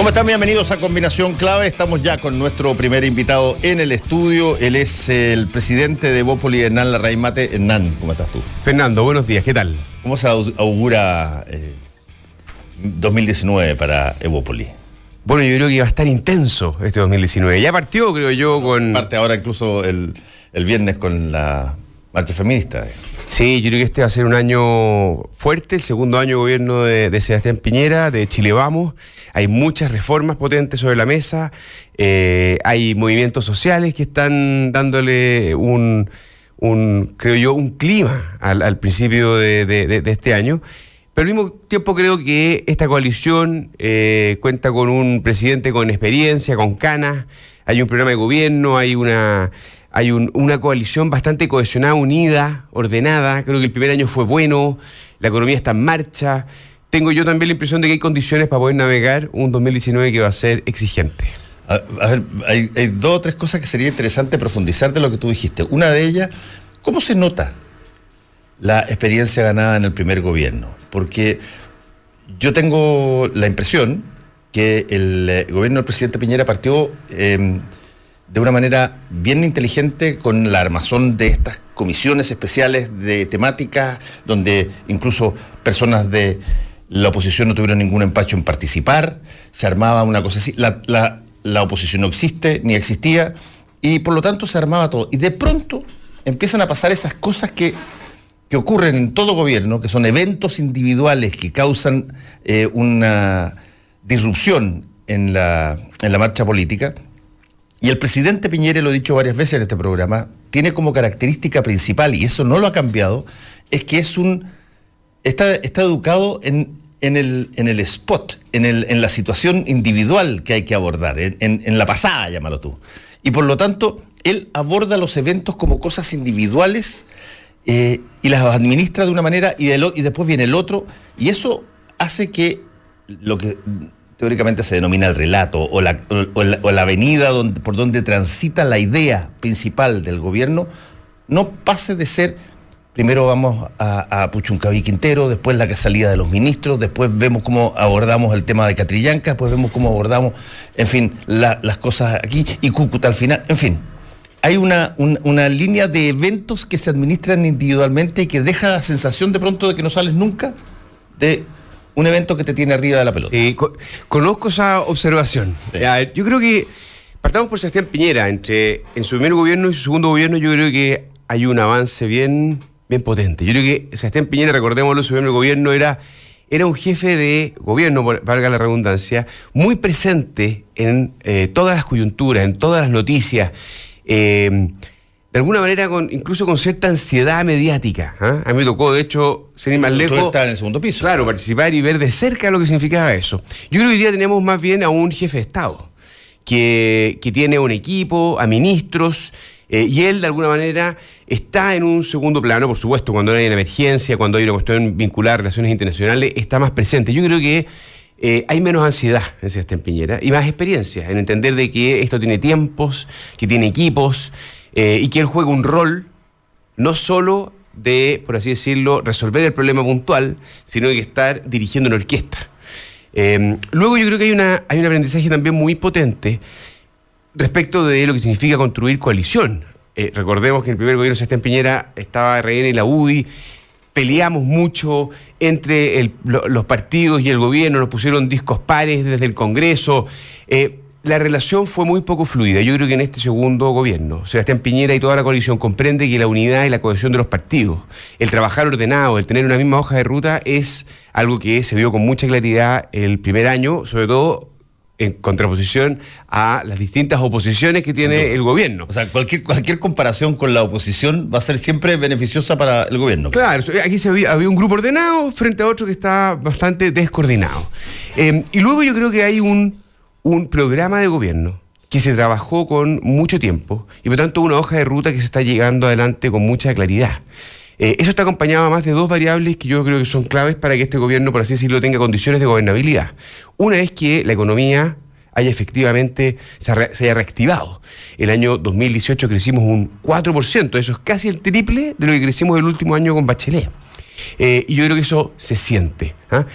¿Cómo están? Bienvenidos a Combinación Clave. Estamos ya con nuestro primer invitado en el estudio. Él es el presidente de Bópoli, Hernán Larraimate. Hernán, ¿cómo estás tú? Fernando, buenos días, ¿qué tal? ¿Cómo se augura eh, 2019 para Evópoli? Bueno, yo creo que va a estar intenso este 2019. Ya partió, creo yo, con... Parte ahora incluso el, el viernes con la marcha feminista. Sí, yo creo que este va a ser un año fuerte, el segundo año de gobierno de, Sebastián Piñera, de Chile Vamos. Hay muchas reformas potentes sobre la mesa, eh, hay movimientos sociales que están dándole un, un creo yo, un clima al, principio de, este año. Pero al mismo tiempo creo que esta coalición eh, cuenta con un presidente con experiencia, con canas, hay un programa de gobierno, hay una hay una coalición bastante cohesionada, unida, ordenada. Creo que el primer año fue bueno, la economía está en marcha. Tengo yo también la impresión de que hay condiciones para poder navegar un 2019 que va a ser exigente. A, ver, hay, dos o tres cosas que sería interesante profundizar de lo que tú dijiste. Una de ellas, ¿cómo se nota la experiencia ganada en el primer gobierno? Porque yo tengo la impresión que el eh, gobierno del presidente Piñera partió... Em, de una manera bien inteligente con la armazón de estas comisiones especiales de temáticas, donde incluso personas de la oposición no tuvieron ningún empacho en participar, se armaba una cosa así, la, oposición no existe, ni existía, y por lo tanto se armaba todo. Y de pronto empiezan a pasar esas cosas que, que ocurren en todo gobierno, que son eventos individuales que causan eh, una disrupción en la, en la marcha política y el presidente Piñera, lo he dicho varias veces en este programa, tiene como característica principal, y eso no lo ha cambiado, es que es un. está, educado en, el, spot, en, la situación individual que hay que abordar, en, la pasada, llámalo tú. Y por lo tanto, él aborda los eventos como cosas individuales eh, y las administra de una manera y después viene el otro, y eso hace que lo que teóricamente se denomina el relato o la, o la, avenida por donde transita la idea principal del gobierno, no pase de ser, primero vamos a, a Puchuncaví Quintero, después la salida de los ministros, después vemos cómo abordamos el tema de Catrillanca, después vemos cómo abordamos, en fin, las cosas aquí y Cúcuta al final, en fin. Hay una, una línea de eventos que se administran individualmente y que deja la sensación de pronto de que no sales nunca de un evento que te tiene arriba de la pelota. conozco esa observación. yo creo que partamos por Sebastián Piñera. Entre en su primer gobierno y su segundo gobierno, yo creo que hay un avance bien, bien potente. Yo creo que Sebastián Piñera, recordémoslo, su primer gobierno era, era un jefe de gobierno, valga la redundancia, muy presente en eh, todas las coyunturas, en todas las noticias. Eh, de alguna manera con, incluso con cierta ansiedad mediática. ¿ah? A mí me tocó, de hecho, ser más lejos. estar en el segundo piso. Claro, participar y ver de cerca lo que significaba eso. Yo creo que hoy día tenemos más bien a un jefe de Estado, que, tiene un equipo, a ministros, eh, y él de alguna manera está en un segundo plano, por supuesto, cuando hay una emergencia, cuando hay una cuestión vinculada a relaciones internacionales, está más presente. Yo creo que eh, hay menos ansiedad en Sebastián Piñera y más experiencia en entender de que esto tiene tiempos, que tiene equipos. Eh, y que él juega un rol no solo de, por así decirlo, resolver el problema puntual, sino de estar dirigiendo una orquesta. Em, luego yo creo que hay, una, hay un aprendizaje también muy potente respecto de lo que significa construir coalición. Eh, recordemos que en el primer gobierno de Sebastián Piñera estaba RN y la UDI, peleamos mucho entre los partidos y el gobierno, nos pusieron discos pares desde el Congreso. Eh, la relación fue muy poco fluida. Yo creo que en este segundo gobierno, Sebastián Piñera y toda la coalición comprende que la unidad y la cohesión de los partidos, el trabajar ordenado, el tener una misma hoja de ruta, es algo que se vio con mucha claridad el primer año, sobre todo en contraposición a las distintas oposiciones que tiene el gobierno. O sea, cualquier, cualquier comparación con la oposición va a ser siempre beneficiosa para el gobierno. Claro, aquí se había, un grupo ordenado frente a otro que está bastante descoordinado. Eh, y luego yo creo que hay un un programa de gobierno que se trabajó con mucho tiempo y por tanto una hoja de ruta que se está llegando adelante con mucha claridad. Eh, eso está acompañado más de dos variables que yo creo que son claves para que este gobierno, por así decirlo, tenga condiciones de gobernabilidad. Una es que la economía haya efectivamente se, haya reactivado. El año 2018 crecimos un 4%, eso es casi el triple de lo que crecimos el último año con Bachelet. Eh, y yo creo que eso se siente. ¿ah?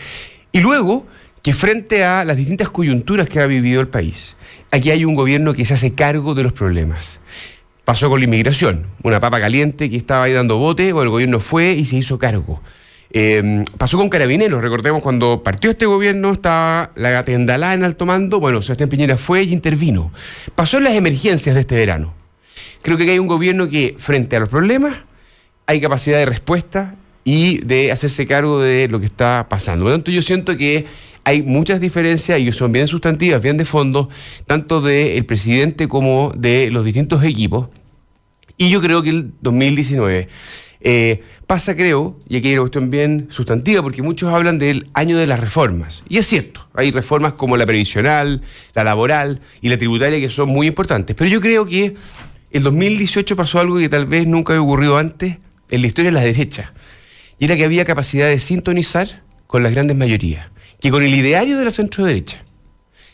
Y luego que frente a las distintas coyunturas que ha vivido el país, aquí hay un gobierno que se hace cargo de los problemas. Pasó con la inmigración, una papa caliente que estaba ahí dando bote, o el gobierno fue y se hizo cargo. Eh, pasó con Carabineros, recordemos cuando partió este gobierno, estaba la Tendalá en alto mando, bueno, Sebastián Piñera fue y intervino. Pasó en las emergencias de este verano. Creo que hay un gobierno que, frente a los problemas, hay capacidad de respuesta y de hacerse cargo de lo que está pasando. Por lo tanto, yo siento que hay muchas diferencias y son bien sustantivas, bien de fondo, tanto del presidente como de los distintos equipos. Y yo creo que el 2019 eh, pasa, creo, y aquí hay una cuestión bien sustantiva, porque muchos hablan del año de las reformas. Y es cierto, hay reformas como la previsional, la laboral y la tributaria que son muy importantes. Pero yo creo que el 2018 pasó algo que tal vez nunca había ocurrido antes en la historia de la derecha. Y era que había capacidad de sintonizar con las grandes mayorías. Que con el ideario de la centro derecha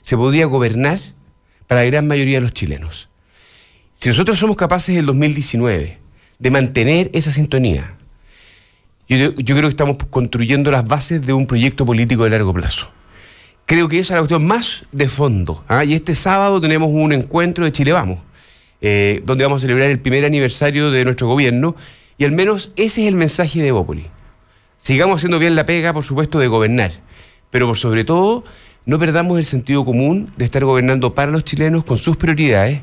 se podía gobernar para la gran mayoría de los chilenos. Si nosotros somos capaces en el 2019 de mantener esa sintonía. Yo, creo que estamos construyendo las bases de un proyecto político de largo plazo. Creo que esa es la cuestión más de fondo. ¿ah? Y este sábado tenemos un encuentro de Chile Vamos, eh, donde vamos a celebrar el primer aniversario de nuestro gobierno, y al menos ese es el mensaje de Evópoli. Sigamos haciendo bien la pega, por supuesto, de gobernar, pero por sobre todo, no perdamos el sentido común de estar gobernando para los chilenos con sus prioridades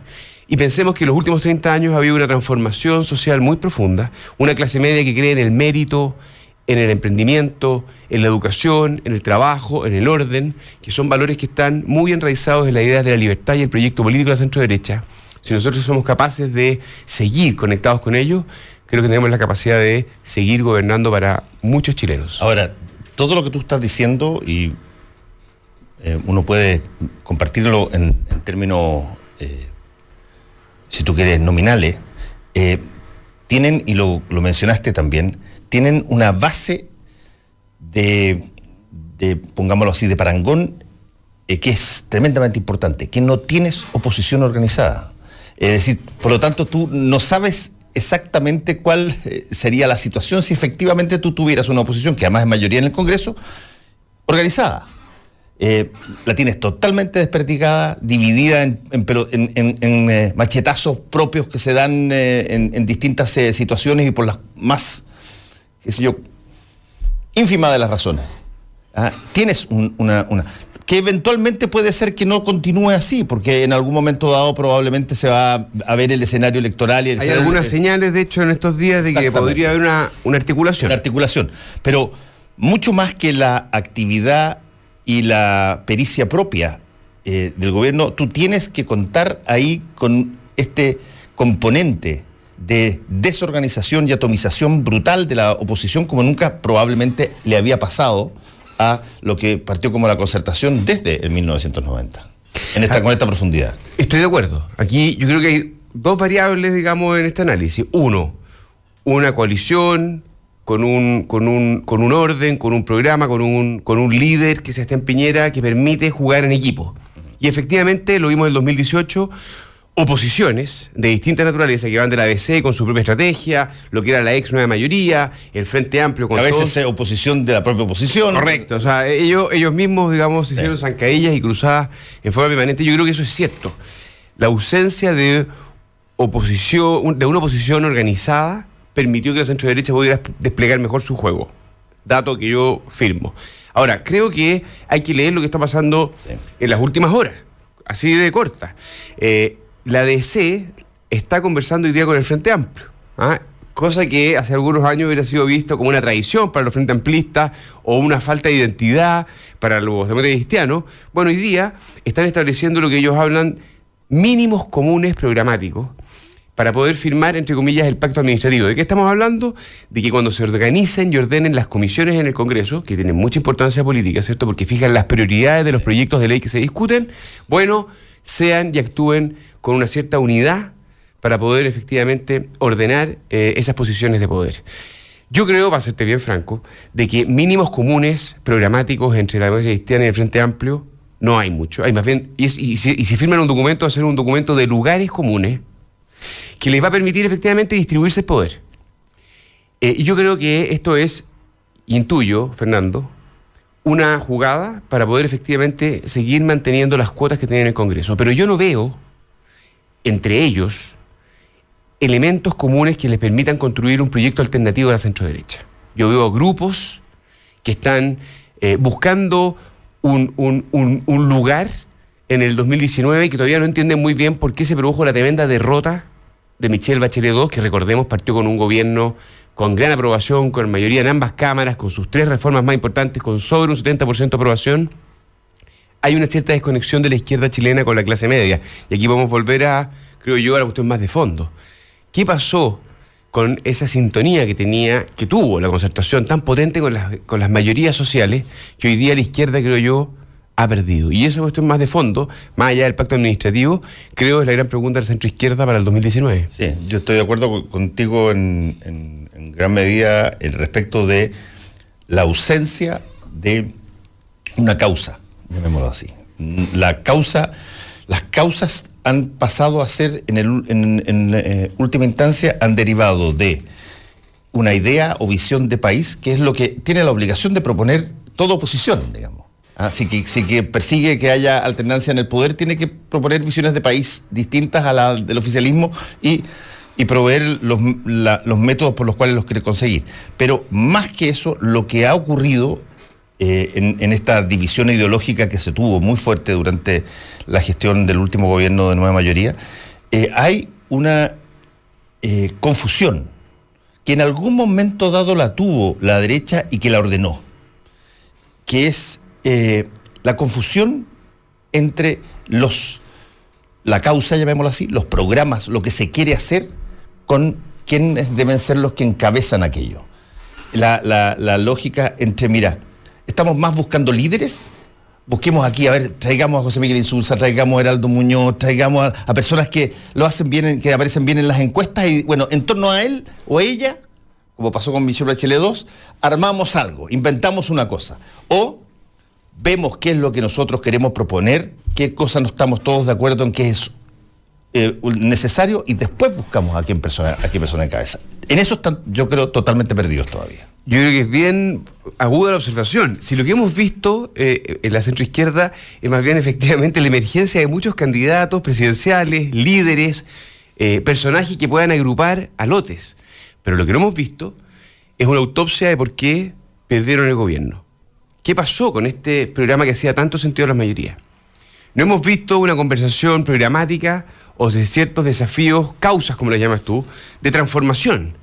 y pensemos que en los últimos 30 años ha habido una transformación social muy profunda, una clase media que cree en el mérito, en el emprendimiento, en la educación, en el trabajo, en el orden, que son valores que están muy enraizados en la idea de la libertad y el proyecto político de la centro derecha. Si nosotros somos capaces de seguir conectados con ellos, creo que tenemos la capacidad de seguir gobernando para muchos chilenos. Ahora, todo lo que tú estás diciendo, y eh, uno puede compartirlo en, términos eh, si tú quieres, nominales, eh, tienen, y lo, mencionaste también, tienen una base de, pongámoslo así, de parangón, que es tremendamente importante, que no tienes oposición organizada. Es decir, por lo tanto, tú no sabes exactamente cuál eh, sería la situación si efectivamente tú tuvieras una oposición, que además es mayoría en el Congreso, organizada. Eh, la tienes totalmente desperdigada, dividida en, eh, machetazos propios que se dan en, distintas situaciones y por las más, qué sé yo, ínfima de las razones. Ah, tienes una, que eventualmente puede ser que no continúe así, porque en algún momento dado probablemente se va a ver el escenario electoral. Y Hay algunas señales, de hecho, en estos días de que podría haber una, una articulación. Una articulación. Pero mucho más que la actividad y la pericia propia eh, del gobierno, tú tienes que contar ahí con este componente de desorganización y atomización brutal de la oposición como nunca probablemente le había pasado a lo que partió como la concertación desde el 1990, en esta, ah, con esta profundidad. Estoy de acuerdo. Aquí yo creo que hay dos variables, digamos, en este análisis. Uno, una coalición con un, con un, con un orden, con un programa, con un, con un líder que se está en Piñera que permite jugar en equipo. Y efectivamente lo vimos en el 2018 oposiciones de distinta naturaleza que van de la DC con su propia estrategia, lo que era la ex nueva mayoría, el Frente Amplio con A veces es oposición de la propia oposición. Correcto, o sea, ellos, ellos mismos, digamos, hicieron zancadillas y cruzadas en forma permanente. Yo creo que eso es cierto. La ausencia de oposición, de una oposición organizada permitió que la centro derecha pudiera desplegar mejor su juego. Dato que yo firmo. Ahora, creo que hay que leer lo que está pasando en las últimas horas, así de corta. Eh, la DC está conversando hoy día con el Frente Amplio. ¿ah? cosa que hace algunos años hubiera sido visto como una traición para los Frente Amplistas o una falta de identidad para los demócratas cristianos. Bueno, hoy día están estableciendo lo que ellos hablan mínimos comunes programáticos para poder firmar, entre comillas, el pacto administrativo. ¿De qué estamos hablando? De que cuando se organicen y ordenen las comisiones en el Congreso, que tienen mucha importancia política, ¿cierto? Porque fijan las prioridades de los proyectos de ley que se discuten, bueno, sean y actúen con una cierta unidad para poder efectivamente ordenar eh, esas posiciones de poder. Yo creo, para serte bien franco, de que mínimos comunes programáticos entre la democracia cristiana y el Frente Amplio no hay mucho. Hay más bien, y, si, firman un documento, va a ser un documento de lugares comunes que les va a permitir efectivamente distribuirse el poder. Eh, y yo creo que esto es, intuyo, Fernando, una jugada para poder efectivamente seguir manteniendo las cuotas que tiene el Congreso. Pero yo no veo entre ellos elementos comunes que les permitan construir un proyecto alternativo a la centro-derecha. Yo veo grupos que están eh, buscando un, un, lugar en el 2019 y que todavía no entienden muy bien por qué se produjo la tremenda derrota de Michelle Bachelet II, que recordemos partió con un gobierno con gran aprobación, con mayoría en ambas cámaras, con sus tres reformas más importantes, con sobre un 70% de aprobación, hay una cierta desconexión de la izquierda chilena con la clase media. Y aquí vamos a volver a, creo yo, a la cuestión más de fondo. ¿Qué pasó con esa sintonía que tenía, que tuvo la concertación tan potente con las, con las mayorías sociales, que hoy día la izquierda, creo yo, ha perdido. Y esa cuestión más de fondo, más allá del pacto administrativo, creo es la gran pregunta del centro izquierda para el 2019. Sí, yo estoy de acuerdo contigo en, gran medida en respecto de la ausencia de una causa, llamémoslo así. La causa, las causas han pasado a ser, en, el, en, eh, última instancia, han derivado de una idea o visión de país, que es lo que tiene la obligación de proponer toda oposición, digamos. Así que si que persigue que haya alternancia en el poder, tiene que proponer visiones de país distintas a las del oficialismo y, proveer los, métodos por los cuales los quiere conseguir. Pero más que eso, lo que ha ocurrido eh, en, esta división ideológica que se tuvo muy fuerte durante la gestión del último gobierno de nueva mayoría, eh, hay una eh, confusión que en algún momento dado la tuvo la derecha y que la ordenó, que es eh, la confusión entre los la causa, llamémoslo así, los programas, lo que se quiere hacer, con quiénes deben ser los que encabezan aquello. La, lógica entre, mira, estamos más buscando líderes, busquemos aquí, a ver, traigamos a José Miguel Insulza, traigamos a Heraldo Muñoz, traigamos a, personas que lo hacen bien, que aparecen bien en las encuestas y bueno, en torno a él o ella, como pasó con Michelle Bachelet 2, armamos algo, inventamos una cosa. O vemos qué es lo que nosotros queremos proponer, qué cosas no estamos todos de acuerdo en qué es eh, necesario y después buscamos a quién persona, a quién persona en cabeza. En eso están, yo creo, totalmente perdidos todavía. Yo creo que es bien aguda la observación. Si lo que hemos visto eh, en la centroizquierda es más bien efectivamente la emergencia de muchos candidatos presidenciales, líderes, eh, personajes que puedan agrupar a lotes. Pero lo que no hemos visto es una autopsia de por qué perdieron el gobierno. ¿Qué pasó con este programa que hacía tanto sentido a la mayoría? No hemos visto una conversación programática o de ciertos desafíos, causas, como le llamas tú, de transformación.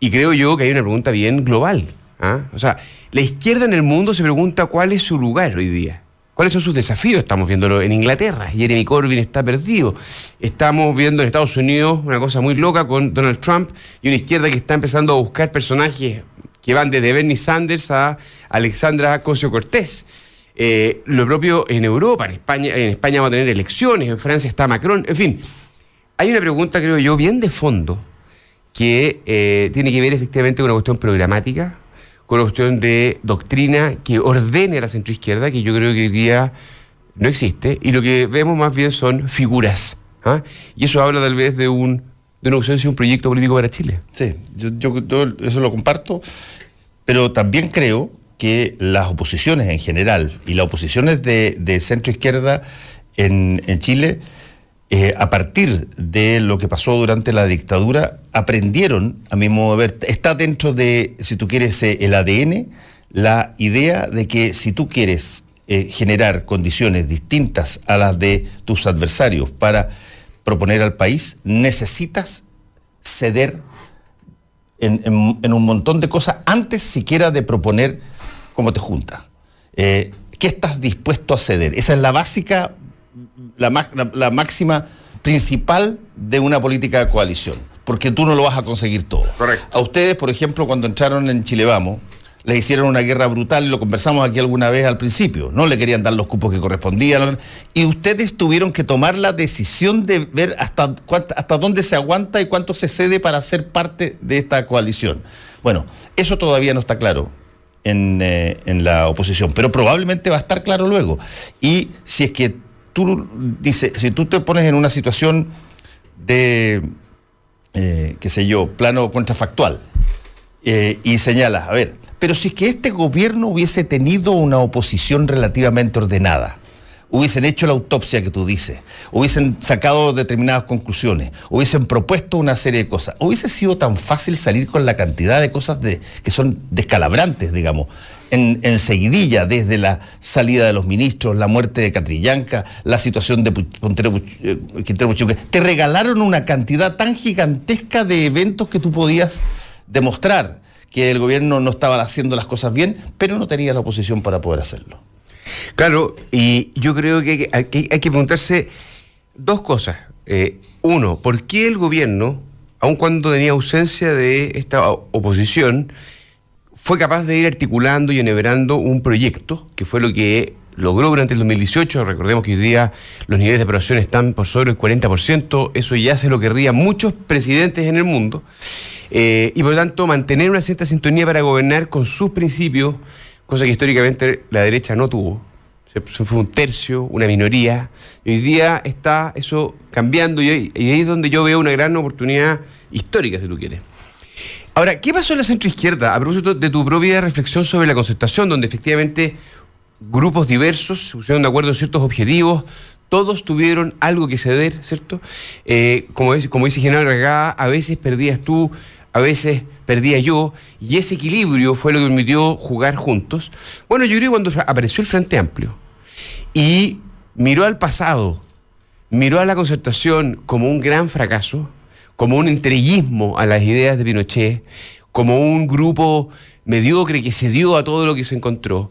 Y creo yo que hay una pregunta bien global. ¿ah? O sea, la izquierda en el mundo se pregunta cuál es su lugar hoy día. ¿Cuáles son sus desafíos? Estamos viéndolo en Inglaterra. Jeremy Corbyn está perdido. Estamos viendo en Estados Unidos una cosa muy loca con Donald Trump y una izquierda que está empezando a buscar personajes que van desde Bernie Sanders a Alexandra Cosio Cortés. Eh, lo propio en Europa, en España, en España va a tener elecciones, en Francia está Macron, en fin. Hay una pregunta, creo yo, bien de fondo, que eh, tiene que ver efectivamente con una cuestión programática, con una cuestión de doctrina que ordene a la centroizquierda, que yo creo que hoy día no existe, y lo que vemos más bien son figuras. ¿ah? Y eso habla tal vez de un de una ausencia un proyecto político para Chile. Sí, yo, eso lo comparto, pero también creo que las oposiciones en general y las oposiciones de, centro izquierda en, Chile, eh, a partir de lo que pasó durante la dictadura, aprendieron, a mi modo de ver, está dentro de, si tú quieres, eh, el ADN, la idea de que si tú quieres eh, generar condiciones distintas a las de tus adversarios para proponer al país, necesitas ceder en, un montón de cosas antes siquiera de proponer cómo te junta. Eh, ¿Qué estás dispuesto a ceder? Esa es la básica, la, la máxima principal de una política de coalición, porque tú no lo vas a conseguir todo. Correcto. A ustedes, por ejemplo, cuando entraron en Chile Vamos, les hicieron una guerra brutal, y lo conversamos aquí alguna vez al principio, no le querían dar los cupos que correspondían, y ustedes tuvieron que tomar la decisión de ver hasta, hasta dónde se aguanta y cuánto se cede para ser parte de esta coalición. Bueno, eso todavía no está claro. En, eh, la oposición, pero probablemente va a estar claro luego. Y si es que tú dices, si tú te pones en una situación de, eh, qué sé yo, plano contrafactual, eh, y señalas, a ver, pero si es que este gobierno hubiese tenido una oposición relativamente ordenada, hubiesen hecho la autopsia que tú dices, hubiesen sacado determinadas conclusiones, hubiesen propuesto una serie de cosas, hubiese sido tan fácil salir con la cantidad de cosas de, que son descalabrantes, digamos, en, seguidilla, desde la salida de los ministros, la muerte de Catrillanca, la situación de eh, Quintero Puchuque. Te regalaron una cantidad tan gigantesca de eventos que tú podías demostrar que el gobierno no estaba haciendo las cosas bien, pero no tenía la oposición para poder hacerlo. Claro, y yo creo que hay que, preguntarse dos cosas. Eh, uno, ¿por qué el gobierno, aun cuando tenía ausencia de esta oposición, fue capaz de ir articulando y enhebrando un proyecto, que fue lo que logró durante el 2018. Recordemos que hoy día los niveles de aprobación están por sobre el 40%, eso ya se lo querrían muchos presidentes en el mundo. Eh, y por lo tanto, mantener una cierta sintonía para gobernar con sus principios, cosa que históricamente la derecha no tuvo. Se fue un tercio, una minoría. Y hoy día está eso cambiando y, ahí es donde yo veo una gran oportunidad histórica, si tú quieres. Ahora, ¿qué pasó en la centroizquierda? A propósito de tu propia reflexión sobre la concertación, donde efectivamente grupos diversos se pusieron de acuerdo en ciertos objetivos, todos tuvieron algo que ceder, ¿cierto? Eh, como, dice, como dice General Regada, a veces perdías tú, a veces perdía yo, y ese equilibrio fue lo que permitió jugar juntos. Bueno, yo creo que cuando apareció el Frente Amplio y miró al pasado, miró a la concertación como un gran fracaso, como un entreguismo a las ideas de Pinochet, como un grupo mediocre que se dio a todo lo que se encontró.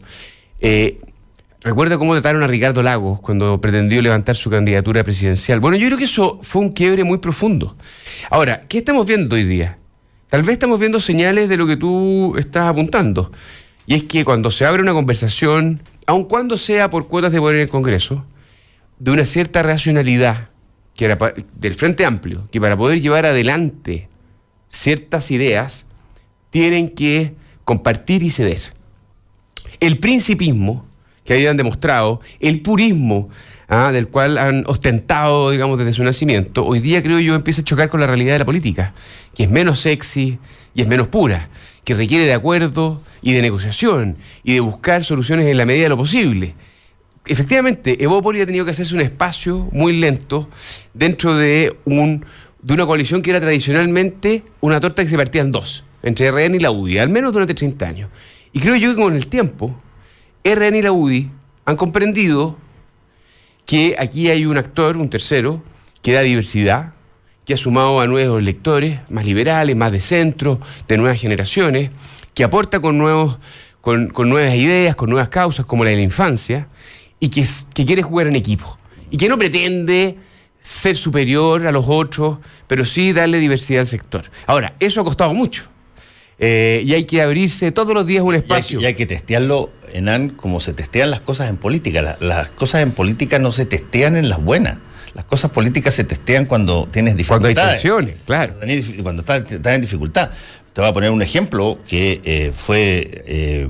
Eh, Recuerda cómo trataron a Ricardo Lagos cuando pretendió levantar su candidatura presidencial. Bueno, yo creo que eso fue un quiebre muy profundo. Ahora, ¿qué estamos viendo hoy día? Tal vez estamos viendo señales de lo que tú estás apuntando. Y es que cuando se abre una conversación, aun cuando sea por cuotas de poder en el Congreso, de una cierta racionalidad que del Frente Amplio, que para poder llevar adelante ciertas ideas, tienen que compartir y ceder. El principismo que habían demostrado, el purismo ¿ah? del cual han ostentado, digamos, desde su nacimiento, hoy día creo yo empieza a chocar con la realidad de la política, que es menos sexy y es menos pura, que requiere de acuerdo y de negociación y de buscar soluciones en la medida de lo posible. Efectivamente, Evópoli ha tenido que hacerse un espacio muy lento dentro de, un, de una coalición que era tradicionalmente una torta que se partía en dos, entre RN y la UDI, al menos durante 30 años. Y creo yo que con el tiempo, RN y la UDI han comprendido que aquí hay un actor, un tercero, que da diversidad, que ha sumado a nuevos lectores, más liberales, más de centro, de nuevas generaciones, que aporta con, nuevos, con, nuevas ideas, con nuevas causas, como la de la infancia, y que, que quiere jugar en equipo, y que no pretende ser superior a los otros, pero sí darle diversidad al sector. Ahora, eso ha costado mucho. Eh, y hay que abrirse todos los días un espacio. Y hay, que testearlo, Enan, como se testean las cosas en política. las cosas en política no se testean en las buenas. Las cosas políticas se testean cuando tienes dificultades. Cuando hay tensiones, claro. Cuando estás, en dificultad. Te voy a poner un ejemplo que eh, fue eh,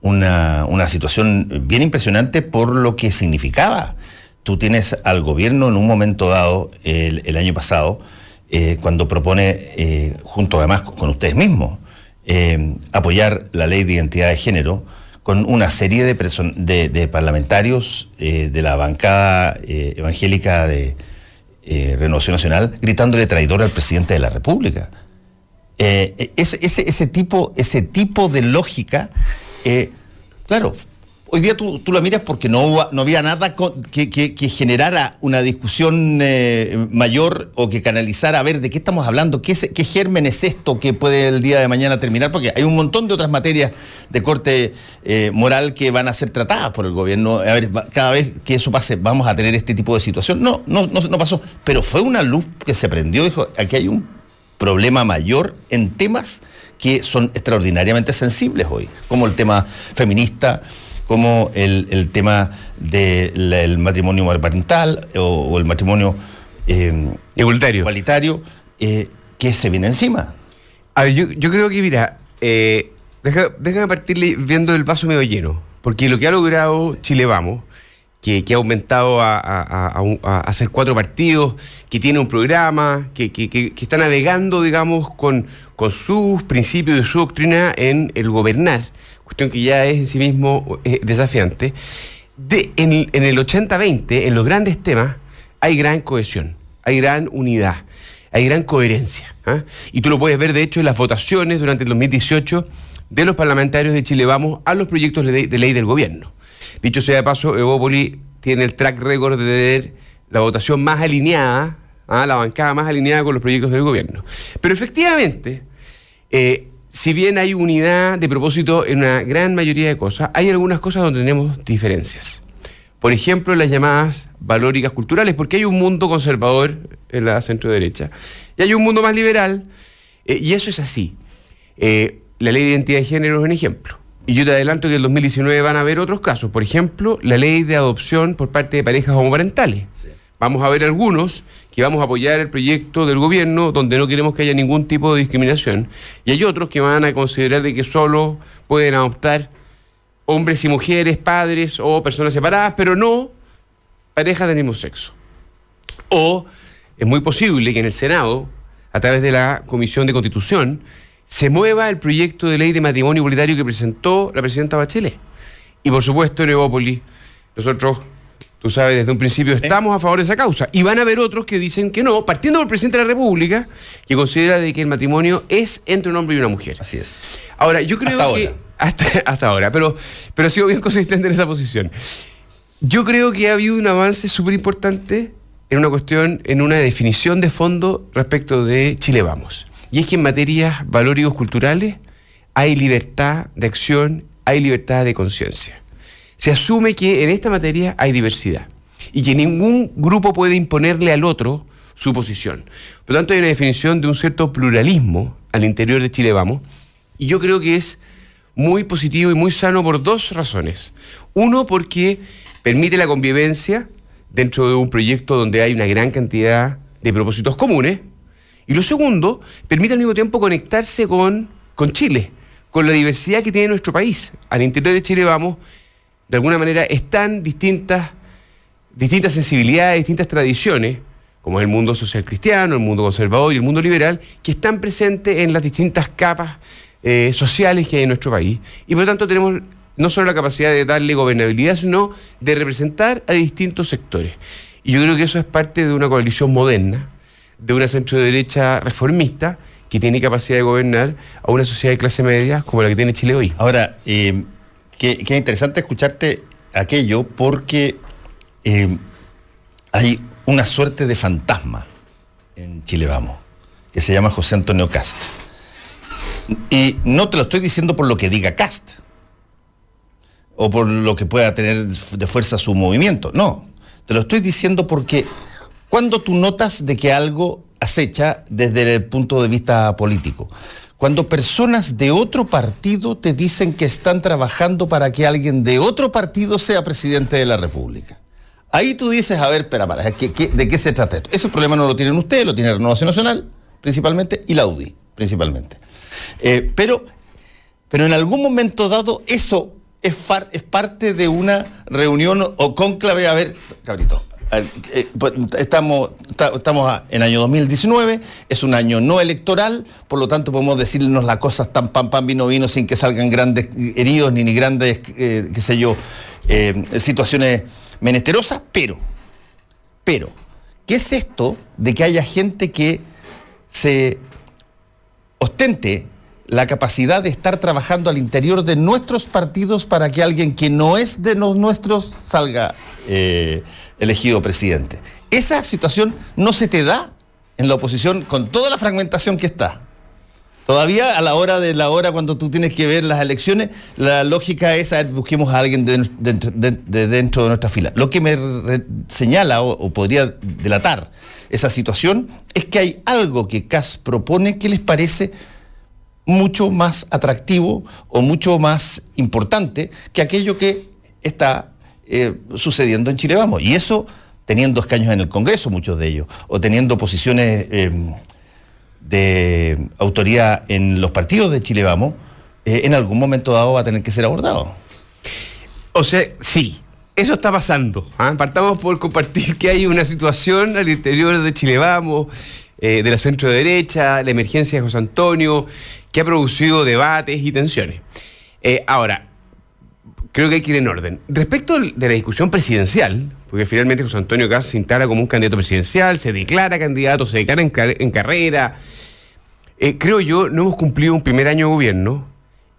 una, situación bien impresionante por lo que significaba. Tú tienes al gobierno en un momento dado, el, año pasado, cuando propone, junto además con ustedes mismos, eh, apoyar la ley de identidad de género con una serie de, parlamentarios eh, de la bancada eh, evangélica de Renovación Nacional gritándole traidor al presidente de la República. Ese, ese, tipo, ese tipo de lógica, claro, Hoy día tú, tú la miras porque no, no había nada que, generara una discusión eh, mayor o que canalizara a ver de qué estamos hablando, qué, qué germen es esto que puede el día de mañana terminar, porque hay un montón de otras materias de corte eh, moral que van a ser tratadas por el gobierno. A ver, cada vez que eso pase, vamos a tener este tipo de situación. No, no, no, no pasó, pero fue una luz que se prendió, dijo, aquí hay un problema mayor en temas que son extraordinariamente sensibles hoy, como el tema feminista, como el, tema del matrimonio parental o, el matrimonio eh, igualitario, eh, que se viene encima. A ver, yo, creo que, mira, eh, déjame partir viendo el vaso medio lleno, porque lo que ha logrado Chile Vamos, que, ha aumentado a, a, hacer cuatro partidos, que tiene un programa, que, que, está navegando, digamos, con, con sus principios y su doctrina en el gobernar cuestión que ya es en sí mismo eh, desafiante, de, en, el 80-20, en los grandes temas, hay gran cohesión, hay gran unidad, hay gran coherencia. ¿ah? Y tú lo puedes ver, de hecho, en las votaciones durante el 2018 de los parlamentarios de Chile Vamos a los proyectos de ley, del gobierno. Dicho sea de paso, Evópoli tiene el track record de tener la votación más alineada, ¿ah? la bancada más alineada con los proyectos del gobierno. Pero efectivamente, eh, si bien hay unidad de propósito en una gran mayoría de cosas, hay algunas cosas donde tenemos diferencias. Por ejemplo, las llamadas valóricas culturales, porque hay un mundo conservador en la centro derecha y hay un mundo más liberal, eh, y eso es así. Eh, la ley de identidad de género es un ejemplo. Y yo te adelanto que en el 2019 van a haber otros casos. Por ejemplo, la ley de adopción por parte de parejas homoparentales. Vamos a ver algunos que vamos a apoyar el proyecto del gobierno donde no queremos que haya ningún tipo de discriminación. Y hay otros que van a considerar de que solo pueden adoptar hombres y mujeres, padres o personas separadas, pero no parejas del mismo sexo. O es muy posible que en el Senado, a través de la Comisión de Constitución, se mueva el proyecto de ley de matrimonio igualitario que presentó la presidenta Bachelet. Y por supuesto en Evópolis, nosotros Tú sabes, desde un principio estamos a favor de esa causa. Y van a haber otros que dicen que no, partiendo del presidente de la República, que considera de que el matrimonio es entre un hombre y una mujer. Así es. Ahora, yo creo que. Hasta, hasta ahora, pero, pero ha sido bien consistente en esa posición. Yo creo que ha habido un avance súper importante en una cuestión, en una definición de fondo respecto de Chile Vamos. Y es que en materias valóricos culturales hay libertad de acción, hay libertad de conciencia se asume que en esta materia hay diversidad y que ningún grupo puede imponerle al otro su posición. Por lo tanto, hay una definición de un cierto pluralismo al interior de Chile Vamos, y yo creo que es muy positivo y muy sano por dos razones. Uno, porque permite la convivencia dentro de un proyecto donde hay una gran cantidad de propósitos comunes, y lo segundo, permite al mismo tiempo conectarse con, con Chile, con la diversidad que tiene nuestro país. Al interior de Chile Vamos de alguna manera están distintas, distintas sensibilidades, distintas tradiciones, como es el mundo social cristiano, el mundo conservador y el mundo liberal, que están presentes en las distintas capas eh, sociales que hay en nuestro país. Y por lo tanto tenemos no solo la capacidad de darle gobernabilidad, sino de representar a distintos sectores. Y yo creo que eso es parte de una coalición moderna, de una centro derecha reformista, que tiene capacidad de gobernar a una sociedad de clase media como la que tiene Chile hoy. Ahora, eh, Qué, interesante escucharte aquello porque eh, hay una suerte de fantasma en Chile Vamos, que se llama José Antonio Cast. Y no te lo estoy diciendo por lo que diga Cast, o por lo que pueda tener de fuerza su movimiento, no, te lo estoy diciendo porque cuando tú notas de que algo acecha desde el punto de vista político, cuando personas de otro partido te dicen que están trabajando para que alguien de otro partido sea presidente de la República. Ahí tú dices, a ver, espera, para, de qué se trata esto? Ese problema no lo tienen ustedes, lo tiene Renovación Nacional, principalmente, y la UDI, principalmente. Eh, pero, pero en algún momento dado, eso es, es parte de una reunión o conclave. A ver, cabrito, estamos, estamos en año 2019, es un año no electoral, por lo tanto podemos decirnos las cosas tan pan, pan, vino, vino, sin que salgan grandes heridos ni, ni grandes, eh, qué sé yo, eh, situaciones menesterosas, pero, pero, ¿qué es esto de que haya gente que se ostente la capacidad de estar trabajando al interior de nuestros partidos para que alguien que no es de los nuestros salga elegido presidente. Esa situación no se te da en la oposición con toda la fragmentación que está. Todavía a la hora de la hora, cuando tú tienes que ver las elecciones, la lógica es, a ver, busquemos a alguien de, dentro de nuestra fila. Lo que me señala o, podría delatar esa situación es que hay algo que CAS propone que les parece mucho más atractivo o mucho más importante que aquello que está eh, sucediendo en Chile Vamos. Y eso teniendo escaños en el Congreso, muchos de ellos, o teniendo posiciones em, de autoridad en los partidos de Chile Vamos, eh, en algún momento dado va a tener que ser abordado. O sea, sí, eso está pasando. ¿ah? Partamos por compartir que hay una situación al interior de Chile Vamos, eh, de la centro derecha, la emergencia de José Antonio, que ha producido debates y tensiones. Eh, ahora, creo que hay que ir en orden. Respecto de la discusión presidencial, porque finalmente José Antonio Caz se instala como un candidato presidencial, se declara candidato, se declara en, carrera. Eh, creo yo, no hemos cumplido un primer año de gobierno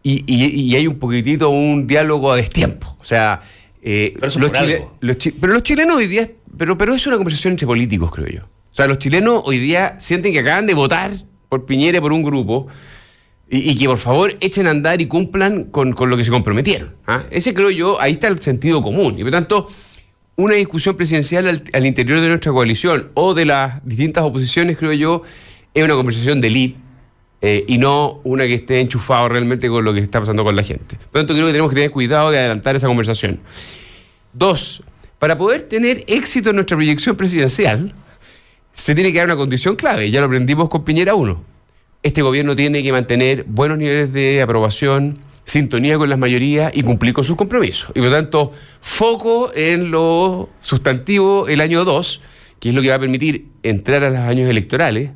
y, hay un poquitito un diálogo a destiempo. O sea, eh, pero, los pero los chilenos hoy día, pero, pero es una conversación entre políticos, creo yo. O sea, los chilenos hoy día sienten que acaban de votar por Piñera por un grupo y, que por favor echen a andar y cumplan con, lo que se comprometieron. ¿ah? Ese creo yo, ahí está el sentido común. Y por tanto, una discusión presidencial al, interior de nuestra coalición o de las distintas oposiciones, creo yo, es una conversación de eh, y no una que esté enchufado realmente con lo que está pasando con la gente. Por tanto, creo que tenemos que tener cuidado de adelantar esa conversación. Dos, para poder tener éxito en nuestra proyección presidencial, se tiene que dar una condición clave, ya lo aprendimos con Piñera 1 este gobierno tiene que mantener buenos niveles de aprobación, sintonía con las mayorías y cumplir con sus compromisos. Y por lo tanto, foco en lo sustantivo el año 2, que es lo que va a permitir entrar a los años electorales,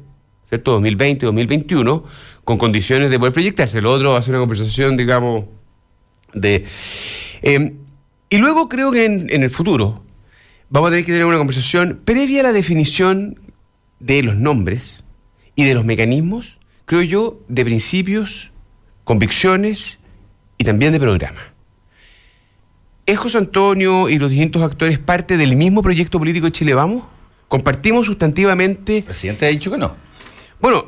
¿cierto? 2020, 2021, con condiciones de poder proyectarse. Lo otro va a ser una conversación, digamos, de... Em, y luego creo que en, en el futuro vamos a tener que tener una conversación previa a la definición de los nombres y de los mecanismos creo yo, de principios, convicciones y también de programa. ¿Es José Antonio y los distintos actores parte del mismo proyecto político de Chile Vamos? ¿Compartimos sustantivamente? El presidente ha dicho que no. Bueno,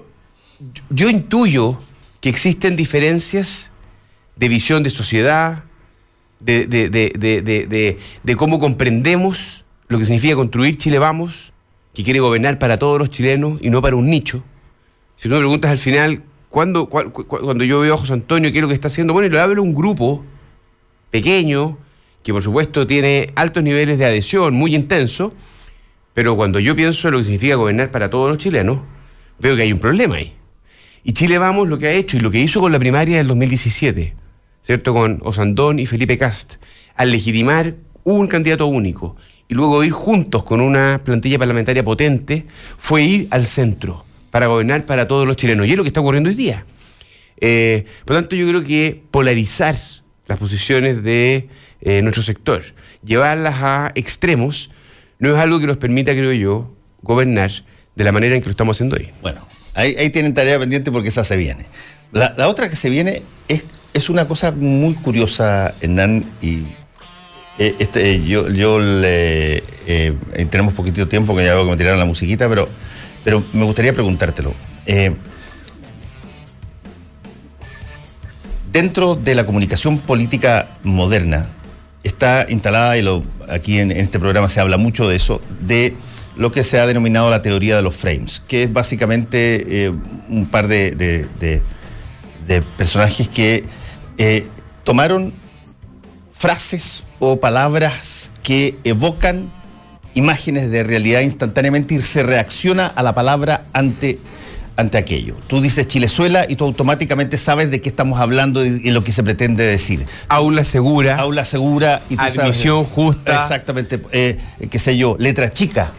yo intuyo que existen diferencias de visión de sociedad, de, de, cómo comprendemos lo que significa construir Chile Vamos, que quiere gobernar para todos los chilenos y no para un nicho. Si tú me preguntas al final, ¿cuándo, cuando yo veo a José Antonio, qué es lo que está haciendo? Bueno, y le hablo un grupo pequeño, que por supuesto tiene altos niveles de adhesión, muy intenso, pero cuando yo pienso en lo que significa gobernar para todos los chilenos, veo que hay un problema ahí. Y Chile Vamos lo que ha hecho y lo que hizo con la primaria del 2017, ¿cierto? Con Osandón y Felipe Cast, al legitimar un candidato único y luego ir juntos con una plantilla parlamentaria potente, fue ir al centro para gobernar para todos los chilenos. Y es lo que está ocurriendo hoy día. Eh, por lo tanto, yo creo que polarizar las posiciones de eh, nuestro sector, llevarlas a extremos, no es algo que nos permita, creo yo, gobernar de la manera en que lo estamos haciendo hoy. Bueno, ahí, tienen tarea pendiente porque esa se viene. La, otra que se viene es, es una cosa muy curiosa, Hernán, y eh, este, yo, yo le, tenemos poquitito tiempo que ya veo que me tiraron la musiquita, pero pero me gustaría preguntártelo. Eh, dentro de la comunicación política moderna está instalada, y aquí en, este programa se habla mucho de eso, de lo que se ha denominado la teoría de los frames, que es básicamente eh, un par de, personajes que eh, tomaron frases o palabras que evocan imágenes de realidad instantáneamente y se reacciona a la palabra ante, ante aquello. Tú dices Chilezuela y tú automáticamente sabes de qué estamos hablando y, lo que se pretende decir. Aula segura. Aula segura y tú Admisión justa. Exactamente, eh, qué sé yo, letra chica.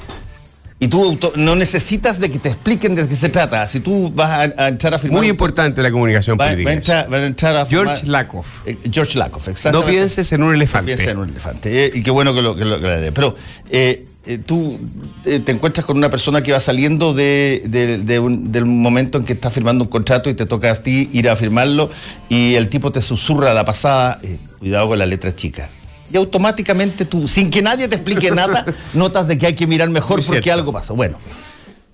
Y tú no necesitas de que te expliquen de qué se trata. Si tú vas a, entrar a firmar. Muy importante la comunicación política. Va, a entrar, a George Lakoff. Eh, George Lakoff, exactamente. No pienses en un elefante. No pienses en un elefante. Eh, y qué bueno que lo que lo, que Pero eh, tú te encuentras con una persona que va saliendo de, del momento en que está firmando un contrato y te toca a ti ir a firmarlo y el tipo te susurra a la pasada, cuidado con la letra chica y automáticamente tú, sin que nadie te explique nada, notas de que hay que mirar mejor porque algo pasó. Bueno,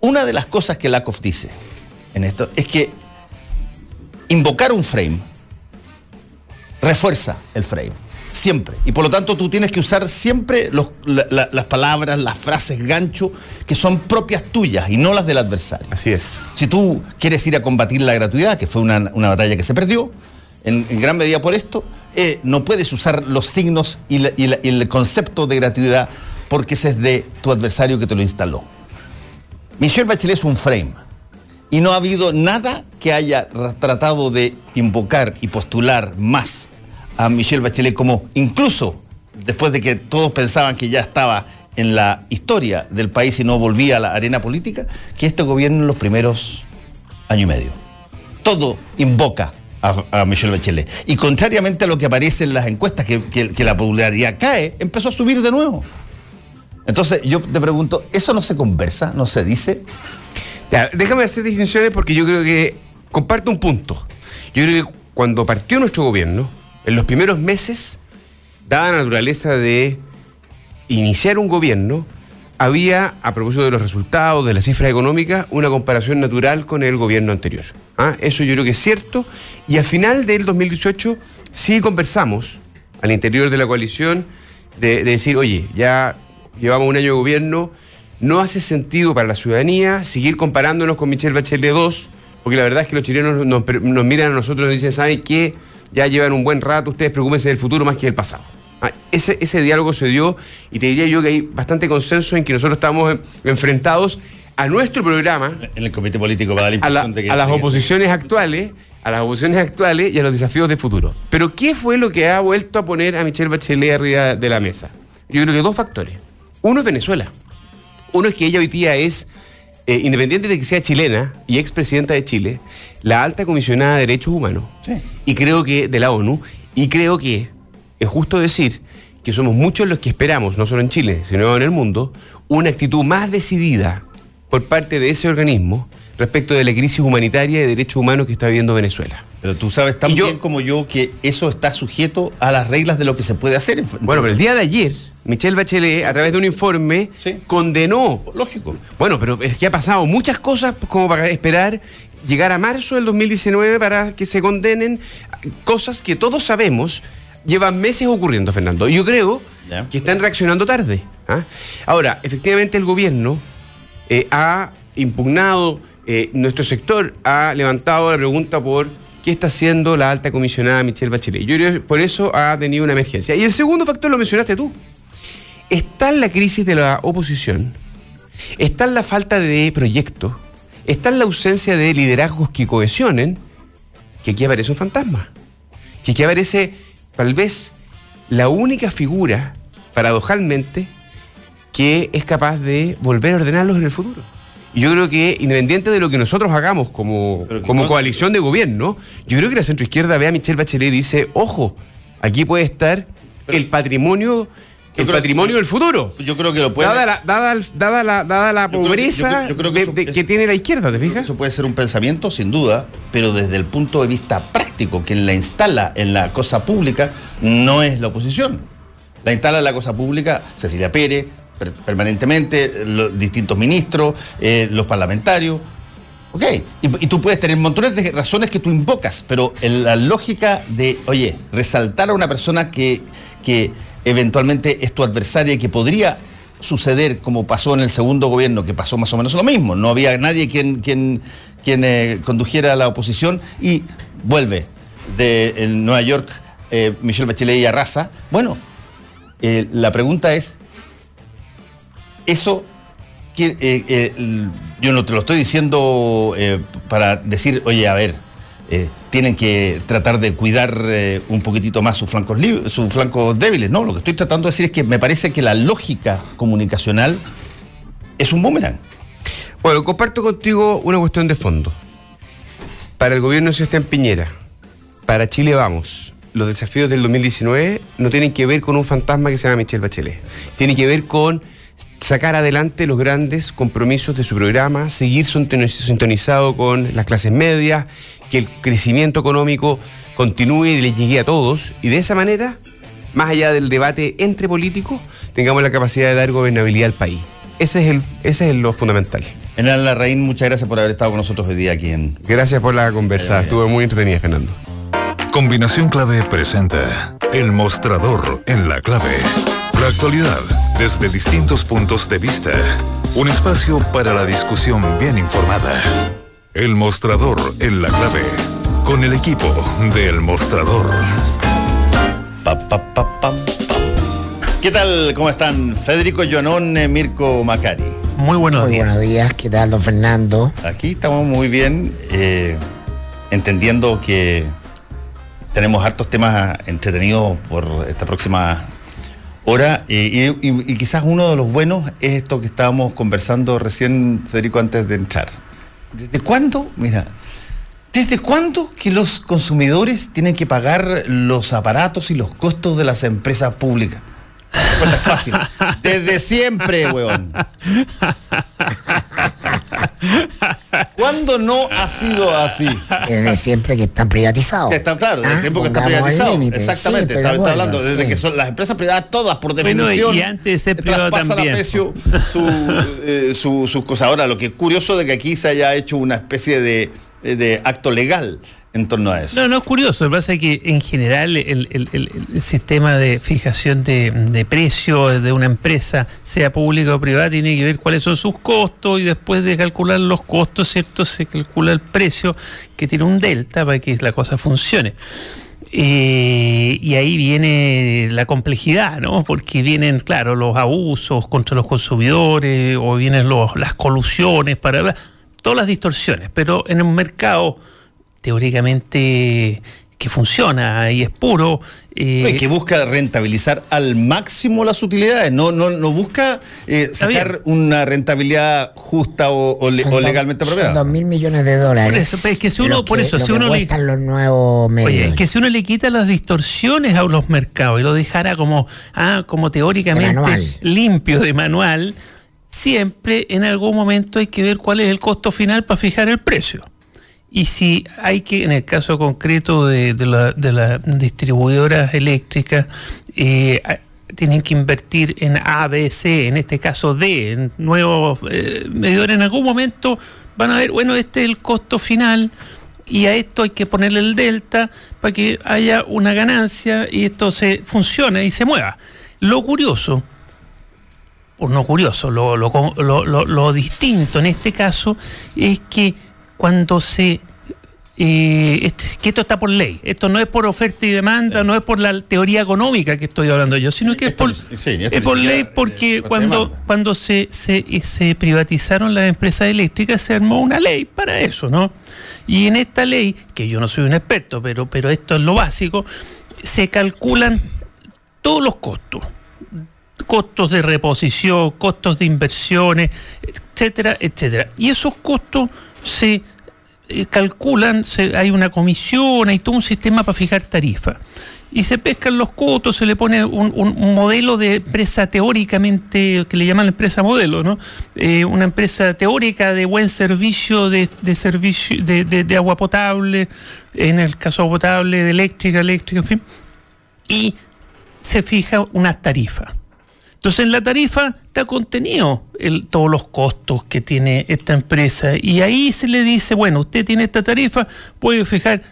una de las cosas que Lakoff dice en esto es que invocar un frame refuerza el frame, siempre. Y por lo tanto tú tienes que usar siempre las palabras, las frases gancho que son propias tuyas y no las del adversario. Así es. Si tú quieres ir a combatir la gratuidad, que fue una, batalla que se perdió, en gran medida por esto, eh, no puedes usar los signos y, el concepto de gratuidad porque ese es de tu adversario que te lo instaló. Michelle Bachelet es un frame y no ha habido nada que haya tratado de invocar y postular más a Michelle Bachelet como incluso después de que todos pensaban que ya estaba en la historia del país y no volvía a la arena política, que este gobierno en los primeros año y medio. Todo invoca a, Michelle Bachelet. Y contrariamente a lo que aparece en las encuestas, que, la popularidad cae, empezó a subir de nuevo. Entonces, yo te pregunto, ¿eso no se conversa? ¿No se dice? déjame hacer distinciones porque yo creo que comparto un punto. Yo creo que cuando partió nuestro gobierno, en los primeros meses, dada la naturaleza de iniciar un gobierno, había, a propósito de los resultados, de las cifras económicas, una comparación natural con el gobierno anterior. ¿Ah? Eso yo creo que es cierto. Y al final del 2018 sí conversamos al interior de la coalición de, de decir, oye, ya llevamos un año de gobierno, no hace sentido para la ciudadanía seguir comparándonos con Michelle Bachelet 2, porque la verdad es que los chilenos nos, miran a nosotros y nos dicen, ¿saben qué? Ya llevan un buen rato, ustedes preocupense del futuro más que del pasado. Ah, ese, ese diálogo se dio y te diría yo que hay bastante consenso en que nosotros estamos enfrentados a nuestro programa. En el comité político para dar la impresión de que. A las oposiciones actuales a las oposiciones actuales y a los desafíos de futuro. Pero ¿qué fue lo que ha vuelto a poner a Michelle Bachelet arriba de la mesa? Yo creo que dos factores. Uno es Venezuela. Uno es que ella hoy día es, eh, independiente de que sea chilena y expresidenta de Chile, la alta comisionada de derechos humanos. Y creo que, de la ONU, y creo que es justo decir que somos muchos los que esperamos, no solo en Chile, sino en el mundo, una actitud más decidida por parte de ese organismo respecto de la crisis humanitaria y de derechos humanos que está viviendo Venezuela. Pero tú sabes tan bien como yo que eso está sujeto a las reglas de lo que se puede hacer. bueno, pero el día de ayer Michelle Bachelet, a través de un informe, condenó. Lógico. Bueno, pero es que ha pasado muchas cosas como para esperar llegar a marzo del 2019 para que se condenen cosas que todos sabemos llevan meses ocurriendo, Fernando. Yo creo que están reaccionando tarde. ¿ah? Ahora, efectivamente el gobierno eh, ha impugnado, eh, nuestro sector ha levantado la pregunta por qué está haciendo la alta comisionada Michelle Bachelet. Yo creo que por eso ha tenido una emergencia. Y el segundo factor lo mencionaste tú está en la crisis de la oposición, está en la falta de proyectos, está en la ausencia de liderazgos que cohesionen, que aquí aparece un fantasma, que aquí aparece tal vez la única figura, paradojalmente, que es capaz de volver a ordenarlos en el futuro. Y yo creo que, independiente de lo que nosotros hagamos como, como coalición de gobierno, yo creo que la centroizquierda ve a Michelle Bachelet y dice, ojo, aquí puede estar el patrimonio el patrimonio del futuro. Yo creo que lo puede. Dada la, dada, dada la, pobreza que, tiene la izquierda, ¿te fijas? Eso puede ser un pensamiento, sin duda, pero desde el punto de vista práctico, quien la instala en la cosa pública no es la oposición. La instala en la cosa pública Cecilia Pérez, permanentemente, los distintos ministros, eh, los parlamentarios. Ok, y, tú puedes tener montones de razones que tú invocas, pero la lógica de, oye, resaltar a una persona que, que eventualmente es tu adversaria que podría suceder como pasó en el segundo gobierno, que pasó más o menos lo mismo. No había nadie quien, quien, eh, condujera a la oposición y vuelve de Nueva York eh, Michelle Bachelet y arrasa. Bueno, eh, la pregunta es, eso que yo no te lo estoy diciendo para decir, oye, a ver, eh, tienen que tratar de cuidar eh, un poquitito más sus flancos, sus flancos débiles. No, lo que estoy tratando de decir es que me parece que la lógica comunicacional es un boomerang. Bueno, comparto contigo una cuestión de fondo. Para el gobierno de Sebastián Piñera, para Chile Vamos, los desafíos del 2019 no tienen que ver con un fantasma que se llama Michelle Bachelet. Tienen que ver con sacar adelante los grandes compromisos de su programa, seguir sintonizado con las clases medias, que el crecimiento económico continúe y le llegue a todos, y de esa manera, más allá del debate entre políticos, tengamos la capacidad de dar gobernabilidad al país. Ese es, el, ese es lo fundamental. Enal Larraín, muchas gracias por haber estado con nosotros hoy día aquí en... Gracias por la conversa, estuvo muy entretenida, Fernando. Combinación Clave presenta El Mostrador en la Clave. La actualidad desde distintos puntos de vista. Un espacio para la discusión bien informada. El mostrador en la clave. Con el equipo del mostrador. ¿Qué tal? ¿Cómo están? Federico Jonón, eh, Mirko Macari. Muy buenos días. buenos días. ¿Qué tal, don Fernando? Aquí estamos muy bien, eh, entendiendo que tenemos hartos temas entretenidos por esta próxima Ahora, y, quizás uno de los buenos es esto que estábamos conversando recién, Federico, antes de entrar. ¿Desde cuándo? Mira, ¿Desde cuándo que los consumidores tienen que pagar los aparatos y los costos de las empresas públicas? es fácil. Desde siempre, weón. ¿Cuándo no ha sido así? Desde siempre que están privatizados. Que está, claro, desde ah, tiempo que están privatizados. Exactamente, está, hablando desde que son las empresas privadas todas, por definición. y antes de ser privado también. a precio eh, sus cosas. Ahora, lo que es curioso de que aquí se haya hecho una especie de, de acto legal en torno a eso. No, no es curioso. Lo que pasa es que en general el, sistema de fijación de, de precios de una empresa, sea pública o privada, tiene que ver cuáles son sus costos y después de calcular los costos, ¿cierto? Se calcula el precio que tiene un delta para que la cosa funcione. Eh, y ahí viene la complejidad, ¿no? Porque vienen, claro, los abusos contra los consumidores o vienen los, las colusiones para todas las distorsiones, pero en un mercado teóricamente que funciona y es puro. Eh, que busca rentabilizar al máximo las utilidades, no, no, no busca eh, sacar una rentabilidad justa o, legalmente apropiada. Dos mil millones de dólares. Por eso, es que si uno, por eso, si uno le, los nuevos Oye, es que si uno le quita las distorsiones a los mercados y lo dejara como, ah, como teóricamente limpio de manual, siempre en algún momento hay que ver cuál es el costo final para fijar el precio. Y si hay que, en el caso concreto de, las distribuidoras eléctricas, eh, tienen que invertir en A, B, C, en este caso D, en nuevos eh, medidores, en algún momento van a ver, bueno, este es el costo final y a esto hay que ponerle el delta para que haya una ganancia y esto se funcione y se mueva. Lo curioso, o no curioso, lo, lo distinto en este caso es que cuando se eh, que esto está por ley. Esto no es por oferta y demanda, no es por la teoría económica que estoy hablando yo, sino que es por, es por ley porque cuando, cuando se, se, se, privatizaron las empresas eléctricas se armó una ley para eso, ¿no? Y en esta ley, que yo no soy un experto, pero, pero esto es lo básico, se calculan todos los costos costos de reposición, costos de inversiones, etcétera, etcétera. Y esos costos se eh, calculan, se, hay una comisión, hay todo un sistema para fijar tarifa. Y se pescan los costos, se le pone un, modelo de empresa teóricamente, que le llaman la empresa modelo, ¿no? Eh, una empresa teórica de buen servicio, de, servicio de, de, agua potable, en el caso agua potable, de eléctrica, eléctrica, en fin. Y se fija una tarifa. Entonces en la tarifa está contenido el, todos los costos que tiene esta empresa y ahí se le dice, bueno, usted tiene esta tarifa, puede fijar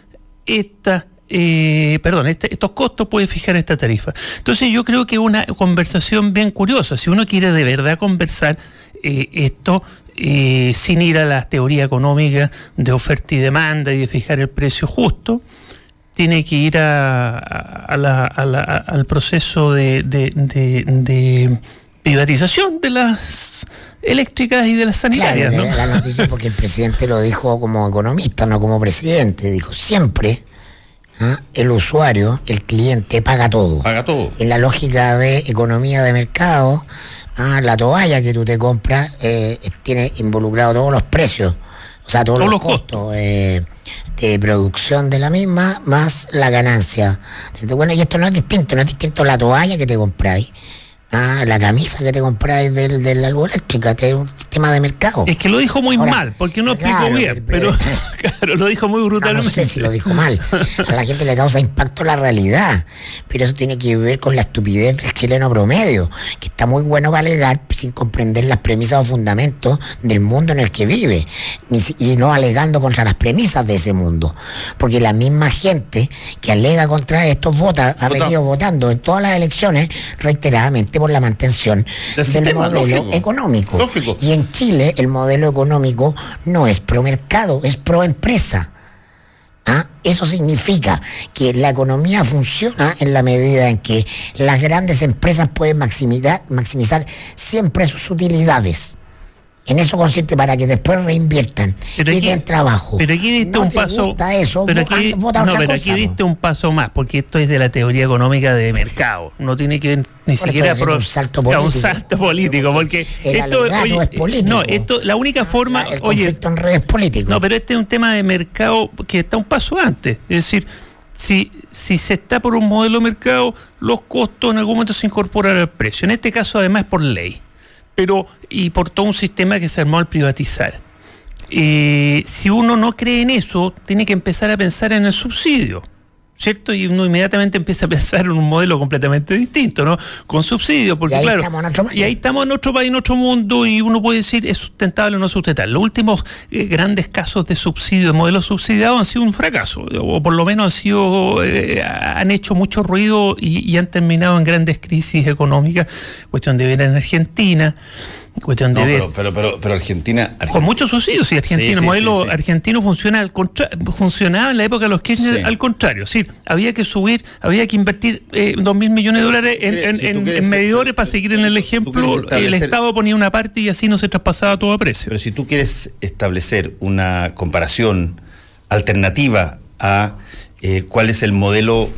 esta eh, perdón, este, estos costos puede fijar esta tarifa. Entonces yo creo que es una conversación bien curiosa. Si uno quiere de verdad conversar eh, esto eh, sin ir a la teoría económica de oferta y demanda y de fijar el precio justo, tiene que ir al proceso de, privatización de las eléctricas y de las sanitarias. Claro, la noticia porque el presidente lo dijo como economista, no como presidente. Dijo siempre ¿ah? el usuario, el cliente, paga todo. Paga todo. En la lógica de economía de mercado, ¿ah? la toalla que tú te compras eh, tiene involucrado todos los precios. O sea, todos, los, costos. Eh, de producción de la misma más la ganancia. Bueno, y esto no es distinto, no es distinto la toalla que te compráis Ah, la camisa que te compráis del, del árbol eléctrica, es un sistema de mercado. Es que lo dijo muy mal, porque no explicó bien, pero, claro, lo dijo muy brutalmente. No, sé si lo dijo mal. A la gente le causa impacto la realidad, pero eso tiene que ver con la estupidez del chileno promedio, que está muy bueno para alegar sin comprender las premisas o fundamentos del mundo en el que vive, y no alegando contra las premisas de ese mundo. Porque la misma gente que alega contra estos votos ha venido votando en todas las elecciones reiteradamente por la mantención del, modelo económico. Y en Chile el modelo económico no es pro mercado, es pro empresa. ¿Ah? Eso significa que la economía funciona en la medida en que las grandes empresas pueden maximizar, maximizar siempre sus utilidades. En eso consiste para que después reinviertan pero y den trabajo. Pero aquí diste un paso. Eso, pero aquí, no, pero aquí diste un paso más, porque esto es de la teoría económica de mercado. No tiene que ver ni siquiera por un salto político. Un salto político, porque esto, es político. No, esto, la única forma. El oye, en redes políticas. No, pero este es un tema de mercado que está un paso antes. Es decir, si, si se está por un modelo de mercado, los costos en algún momento se incorporan al precio. En este caso, además, por ley pero y por todo un sistema que se armó al privatizar. Eh, si uno no cree en eso, tiene que empezar a pensar en el subsidio. ¿Cierto? Y uno inmediatamente empieza a pensar en un modelo completamente distinto, ¿no? Con subsidios, porque y ahí claro. Estamos en otro país. Y ahí estamos en otro país, en otro mundo, y uno puede decir es sustentable o no sustentable. Los últimos eh, grandes casos de subsidio, modelos subsidiados, han sido un fracaso, o por lo menos han sido, eh, han hecho mucho ruido y, y, han terminado en grandes crisis económicas. Cuestión de ver en Argentina. Cuestión de no, ver. Pero, pero, pero, Argentina, Argentina, Con muchos subsidios, sí, Argentina, sí, el modelo sí, argentino funciona al funcionaba en la época de los Kirchner al contrario. Sí, había que subir, había que invertir eh, dos mil millones de dólares en, en, en, en medidores para seguir en el ejemplo. El Estado ponía una parte y así no se traspasaba todo a precio. Pero si tú quieres establecer una comparación alternativa a eh, cuál es el modelo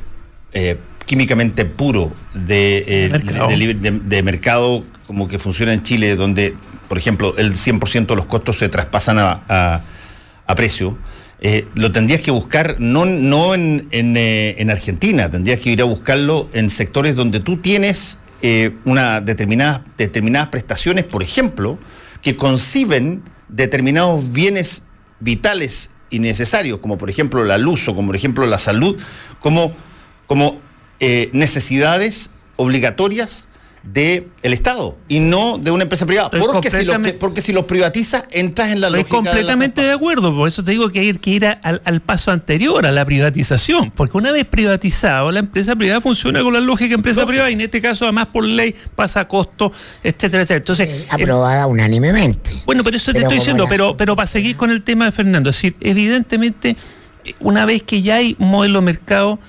eh, químicamente puro de, mercado. De, de, de mercado como que funciona en Chile, donde, por ejemplo, el 100% de los costos se traspasan a, a, precio, eh, lo tendrías que buscar no, no en, en, eh, en, Argentina, tendrías que ir a buscarlo en sectores donde tú tienes eh, una determinadas, determinadas prestaciones, por ejemplo, que conciben determinados bienes vitales y necesarios, como por ejemplo la luz o como por ejemplo la salud, como, como necesidades obligatorias del el Estado y no de una empresa privada. Porque si, los, porque si los privatizas, entras en la Estoy lógica. completamente de, de, acuerdo, por eso te digo que hay que ir al, al, paso anterior, a la privatización. Porque una vez privatizado, la empresa privada funciona con la lógica empresa Lógico. privada y en este caso, además, por ley, pasa a costo, etcétera, etcétera. Entonces, eh, aprobada eh, unánimemente. Bueno, pero eso te estoy diciendo, pero, pero para seguir con el tema de Fernando, es decir, evidentemente, una vez que ya hay un modelo de mercado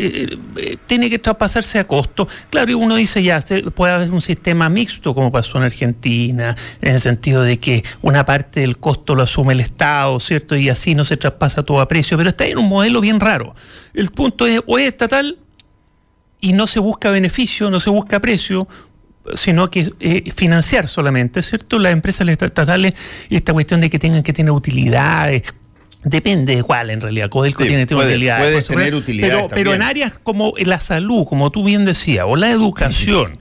eh, eh, tiene que traspasarse a costo. Claro, y uno dice ya, puede haber un sistema mixto como pasó en Argentina, en el sentido de que una parte del costo lo asume el Estado, ¿cierto? Y así no se traspasa todo a precio, pero está en un modelo bien raro. El punto es, o es estatal y no se busca beneficio, no se busca precio, sino que eh, financiar solamente, ¿cierto? Las empresas estatales y esta cuestión de que tengan que tener utilidades, Depende de cuál en realidad. Codelco sí, tiene, puede, utilidad. Puede tener utilidad. Pero, pero, en áreas como la salud, como tú bien decías, o la educación,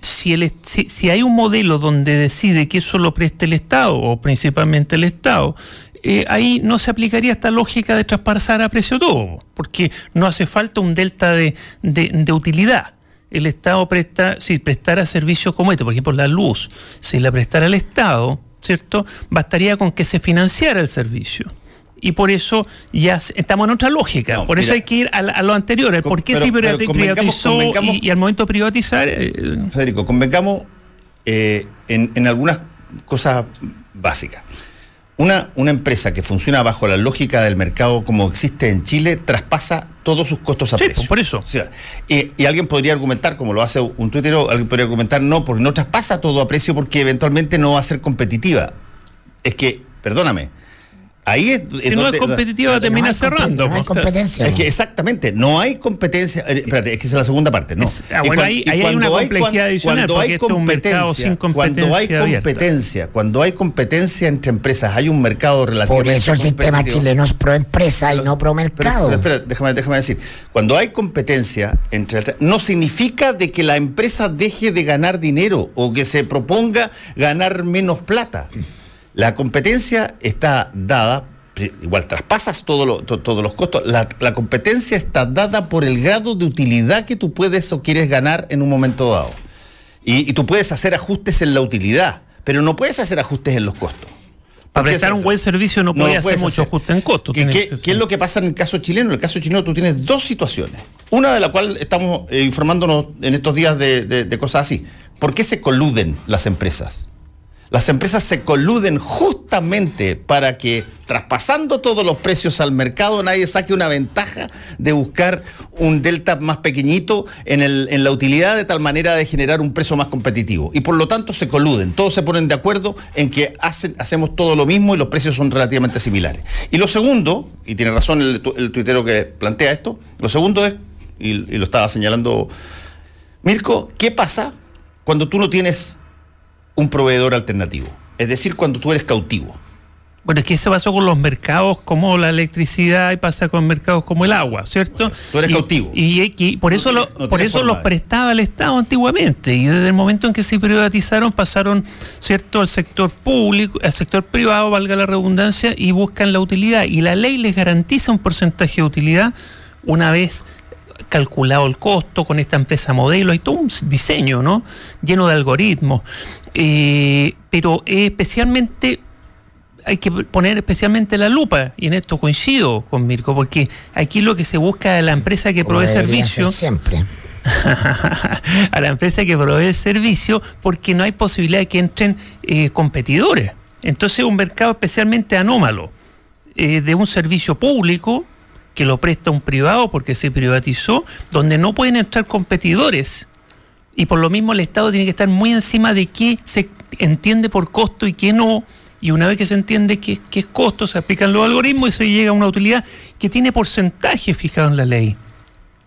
si, el, si, si, hay un modelo donde decide que eso lo preste el Estado, o principalmente el Estado, eh, ahí no se aplicaría esta lógica de traspasar a precio todo, porque no hace falta un delta de, de, de utilidad el Estado presta, si prestara servicios como este, por ejemplo la luz, si la prestara el Estado, ¿cierto? Bastaría con que se financiara el servicio. Y por eso ya estamos en otra lógica. No, por mira, eso hay que ir a, a lo anterior. El por qué se privatizó y, y, al momento de privatizar. Eh, Federico, convencamos eh, en, en, algunas cosas básicas. Una, una empresa que funciona bajo la lógica del mercado como existe en Chile traspasa todos sus costos a sí, precio. por eso. O sea, y, y, alguien podría argumentar, como lo hace un tuitero, alguien podría argumentar, no, porque no traspasa todo a precio porque eventualmente no va a ser competitiva. Es que, perdóname, ahí es, si es no donde, es competitiva no, termina no cerrando no hay competencia. Es que exactamente no hay competencia eh, espérate es que es la segunda parte no es, ah, bueno, ahí, ahí hay una complejidad hay, adicional cuando hay competencia, cuando hay competencia abierta. cuando hay competencia entre empresas hay un mercado relativo por eso el sistema chileno es pro empresa y no pro mercado pero, pero, espera, déjame, déjame decir cuando hay competencia entre no significa de que la empresa deje de ganar dinero o que se proponga ganar menos plata la competencia está dada, igual traspasas todo lo, to, todos los costos, la, la, competencia está dada por el grado de utilidad que tú puedes o quieres ganar en un momento dado. Y, y tú puedes hacer ajustes en la utilidad, pero no puedes hacer ajustes en los costos. Para prestar un buen servicio no, no puede hacer mucho ajuste en costos. ¿Qué, qué, ¿Qué, es lo que pasa en el caso chileno? En el caso chileno tú tienes dos situaciones. Una de la cual estamos eh, informándonos en estos días de, de, de cosas así. ¿Por qué se coluden las empresas? Las empresas se coluden justamente para que, traspasando todos los precios al mercado, nadie saque una ventaja de buscar un delta más pequeñito en, la utilidad de tal manera de generar un precio más competitivo. Y por lo tanto se coluden, todos se ponen de acuerdo en que hacemos todo lo mismo y los precios son relativamente similares. Y lo segundo, y tiene razón el, tuitero que plantea esto, lo segundo es, y lo estaba señalando Mirko, ¿qué pasa cuando tú no tienes un proveedor alternativo. Es decir, cuando tú eres cautivo. Bueno, es que eso pasó con los mercados como la electricidad y pasa con mercados como el agua, ¿cierto? tú eres cautivo. Y, por eso, lo, por eso los prestaba el Estado antiguamente. Y desde el momento en que se privatizaron, pasaron, ¿cierto?, al sector público, al sector privado, valga la redundancia, y buscan la utilidad. Y la ley les garantiza un porcentaje de utilidad una vez calculado el costo con esta empresa modelo, hay todo un diseño, ¿no? Lleno de algoritmos. Eh, pero especialmente hay que poner especialmente la lupa, y en esto coincido con Mirko, porque aquí lo que se busca es la empresa que provee servicio. Siempre. a la empresa que provee servicio, porque no hay posibilidad de que entren eh, competidores. Entonces, un mercado especialmente anómalo eh, de un servicio público que lo presta un privado porque se privatizó, donde no pueden entrar competidores. Y por lo mismo el Estado tiene que estar muy encima de qué se entiende por costo y qué no. Y una vez que se entiende qué, es costo, se aplican los algoritmos y se llega a una utilidad que tiene porcentaje fijado en la ley.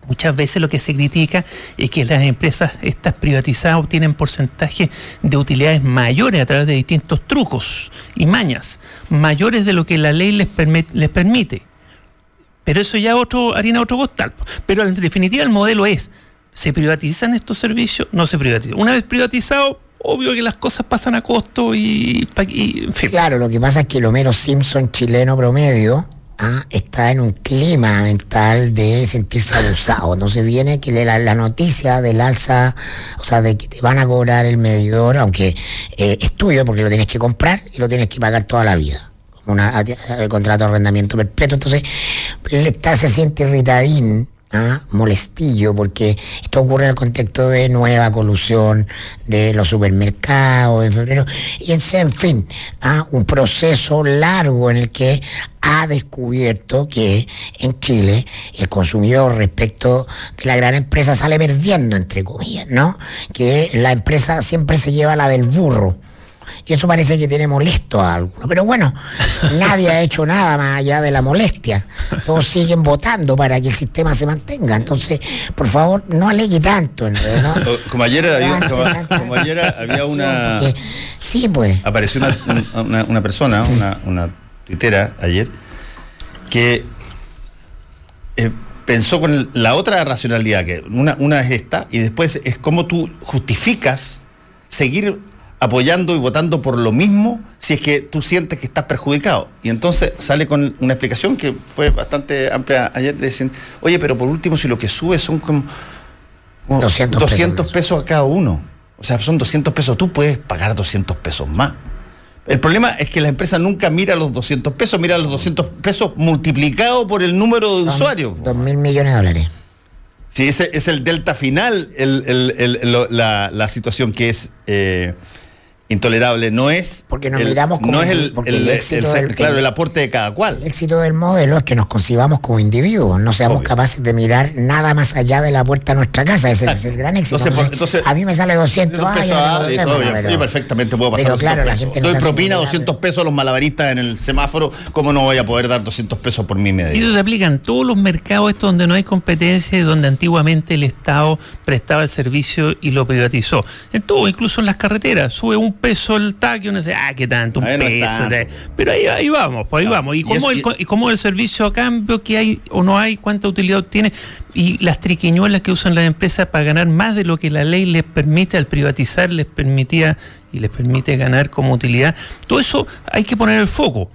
Muchas veces lo que se critica es que las empresas, estas privatizadas, obtienen porcentajes de utilidades mayores a través de distintos trucos y mañas, mayores de lo que la ley les, les permite. Pero eso ya otro, harina otro costal. Pero en definitiva el modelo es, ¿se privatizan estos servicios? No se privatizan. Una vez privatizado, obvio que las cosas pasan a costo y... Claro, lo que pasa es que el Homero Simpson chileno promedio ah, está en un clima mental de sentirse abusado. Entonces viene que la, la, noticia del alza, o sea, de que te van a cobrar el medidor, aunque eh, es tuyo porque lo tienes que comprar y lo tienes que pagar toda la vida una, el contrato de arrendamiento perpetuo. Entonces, el Estado se siente irritadín, ¿ah? molestillo, porque esto ocurre en el contexto de nueva colusión de los supermercados en febrero. Y en fin, ¿ah? un proceso largo en el que ha descubierto que en Chile el consumidor respecto de la gran empresa sale perdiendo, entre comillas, ¿no? Que la empresa siempre se lleva la del burro y eso parece que tiene molesto a algunos. Pero bueno, nadie ha hecho nada más allá de la molestia. Todos siguen votando para que el sistema se mantenga. Entonces, por favor, no alegue tanto. Como ayer había, como, ayer había una... sí, pues. Apareció una, una, persona, una, una tuitera ayer, que... Eh, pensó con la otra racionalidad, que una, una es esta, y después es cómo tú justificas seguir apoyando y votando por lo mismo si es que tú sientes que estás perjudicado. Y entonces sale con una explicación que fue bastante amplia ayer, dicen, oye, pero por último si lo que sube son como, 200, pesos. a cada uno. O sea, son 200 pesos, tú puedes pagar 200 pesos más. El problema es que la empresa nunca mira los 200 pesos, mira los 200 pesos multiplicados por el número de usuarios. 2 mil millones de dólares. Sí, ese es el delta final, la, la, situación que es... Eh, intolerable no es porque nos miramos como no es el, claro el aporte de cada cual. el éxito del modelo es que nos concibamos como individuos no seamos capaces de mirar nada más allá de la puerta de nuestra casa ese es el gran éxito entonces, a mí me sale 200 pesos yo perfectamente puedo pasar pero claro la gente doy propina 200 pesos a los malabaristas en el semáforo cómo no voy a poder dar 200 pesos por mi medio y eso se aplica en todos los mercados estos donde no hay competencia y donde antiguamente el Estado prestaba el servicio y lo privatizó. En todo incluso en las carreteras sube un peso el TAC y uno dice, ah, qué tanto, un peso. Pero ahí, ahí vamos, pues ahí vamos. ¿Y, cómo, el, y cómo el servicio a cambio que hay o no hay, cuánta utilidad tiene? Y las triquiñuelas que usan las empresas para ganar más de lo que la ley les permite al privatizar, les permitía y les permite ganar como utilidad. Todo eso hay que poner el foco.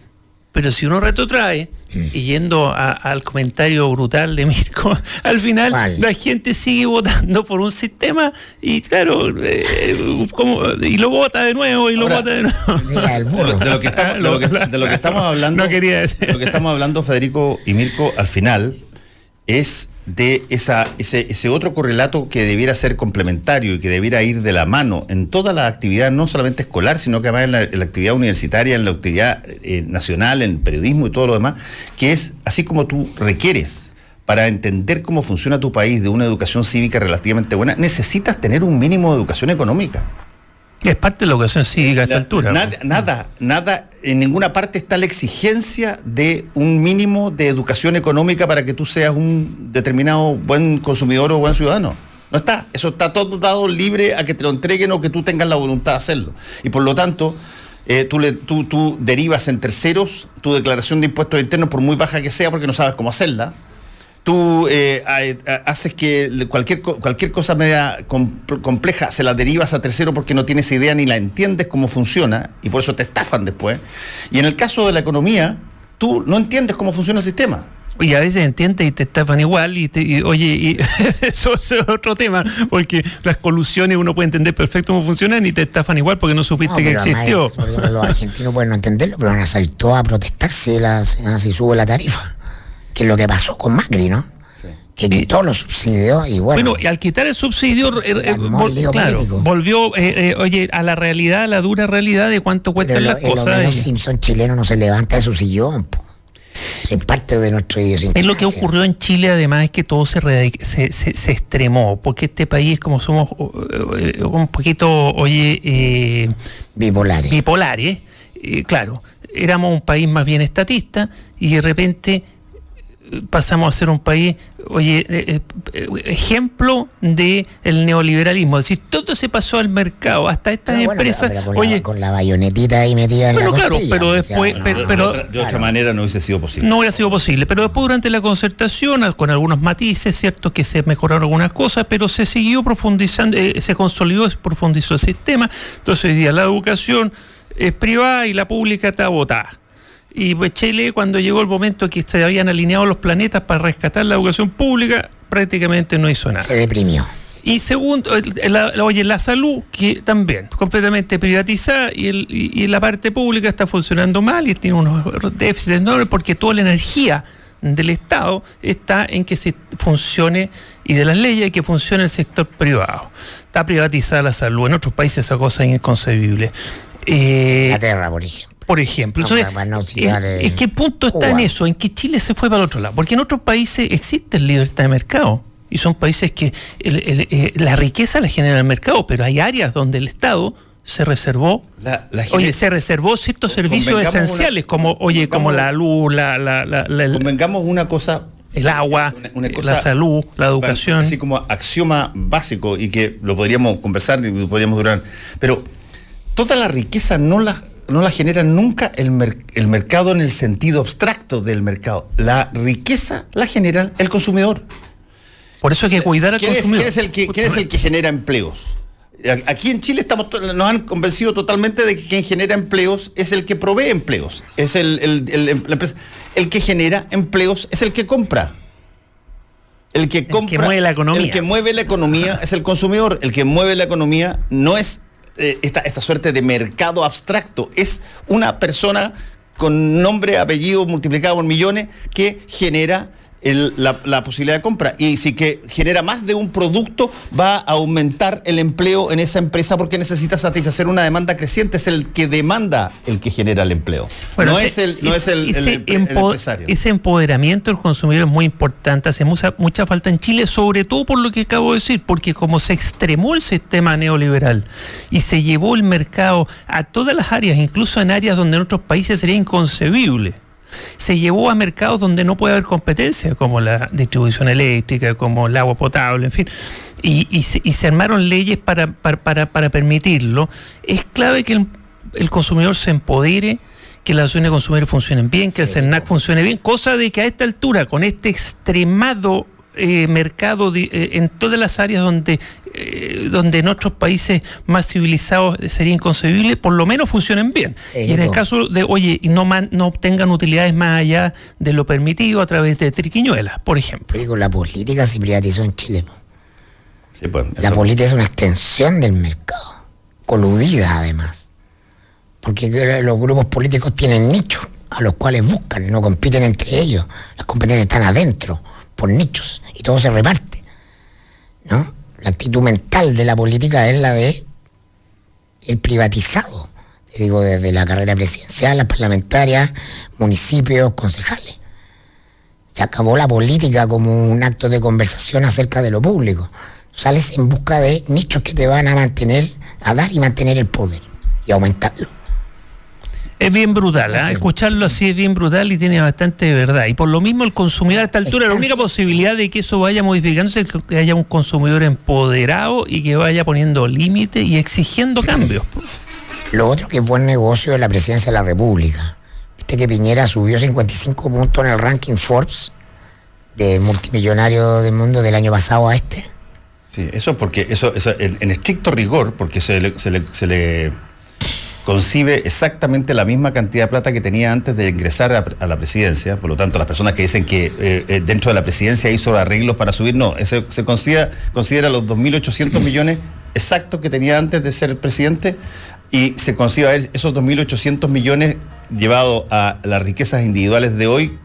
Pero si uno retrotrae, y yendo al comentario brutal de Mirko, al final la gente sigue votando por un sistema y claro, eh, y lo vota de nuevo y lo vota de nuevo. De, lo que estamos, hablando, no quería decir. lo que estamos hablando, Federico y Mirko, al final es de esa, ese, ese, otro correlato que debiera ser complementario y que debiera ir de la mano en toda la actividad, no solamente escolar, sino que además en la, actividad universitaria, en la actividad eh, nacional, en el periodismo y todo lo demás, que es así como tú requieres para entender cómo funciona tu país de una educación cívica relativamente buena, necesitas tener un mínimo de educación económica. Es parte de la educación cívica a esta altura. Nada, nada, nada, en ninguna parte está la exigencia de un mínimo de educación económica para que tú seas un determinado buen consumidor o buen ciudadano. No está. Eso está todo dado libre a que te lo entreguen o que tú tengas la voluntad de hacerlo. Y por lo tanto, eh, tú, le, tú, tú derivas en terceros tu declaración de impuestos internos, por muy baja que sea, porque no sabes cómo hacerla tú eh, haces que cualquier, cualquier cosa media compleja se la derivas a tercero porque no tienes idea ni la entiendes cómo funciona y por eso te estafan después. Y en el caso de la economía, tú no entiendes cómo funciona el sistema. Y a veces entiendes y te estafan igual y, oye, y eso es otro tema, porque las colusiones uno puede entender perfecto cómo funcionan y te estafan igual porque no supiste que existió. los argentinos pueden no entenderlo, pero van a salir todos a protestar si, si sube la tarifa que es lo que pasó con Macri, ¿no? que quitó los subsidios y bueno. Bueno, y al quitar el subsidio, eh, eh, volvió, eh, oye, a la realidad, a la dura realidad de cuánto cuestan las cosas. Los Simpson chileno no se levanta de su sillón, Es parte de nuestro idiosincrasia. Es lo que ocurrió en Chile, además, es que todo se, se, se, extremó, porque este país, como somos un poquito, oye... bipolares. Bipolares, claro, éramos un país más bien estatista y de repente pasamos a ser un país, oye, eh, eh, ejemplo de el neoliberalismo. Es decir, todo se pasó al mercado, hasta estas empresas. con, oye, la, con la bayonetita ahí metida en la claro, pero después. pero, de, otra, manera no hubiese sido posible. No hubiera sido posible. Pero después, durante la concertación, con algunos matices, cierto que se mejoraron algunas cosas, pero se siguió profundizando, eh, se consolidó, se profundizó el sistema. Entonces, hoy día la educación es privada y la pública está votada. Y pues Chile, cuando llegó el momento que se habían alineado los planetas para rescatar la educación pública, prácticamente no hizo nada. Se deprimió. Y segundo, la, oye, la salud, que también, completamente privatizada, y, el, y, la parte pública está funcionando mal y tiene unos déficits enormes porque toda la energía del Estado está en que se funcione y de las leyes que funcione el sector privado. Está privatizada la salud. En otros países esa cosa es inconcebible. Eh, la tierra, por ejemplo por ejemplo. es, que el punto está en eso, en que Chile se fue para el otro lado, porque en otros países existe libertad de mercado. Y son países que eh, la riqueza la genera el mercado, pero hay áreas donde el Estado se reservó, oye, se reservó ciertos servicios esenciales como, oye, como la luz, la, la, la, convengamos una cosa el agua, la salud, la educación. Así como axioma básico y que lo podríamos conversar y lo podríamos durar. Pero toda la riqueza no la no la genera nunca el, el mercado en el sentido abstracto del mercado. La riqueza la genera el consumidor. Por eso hay que cuidar al consumidor. ¿quién es, el que, ¿Quién es el que genera empleos? Aquí en Chile estamos, nos han convencido totalmente de que quien genera empleos es el que provee empleos. Es el, el, el que genera empleos es el que compra. El que compra. El que mueve la economía. El que mueve la economía es el consumidor. El que mueve la economía no es eh, esta, esta suerte de mercado abstracto. Es una persona con nombre, apellido multiplicado por millones que genera la, posibilidad de compra. Y si que genera más de un producto, va a aumentar el empleo en esa empresa porque necesita satisfacer una demanda creciente. Es el que demanda el que genera el empleo. no es el, no es el, ese, empresario. Ese empoderamiento del consumidor es muy importante. Hace mucha, mucha falta en Chile, sobre todo por lo que acabo de decir, porque como se extremó el sistema neoliberal y se llevó el mercado a todas las áreas, incluso en áreas donde en otros países sería inconcebible se llevó a mercados donde no puede haber competencia, como la distribución eléctrica, como el agua potable, en fin, y, se, armaron leyes para, para, permitirlo. Es clave que el, consumidor se empodere, que las acciones de consumidores funcionen bien, que el CERNAC funcione bien, cosa de que a esta altura, con este extremado eh, mercado eh, en todas las áreas donde, eh, donde en otros países más civilizados sería inconcebible, por lo menos funcionen bien. y en el caso de, oye, no, no obtengan utilidades más allá de lo permitido a través de triquiñuelas, por ejemplo. Pero la política se privatizó en Chile. Pues, la política es una extensión del mercado, coludida además. Porque los grupos políticos tienen nichos a los cuales buscan, no compiten entre ellos. Las competencias están adentro por nichos y todo se reparte. ¿No? La actitud mental de la política es la de el privatizado. Digo, desde la carrera presidencial, la parlamentaria, municipios, concejales. Se acabó la política como un acto de conversación acerca de lo público. Sales en busca de nichos que te van a mantener, a dar y mantener el poder y aumentarlo. Es bien brutal, ¿eh? escucharlo así es bien brutal y tiene bastante verdad. Y por lo mismo el consumidor a esta altura, la única posibilidad de que eso vaya modificándose es que haya un consumidor empoderado y que vaya poniendo límites y exigiendo cambios. Lo otro que es buen negocio es la presidencia de la República. Viste que Piñera subió 55 puntos en el ranking Forbes de multimillonario del mundo del año pasado a este. Sí, eso porque eso, eso en, estricto rigor, porque se se le concibe exactamente la misma cantidad de plata que tenía antes de ingresar a, la presidencia. Por lo tanto, las personas que dicen que eh, eh, dentro de la presidencia hizo arreglos para subir, no, ese, se considera, considera los 2.800 millones exactos que tenía antes de ser presidente y se considera esos 2.800 millones llevados a las riquezas individuales de hoy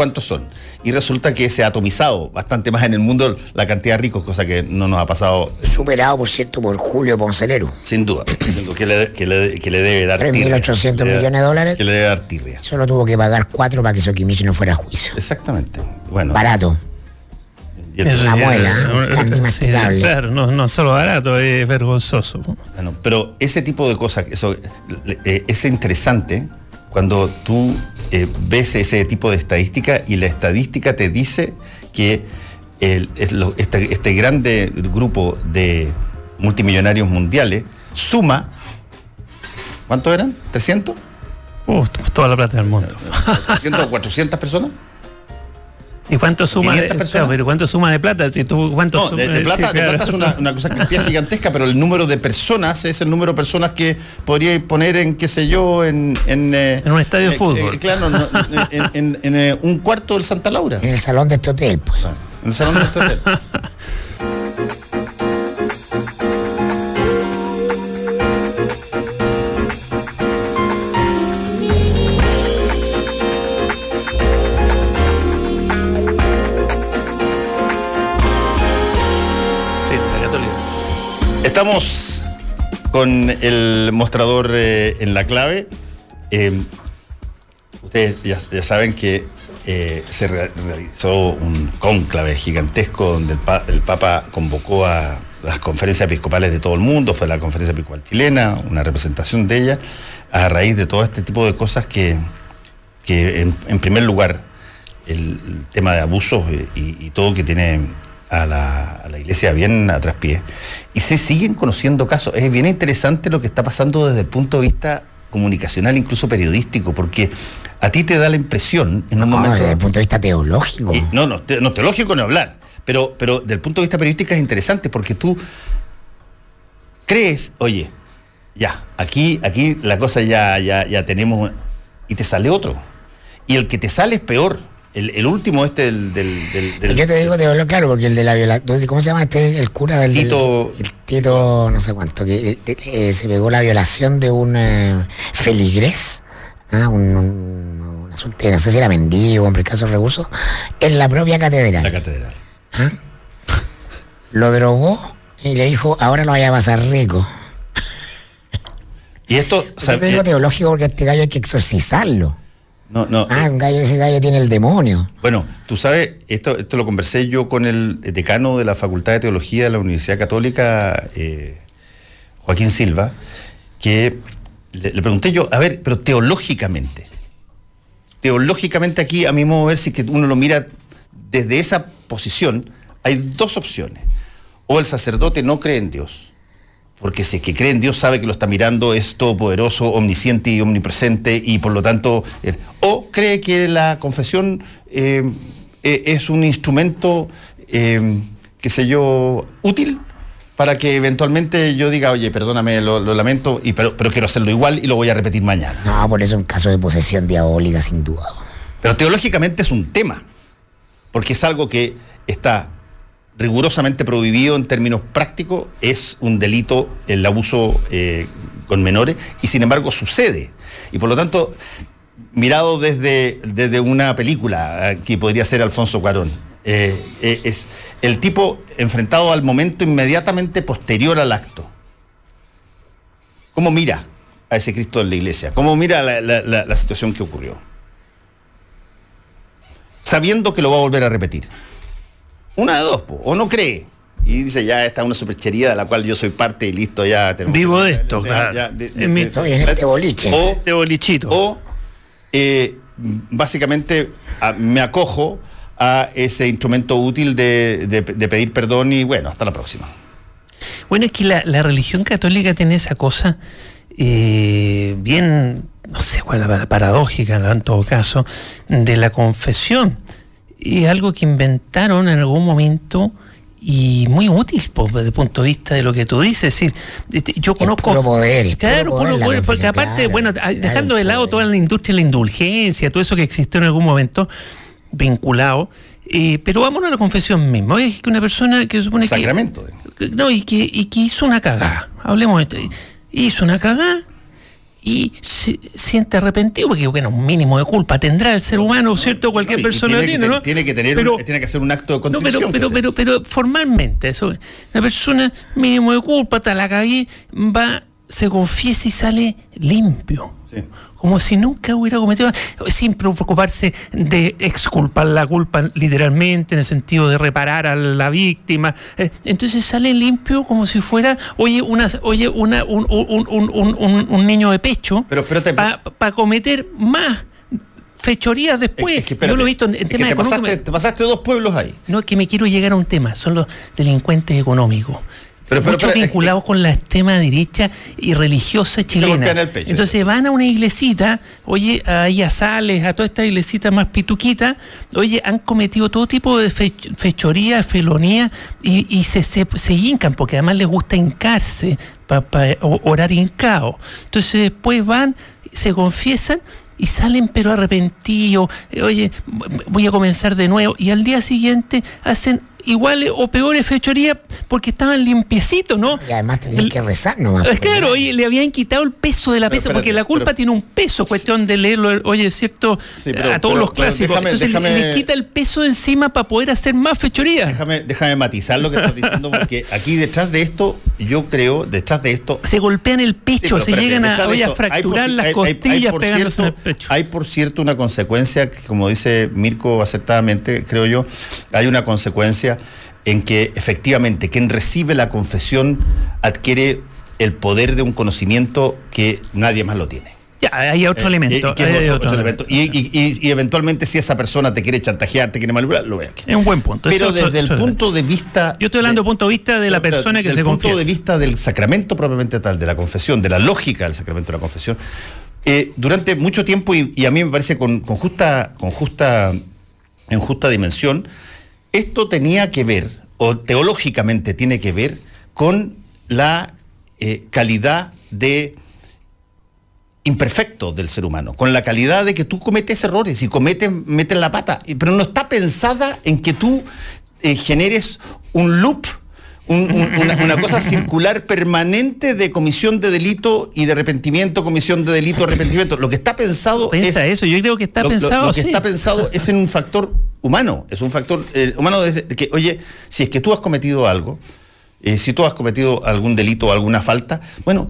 cuántos son. Y resulta que se ha atomizado bastante más en el mundo la cantidad de ricos, cosa que no nos ha pasado. Superado, por cierto, por Julio Poncelero. Sin duda. que, le, que, le, que le debe dar 3.800 millones de dólares. Que le debe dar tirria. Solo tuvo que pagar cuatro para que Sokimichi no fuera a juicio. Exactamente. Bueno. Barato. Es una muela, ¿eh? Claro, no, no solo barato, es vergonzoso. Bueno, pero ese tipo de cosas, eso eh, es interesante cuando tú eh, ves ese tipo de estadística y la estadística te dice que este, este, grande grupo de multimillonarios mundiales suma, ¿cuántos eran? ¿300? toda la plata del mundo. ¿300 o 400 personas? ¿Y cuánto suma, de, pero cuánto suma de plata? Si tú, cuánto de, plata, es una, una cosa gigantesca, pero el número de personas es el número de personas que podría poner en, qué sé yo, en... En, eh, un estadio de eh, fútbol. Eh, claro, en, un cuarto del Santa Laura. En el salón de este hotel, pues. en el salón de este hotel. Estamos con el mostrador eh, en la clave. Eh, ustedes ya, saben que eh, se realizó un cónclave gigantesco donde el, Papa convocó a las conferencias episcopales de todo el mundo, fue la conferencia episcopal chilena, una representación de ella, a raíz de todo este tipo de cosas que, en, primer lugar, el, tema de abusos y, y todo que tiene a la, iglesia bien a traspié. Y se siguen conociendo casos. Es bien interesante lo que está pasando desde el punto de vista comunicacional, incluso periodístico, porque a ti te da la impresión en un momento. Desde el punto de vista teológico. Eh, no, no, no, teológico no hablar. Pero, pero desde el punto de vista periodístico es interesante porque tú crees, oye, ya, aquí, aquí la cosa ya, ya, ya tenemos. Y te sale otro. Y el que te sale es peor el, último este del, del, Yo te digo, te hablo claro, porque el de la violación... ¿Cómo se llama este? El cura del... Tito... el Tito, no sé cuánto, que eh, eh, se pegó la violación de un eh, feligrés, ¿ah? un, un, no sé si era mendigo, en caso de recursos, en la propia catedral. La catedral. ¿Ah? Lo drogó y le dijo, ahora no vaya a pasar rico. Y esto... Yo te digo teológico porque este gallo hay que exorcizarlo. No, no. Ah, un gallo, ese gallo tiene el demonio. Bueno, tú sabes, esto, esto lo conversé yo con el decano de la Facultad de Teología de la Universidad Católica, eh, Joaquín Silva, que le, pregunté yo, a ver, pero teológicamente, teológicamente aquí, a mi modo de ver, si que uno lo mira desde esa posición, hay dos opciones. O el sacerdote no cree en Dios porque si es que cree en Dios sabe que lo está mirando, es todopoderoso, omnisciente y omnipresente, y por lo tanto, eh, o cree que la confesión eh, eh, es un instrumento, qué sé yo, útil para que eventualmente yo diga, oye, perdóname, lo, lamento, y, pero, pero quiero hacerlo igual y lo voy a repetir mañana. No, por eso es un caso de posesión diabólica, sin duda. Pero teológicamente es un tema, porque es algo que está rigurosamente prohibido en términos prácticos, es un delito el abuso eh, con menores y sin embargo sucede. Y por lo tanto, mirado desde, desde una película que podría ser Alfonso Cuarón, Eh, eh, es el tipo enfrentado al momento inmediatamente posterior al acto. ¿Cómo mira a ese Cristo en la iglesia? ¿Cómo mira la, situación que ocurrió? Sabiendo que lo va a volver a repetir. Una de dos, o no cree. Y dice, ya está una superchería de la cual yo soy parte y listo, ya tenemos Vivo de esto, claro. en, este boliche. O, este bolichito. O, eh, básicamente, me acojo a ese instrumento útil de, pedir perdón y bueno, hasta la próxima. Bueno, es que la, religión católica tiene esa cosa eh, bien, no sé cuál es la paradójica en todo caso, de la confesión. Y algo que inventaron en algún momento y muy útil desde el punto de vista de lo que tú dices. Es decir, este, yo conozco. Puro poder, claro, puro poder, porque aparte, bueno, dejando de lado toda la industria de la indulgencia, todo eso que existió en algún momento, vinculado. Eh, pero vámonos a la confesión misma. Es que una persona que supone Sacramento. que. No, y que, y que hizo una cagada. Hablemos de esto. Hizo una cagada y se siente arrepentido, porque bueno, un mínimo de culpa tendrá el ser humano, ¿cierto? Cualquier persona tiene, tiene, ¿no? Tiene que tener, tiene que hacer un acto de contrición. No, pero, pero, pero, formalmente, eso, la persona mínimo de culpa, hasta la cagué, va, se confiesa y sale limpio. Sí como si nunca hubiera cometido, sin preocuparse de exculpar la culpa literalmente, en el sentido de reparar a la víctima. Eh, entonces sale limpio como si fuera, oye, una, oye, una, un, un, niño de pecho para cometer más fechorías después. Yo lo he visto en, temas te pasaste, te pasaste dos pueblos ahí. No, es que me quiero llegar a un tema, son los delincuentes económicos muchos vinculados con la extrema derecha y religiosa chilena. Entonces van a una iglesita, oye, ahí a Sales, a toda esta iglesita más pituquita, oye, han cometido todo tipo de fechoría, felonía y, se, se, se, hincan, porque además les gusta hincarse para orar hincado. Entonces después van, se confiesan y salen pero arrepentidos, oye, voy a comenzar de nuevo, y al día siguiente hacen iguales o peores fechorías porque estaban limpiecitos, ¿no? Y además tenían que rezar nomás. Es pues, claro, oye, le habían quitado el peso de la pesa, porque la culpa tiene un peso, cuestión de leerlo, oye, es cierto, a todos los clásicos. Entonces le quita el peso de encima para poder hacer más fechorías. Déjame, déjame matizar lo que estás diciendo, porque aquí detrás de esto, yo creo, detrás de esto... Se golpean el pecho, se llegan a, a fracturar las costillas pegándose en el pecho. Hay, por cierto, una consecuencia, que, como dice Mirko acertadamente, creo yo, hay una consecuencia en que efectivamente quien recibe la confesión adquiere el poder de un conocimiento que nadie más lo tiene. Ya, hay otro eh, elemento. Y, eventualmente si esa persona te quiere chantajear, te quiere manipular, lo veo. Es un buen punto. Pero desde el punto de vista... Yo estoy hablando del punto de vista de la persona que se confiesa. Desde el punto de vista del sacramento propiamente tal, de la confesión, de la lógica del sacramento de la confesión, eh, durante mucho tiempo, y, a mí me parece con, con, justa, con justa, en justa dimensión, esto tenía que ver, o teológicamente tiene que ver, con la eh, calidad de imperfecto del ser humano, con la calidad de que tú cometes errores y cometes, metes la pata, pero no está pensada en que tú eh, generes un loop una, cosa circular permanente de comisión de delito y de arrepentimiento, comisión de delito, arrepentimiento. Lo que está pensado Pensa eso, yo creo que está pensado. Lo, que está pensado es en un factor humano, es un factor eh, humano de, que, oye, si es que tú has cometido algo, eh, si tú has cometido algún delito o alguna falta, bueno,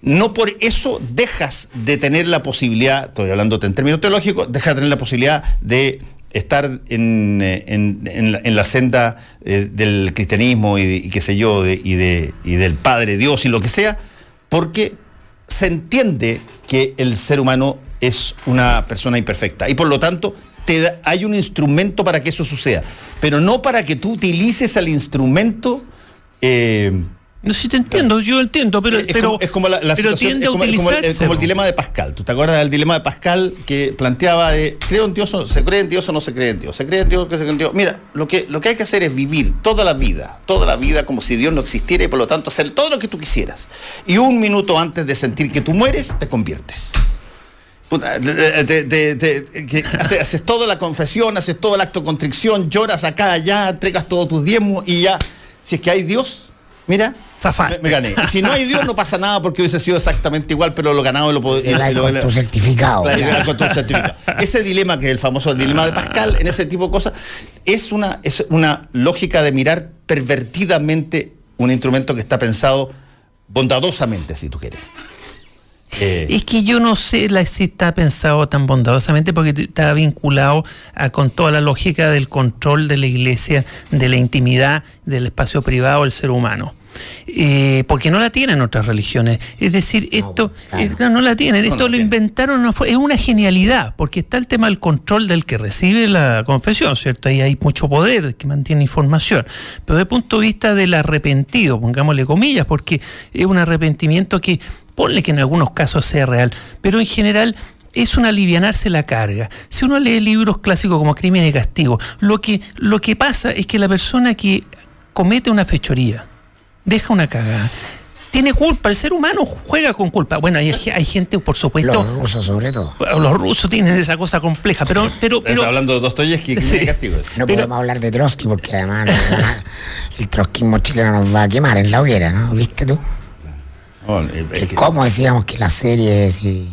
no por eso dejas de tener la posibilidad, estoy hablando en términos teológicos, dejas de tener la posibilidad de estar en, eh, en, la, senda eh, del cristianismo y, qué sé yo, y, de, y del Padre Dios y lo que sea, porque se entiende que el ser humano es una persona imperfecta y por lo tanto te hay un instrumento para que eso suceda, pero no para que tú utilices al instrumento eh, no sé si te entiendo, yo entiendo, pero. Es, como, es como la, situación, es como, el, dilema de Pascal. ¿Tú te acuerdas del dilema de Pascal que planteaba de creo en Dios o se cree en Dios o no se cree en Dios? ¿Se cree en Dios o se cree en Dios? Mira, lo que, lo que hay que hacer es vivir toda la vida, toda la vida como si Dios no existiera y por lo tanto hacer todo lo que tú quisieras. Y un minuto antes de sentir que tú mueres, te conviertes. haces, toda la confesión, haces todo el acto de contrición, lloras acá, allá, entregas todos tus diezmos y ya, si es que hay Dios, mira, Me, gané. Y si no hay Dios, no pasa nada porque hubiese sido exactamente igual, pero lo ganado lo con tu certificado. con tu certificado. Ese dilema, que es el famoso dilema de Pascal, en ese tipo de cosas, es una, es una lógica de mirar pervertidamente un instrumento que está pensado bondadosamente, si tú quieres. Eh, es que yo no sé si está pensado tan bondadosamente porque está vinculado con toda la lógica del control de la iglesia, de la intimidad, del espacio privado del ser humano. Eh, porque no la tienen otras religiones. Es decir, esto no, la tienen, esto lo inventaron, es una genialidad, porque está el tema del control del que recibe la confesión, ¿cierto? Ahí hay mucho poder que mantiene información, pero desde el punto de vista del arrepentido, pongámosle comillas, porque es un arrepentimiento que, ponle que en algunos casos sea real, pero en general es un alivianarse la carga. Si uno lee libros clásicos como Crimen y Castigo, lo que, lo que pasa es que la persona que comete una fechoría, deja una cagada. Tiene culpa, el ser humano juega con culpa. Bueno, hay, hay gente, por supuesto. Los rusos, sobre todo. Los rusos tienen esa cosa compleja, pero. pero, pero hablando de Dostoyevsky, sí. castigo. No podemos hablar de Trotsky porque además el trotskismo chileno nos va a quemar en la hoguera, ¿no? ¿Viste tú? ¿Cómo decíamos que la serie. Si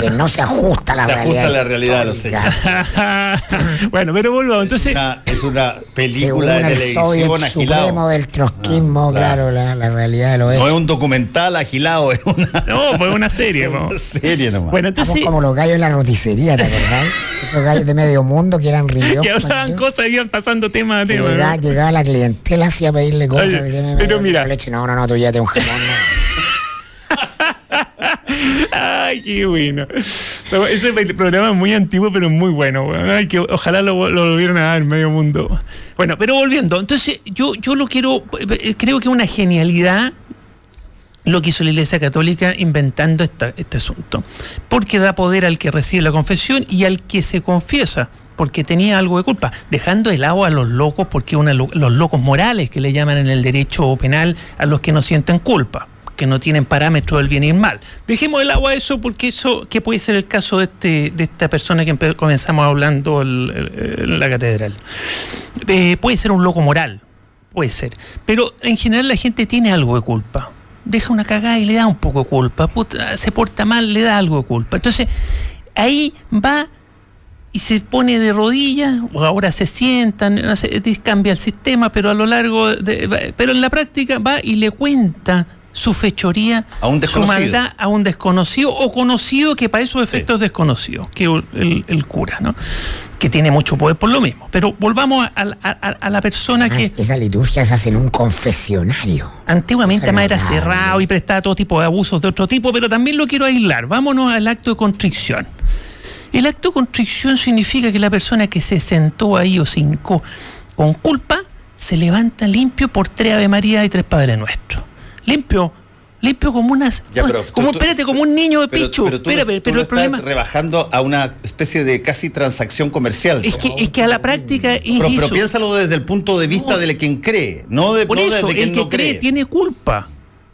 que no se ajusta a la se realidad. ajusta a la realidad los hechos. bueno, pero volvamos. Entonces, es una, película de televisión el supremo del trotskismo, claro, la, realidad de los hechos. No es un documental agilado, es una. No, pues una serie. una serie nomás. Bueno, entonces. como los gallos en la roticería, ¿te acordás? Esos gallos de medio mundo que eran ríos. que hablaban cosas y iban pasando tema a tema. Llegaba, llegaba, la clientela así a pedirle cosas. de pero mira. Leche. No, no, no, tú ya te un jamón. Ay, qué bueno. Ese programa es muy antiguo, pero muy bueno. Ay, que ojalá lo, volvieran a dar en medio mundo. Bueno, pero volviendo. Entonces, yo, yo lo quiero. Eh, creo que es una genialidad lo que hizo la Iglesia Católica inventando este asunto. Porque da poder al que recibe la confesión y al que se confiesa, porque tenía algo de culpa, dejando el agua a los locos, porque una, los locos morales que le llaman en el derecho penal a los que no sienten culpa que no tienen parámetros del bien y el mal. Dejemos el agua eso porque eso, que puede ser el caso de, este, de esta persona que comenzamos hablando en la catedral. Eh, puede ser un loco moral, puede ser. Pero en general la gente tiene algo de culpa. Deja una cagada y le da un poco de culpa. se porta mal, le da algo de culpa. Entonces, ahí va y se pone de rodillas, o ahora se sientan, no sé, cambia el sistema, pero a lo largo de, pero en la práctica va y le cuenta su fechoría, a un su maldad a un desconocido o conocido que para esos efectos es desconocido, que el, el, cura, ¿no? que tiene mucho poder por lo mismo. Pero volvamos a, la persona que... Esa liturgia se hace en un confesionario. Antiguamente más era cerrado y prestaba todo tipo de abusos de otro tipo, pero también lo quiero aislar. Vámonos al acto de constricción. El acto de constricción significa que la persona que se sentó ahí o se hincó con culpa se levanta limpio por tres Ave María y tres Padres Nuestros limpio. Limpio como unas. como, espérate, como un niño de pichu. Pero, pero, el problema. rebajando a una especie de casi transacción comercial. Es que, es que a la práctica. pero, piénsalo desde el punto de vista de quien cree, no de, Por eso, el que cree tiene culpa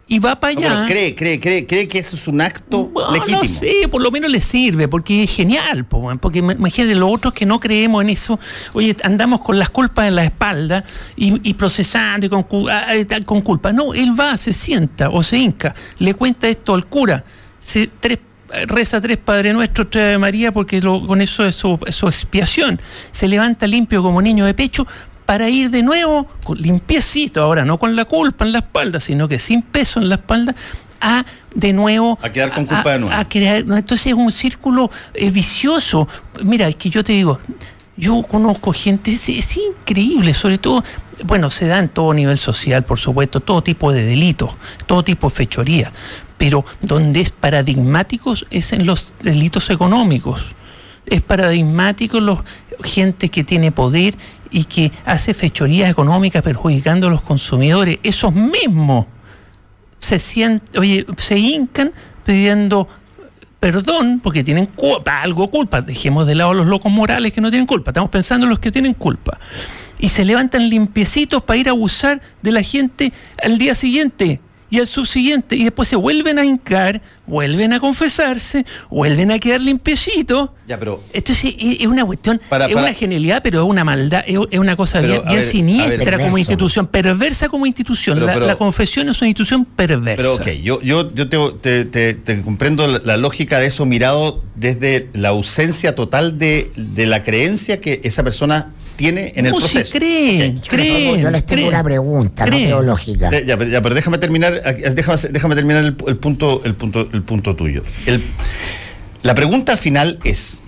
y va para allá. cree, cree, cree, cree que eso es un acto legítimo. No sé, por lo menos le sirve, porque es genial. Porque imagínate, los otros que no creemos en eso, oye, andamos con las culpas en la espalda y, procesando y con, ah, ah, con culpa. No, él va, se sienta o se hinca, le cuenta esto al cura, se, reza tres Padre Nuestro, tres de María, porque con eso es su, es su expiación. Se levanta limpio como niño de pecho para ir de nuevo, limpiecito ahora, no con la culpa en la espalda, sino que sin peso en la espalda, a de nuevo a quedar con culpa de nuevo. A crear, entonces es un círculo eh, vicioso. Mira, es que yo te digo, yo conozco gente, es, es, increíble, sobre todo, bueno, se da en todo nivel social, por supuesto, todo tipo de delitos, todo tipo de fechoría, pero donde es paradigmático es en los delitos económicos. Es paradigmático los gente que tiene poder y que hace fechorías económicas perjudicando a los consumidores, esos mismos se sienten, oye, se hincan pidiendo perdón porque tienen culpa, algo culpa. Dejemos de lado a los locos morales que no tienen culpa, estamos pensando en los que tienen culpa. Y se levantan limpiecitos para ir a abusar de la gente al día siguiente. Y al subsiguiente, y después se vuelven a hincar, vuelven a confesarse, vuelven a quedar limpiecitos. Ya, pero. Esto es, es una cuestión, es una genialidad, pero es una maldad, es, una cosa bien, siniestra como institución, perversa como institución. la, confesión es una institución perversa. Pero ok, yo, yo, yo te, te, comprendo la, lógica de eso mirado desde la ausencia total de, de la creencia que esa persona tiene en el proceso. creen, creen, yo les tengo una pregunta, no teológica. Ya, pero déjame terminar, déjame, terminar el, punto, el punto, el punto tuyo. la pregunta final es,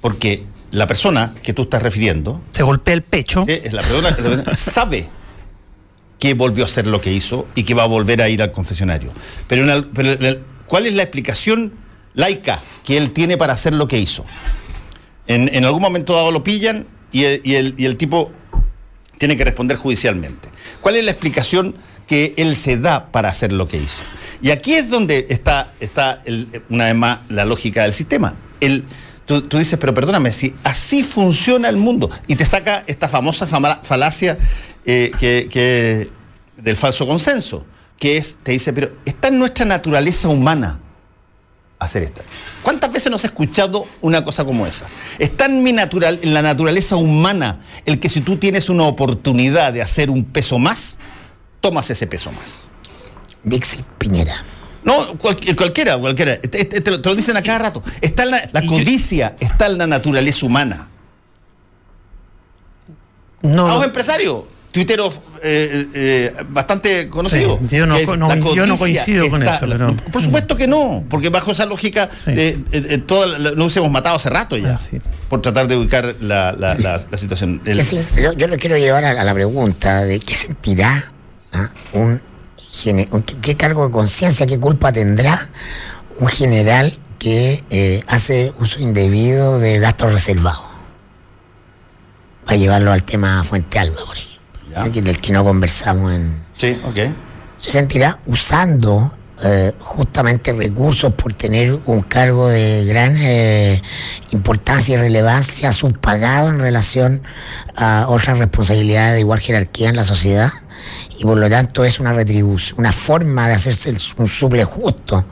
porque la persona que tú estás refiriendo se golpea el pecho. es la persona sabe que volvió a hacer lo que hizo y que va a volver a ir al confesionario. Pero, ¿cuál es la explicación laica que él tiene para hacer lo que hizo? En, en algún momento dado lo pillan y el, tipo tiene que responder judicialmente. ¿Cuál es la explicación que él se da para hacer lo que hizo? Y aquí es donde está, está una vez más la lógica del sistema. El, tú, dices, pero perdóname, si así funciona el mundo, y te saca esta famosa falacia eh, que, del falso consenso, que es, te dice, pero está en nuestra naturaleza humana hacer esta. ¿Cuántas veces nos ha escuchado una cosa como esa? Es tan mi natural, en la naturaleza humana, el que si tú tienes una oportunidad de hacer un peso más, tomas ese peso más. Dixit Piñera. No, cualquiera, cualquiera. Te, te, lo, dicen a cada rato. Está la, la codicia está en la naturaleza humana. No. A los empresarios tuitero eh, eh, bastante conocido. yo, no, coincido con eso. Por supuesto que no, porque bajo esa lógica eh, nos hubiésemos matado hace rato ya ah, por tratar de ubicar la, situación. Yo, lo quiero llevar a, la pregunta de qué sentirá ¿ah? un, qué, cargo de conciencia, qué culpa tendrá un general que hace uso indebido de gastos reservados. Para llevarlo al tema Fuente Alba, por ejemplo del que no conversamos en... Sí, ok. Se sentirá usando eh, justamente recursos por tener un cargo de gran eh, importancia y relevancia subpagado en relación a otras responsabilidades de igual jerarquía en la sociedad y por lo tanto es una retribución, una forma de hacerse un suple justo,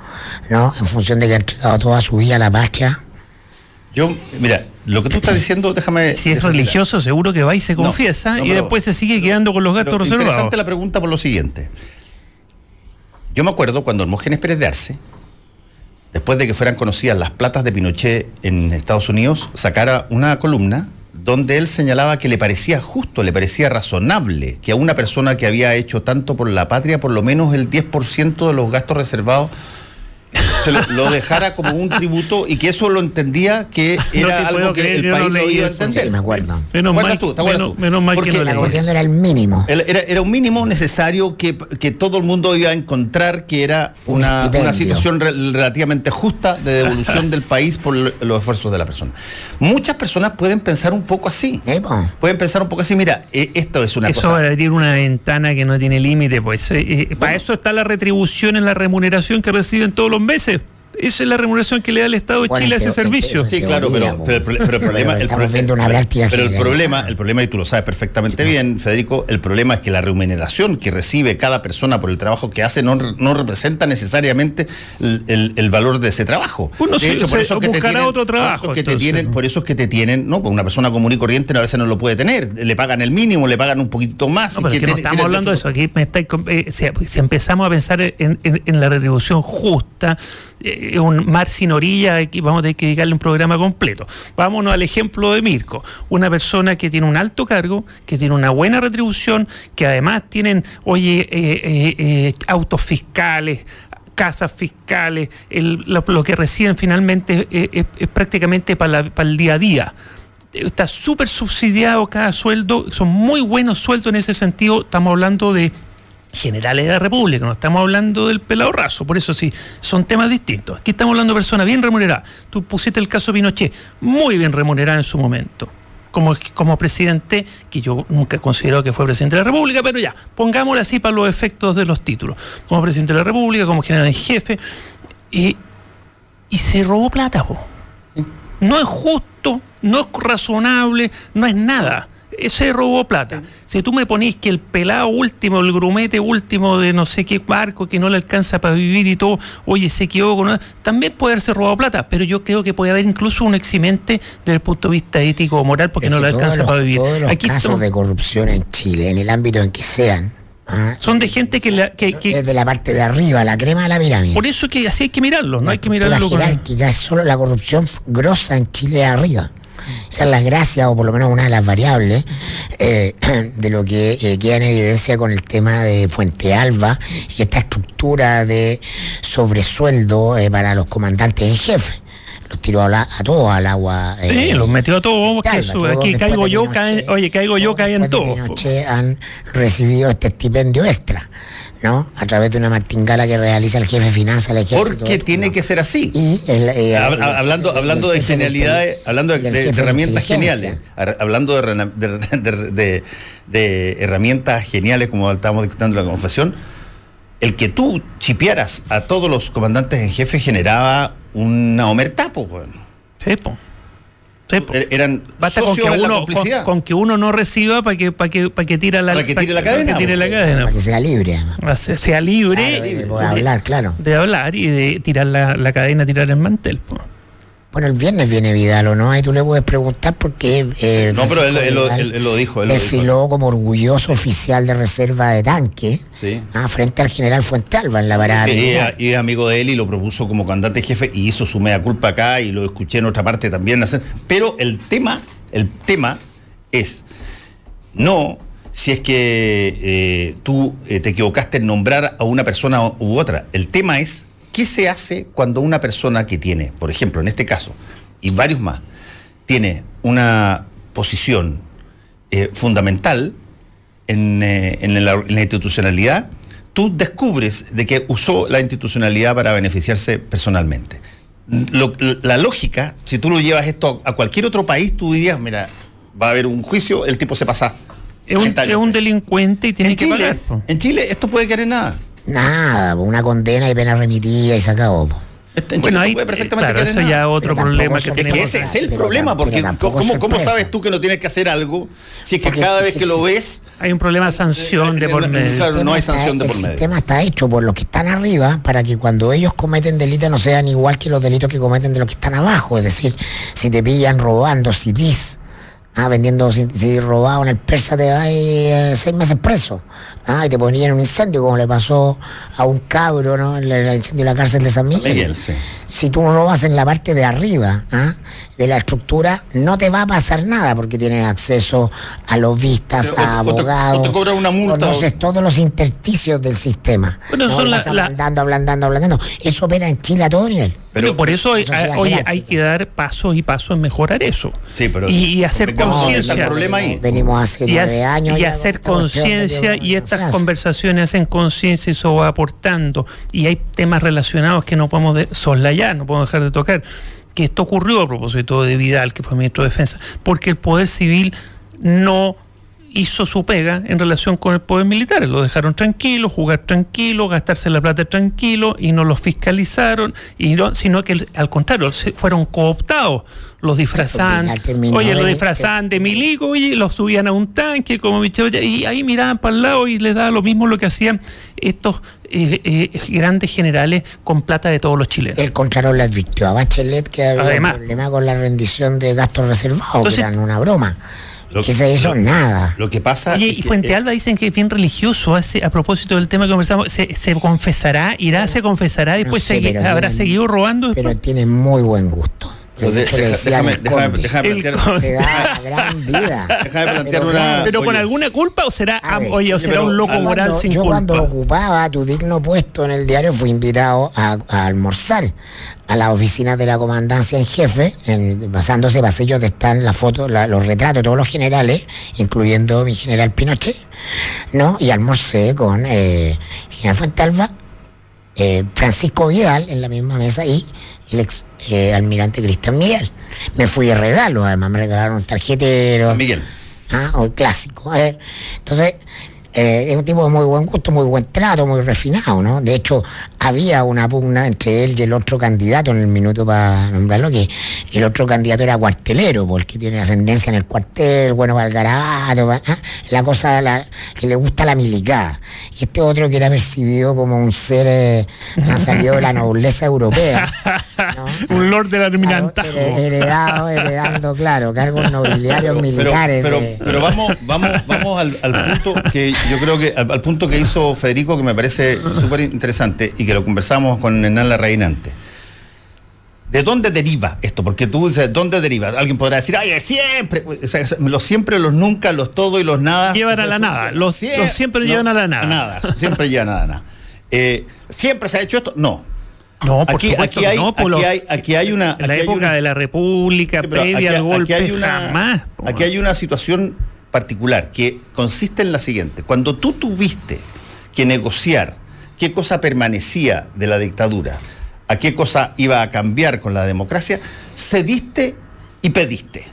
¿no? En función de que ha entregado toda su vida a la patria. Yo, mira, lo que tú estás diciendo, déjame. Si es religioso, seguro que va y se confiesa y después se sigue quedando con los gatos reservados. Interesante la pregunta por lo siguiente. Yo me acuerdo cuando Hermógenes Pérez de Arce, después de que fueran conocidas las platas de Pinochet en Estados Unidos, sacara una columna donde él señalaba que le parecía justo, le parecía razonable que a una persona que había hecho tanto por la patria, por lo menos el 10% de los gastos reservados se lo, dejara como un tributo y que eso lo entendía que era algo que el país no iba a entender. Sí, me acuerdo. Menos mal, tú, menos, mal Porque que no la negociación era el mínimo. Era, era, un mínimo necesario que, que, todo el mundo iba a encontrar que era una, una situación relativamente justa de devolución del país por los esfuerzos de la persona. Muchas personas pueden pensar un poco así. Pueden pensar un poco así, mira, eh, esto es una cosa... Eso va a abrir una ventana que no tiene límite, pues. Eh, eh, para eso está la retribución en la remuneración que reciben todos los meses. Esa es la remuneración que le da el Estado de Chile a ese servicio. Sí, claro, pero, pero, el problema. el, pero el problema, el problema, y tú lo sabes perfectamente bien, Federico, el problema es que la remuneración que recibe cada persona por el trabajo que hace no, no representa necesariamente el, valor de ese trabajo. de hecho, por eso es que te tienen, otro trabajo. Que te tienen, por eso es que te tienen, ¿no? Pues una persona común y corriente a veces no lo puede tener. Le pagan el mínimo, le pagan un poquito más. No, pero que no estamos hablando de eso. Aquí me está, eh, si, empezamos a pensar en, en la retribución justa, eh, un mar sin orilla, vamos a tener que dedicarle un programa completo. Vámonos al ejemplo de Mirko, una persona que tiene un alto cargo, que tiene una buena retribución, que además tienen, oye, eh, eh, autos fiscales, casas fiscales, lo, que reciben finalmente es, prácticamente para, para el día a día está súper subsidiado cada sueldo, son muy buenos sueldos en ese sentido, estamos hablando de generales de la República, no estamos hablando del pelado raso, por eso sí, son temas distintos. Aquí estamos hablando de personas bien remuneradas. Tú pusiste el caso Pinochet, muy bien remunerada en su momento. Como, como presidente, que yo nunca he considerado que fue presidente de la República, pero ya, pongámoslo así para los efectos de los títulos. Como presidente de la República, como general en jefe, y, y se robó plata. No es justo, no es razonable, no es nada se robó plata. Si tú me ponís que el pelado último, el grumete último de no sé qué barco que no le alcanza para vivir y todo, oye, se equivocó, también puede haberse robado plata, pero yo creo que puede haber incluso un eximente desde el punto de vista ético o moral porque no le alcanza para vivir. Todos los casos de corrupción en Chile, en el ámbito en que sean, ¿ah? son de gente que, la, que, desde la parte de arriba, la crema de la pirámide. Por eso que así hay que mirarlo, no hay que mirarlo. La jerárquica es solo la corrupción grosa en Chile arriba. Esa es la gracia, o por lo menos una de las variables, eh, de lo que eh, queda en evidencia con el tema de Fuente Alba y esta estructura de sobresueldo eh, para los comandantes en jefe los tiró a, todos al agua. sí, los metió a todos. aquí caigo yo, oye, caigo yo, caen todos. han recibido este estipendio extra. ¿no? A través de una martingala que realiza el jefe de finanzas del ejército. Porque tiene que ser así. Eh, hablando hablando de genialidades, hablando de, herramientas geniales, hablando de, de, herramientas geniales, como estábamos discutiendo en la confesión, el que tú chipearas a todos los comandantes en jefe generaba una omerta, pues. Sí, Er, eran Basta con que, uno, con, que uno no reciba para que, para que, para que tire la, para que tire la cadena. Para que, la cadena. Para que sea libre. Sea libre. de, hablar, claro. De hablar y de tirar la, la cadena, tirar el mantel. Pues. Bueno, el viernes viene Vidal, ¿o no? Ahí tú le puedes preguntar porque... Eh, no, pero él, lo dijo. desfiló como orgulloso oficial de reserva de tanque sí. ah, frente al general Fuentalba en la parada. Y, y, amigo de él y lo propuso como comandante jefe y hizo su mea culpa acá y lo escuché en otra parte también. Pero el tema, el tema es no si es que eh, tú eh, te equivocaste en nombrar a una persona u otra. El tema es ¿Qué se hace cuando una persona que tiene, por ejemplo, en este caso, y varios más, tiene una posición eh, fundamental eh, en, la, institucionalidad, tú descubres de que usó la institucionalidad para beneficiarse personalmente? la lógica, si tú lo llevas esto a cualquier otro país, tú dirías, mira, va a haber un juicio, el tipo se pasa. Es un, delincuente y tiene que pagar. En Chile esto puede quedar en nada. Nada, una condena y pena remitida y se acabó. bueno, ahí, perfectamente claro, eso ya otro problema que tenemos. ese es el problema, porque ¿cómo, ¿cómo, sabes tú que no tienes que hacer algo si es que cada vez que lo ves... Hay un problema de sanción de por medio. Claro, no hay sanción de por medio. El sistema está hecho por los que están arriba para que cuando ellos cometen delitos no sean igual que los delitos que cometen de los que están abajo. Es decir, si te pillan robando si CDs Ah, vendiendo, si, si, en el persa te va eh, seis meses preso. Ah, y te ponían un incendio, como le pasó a un cabro, ¿no? El, el incendio de la cárcel de San Miguel. Si tú robas en la parte de arriba, ¿ah? de la estructura, no te va a pasar nada porque tienes acceso a los vistas, a abogados. te cobra una multa. Conoces todos los intersticios del sistema. Bueno, son la, ablandando, ablandando, ablandando. Eso opera en Chile a todo nivel. Pero por eso, hay, oye, hay que dar pasos y pasos en mejorar eso. Sí, pero y, hacer conciencia. Venimos hace y nueve años. Y hacer conciencia y estas conversaciones hacen conciencia y eso va aportando. Y hay temas relacionados que no podemos soslayar, no podemos dejar de tocar que esto ocurrió a propósito de Vidal, que fue ministro de Defensa, porque el Poder Civil no hizo su pega en relación con el poder militar. Lo dejaron tranquilo, jugar tranquilo, gastarse la plata tranquilo y no los fiscalizaron, y no, sino que al contrario, fueron cooptados. Los disfrazaban, oye, los disfrazaban de milico, y los subían a un tanque como y ahí miraban para el lado y les daba lo mismo lo que hacían estos eh, eh, grandes generales con plata de todos los chilenos. El Contralor le advirtió a Bachelet que había un problema con la rendición de gastos reservados, que eran una broma. Lo que, se hizo nada. Lo que pasa. Oye, y Fuente Alba dicen que es bien religioso. Hace, a propósito del tema que conversamos, se, confesará, irá, se confesará, después se, habrá seguido robando. Pero tiene muy buen gusto. Pero déjame, plantear, se da gran vida. Déjame plantear una. Pero con alguna culpa o será, oye, o será un loco moral sin yo culpa. Yo cuando ocupaba tu digno puesto en el diario fui invitado a, almorzar a la oficina de la comandancia en jefe, en, basándose pasillos donde están las fotos, los retratos de todos los generales, incluyendo mi general Pinochet, ¿no? Y almorcé con eh, general Fuentalba, eh, Francisco Vidal en la misma mesa y el ex eh, almirante Cristian Miguel. Me fui de regalo, además me regalaron un tarjetero. San Miguel. Ah, o clásico. entonces, eh, es un tipo de muy buen gusto, muy buen trato, muy refinado, ¿no? De hecho, había una pugna entre él y el otro candidato en el minuto para nombrarlo, que el otro candidato era cuartelero, porque tiene ascendencia en el cuartel, bueno para el garabato, ¿ah? la cosa la, que le gusta la milicada. Y este otro que era percibido como un ser eh, ha salido de la nobleza europea. un lord de la heredado, heredando, claro, cargos nobiliarios militares. Pero, pero, vamos, vamos, vamos al, punto que yo creo que al, punto que hizo Federico que me parece súper interesante y que lo conversamos con Hernán Larraín antes. ¿De dónde deriva esto? Porque tú dices, ¿dónde deriva? Alguien podrá decir, ay, siempre. los siempre, los nunca, los todo y los nada. Llevan a la nada. Los, siempre, llevan a la nada. nada. Siempre llevan a la nada. Eh, ¿Siempre se ha hecho esto? No. No, por aquí, supuesto, aquí, hay, no, aquí, hay, aquí hay una. En la época de la República, previa al golpe, aquí hay una, Aquí hay una situación particular que consiste en la siguiente: cuando tú tuviste que negociar qué cosa permanecía de la dictadura, a qué cosa iba a cambiar con la democracia, cediste y pediste.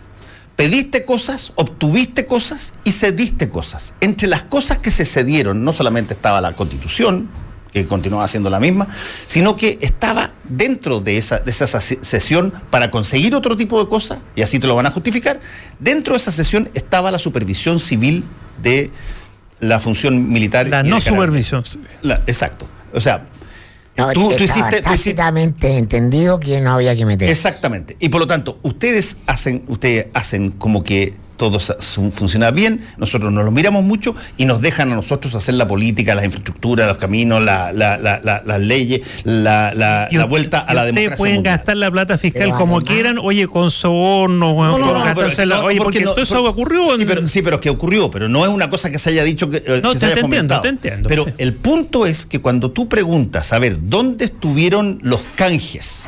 Pediste cosas, obtuviste cosas y cediste cosas. Entre las cosas que se cedieron no solamente estaba la constitución, que continuaba siendo la misma, sino que estaba dentro de esa, de esa sesión para conseguir otro tipo de cosas, y así te lo van a justificar, dentro de esa sesión estaba la supervisión civil de la función militar. La no supervisión civil. exacto. O sea, tú, hiciste, tácitamente entendido que no había que meter. Exactamente. Y por lo tanto, ustedes hacen, ustedes hacen como que todo funciona bien, nosotros nos lo miramos mucho y nos dejan a nosotros hacer la política, las infraestructuras, los caminos, la, las leyes, la, vuelta a la democracia. Ustedes pueden gastar la plata fiscal como quieran, oye, con sobornos, no, no, oye, porque todo eso ocurrió. Sí, pero, sí, pero es que ocurrió, pero no es una cosa que se haya dicho que, eh, no, te, entiendo, te entiendo. Pero el punto es que cuando tú preguntas, a ver, ¿dónde estuvieron los canjes?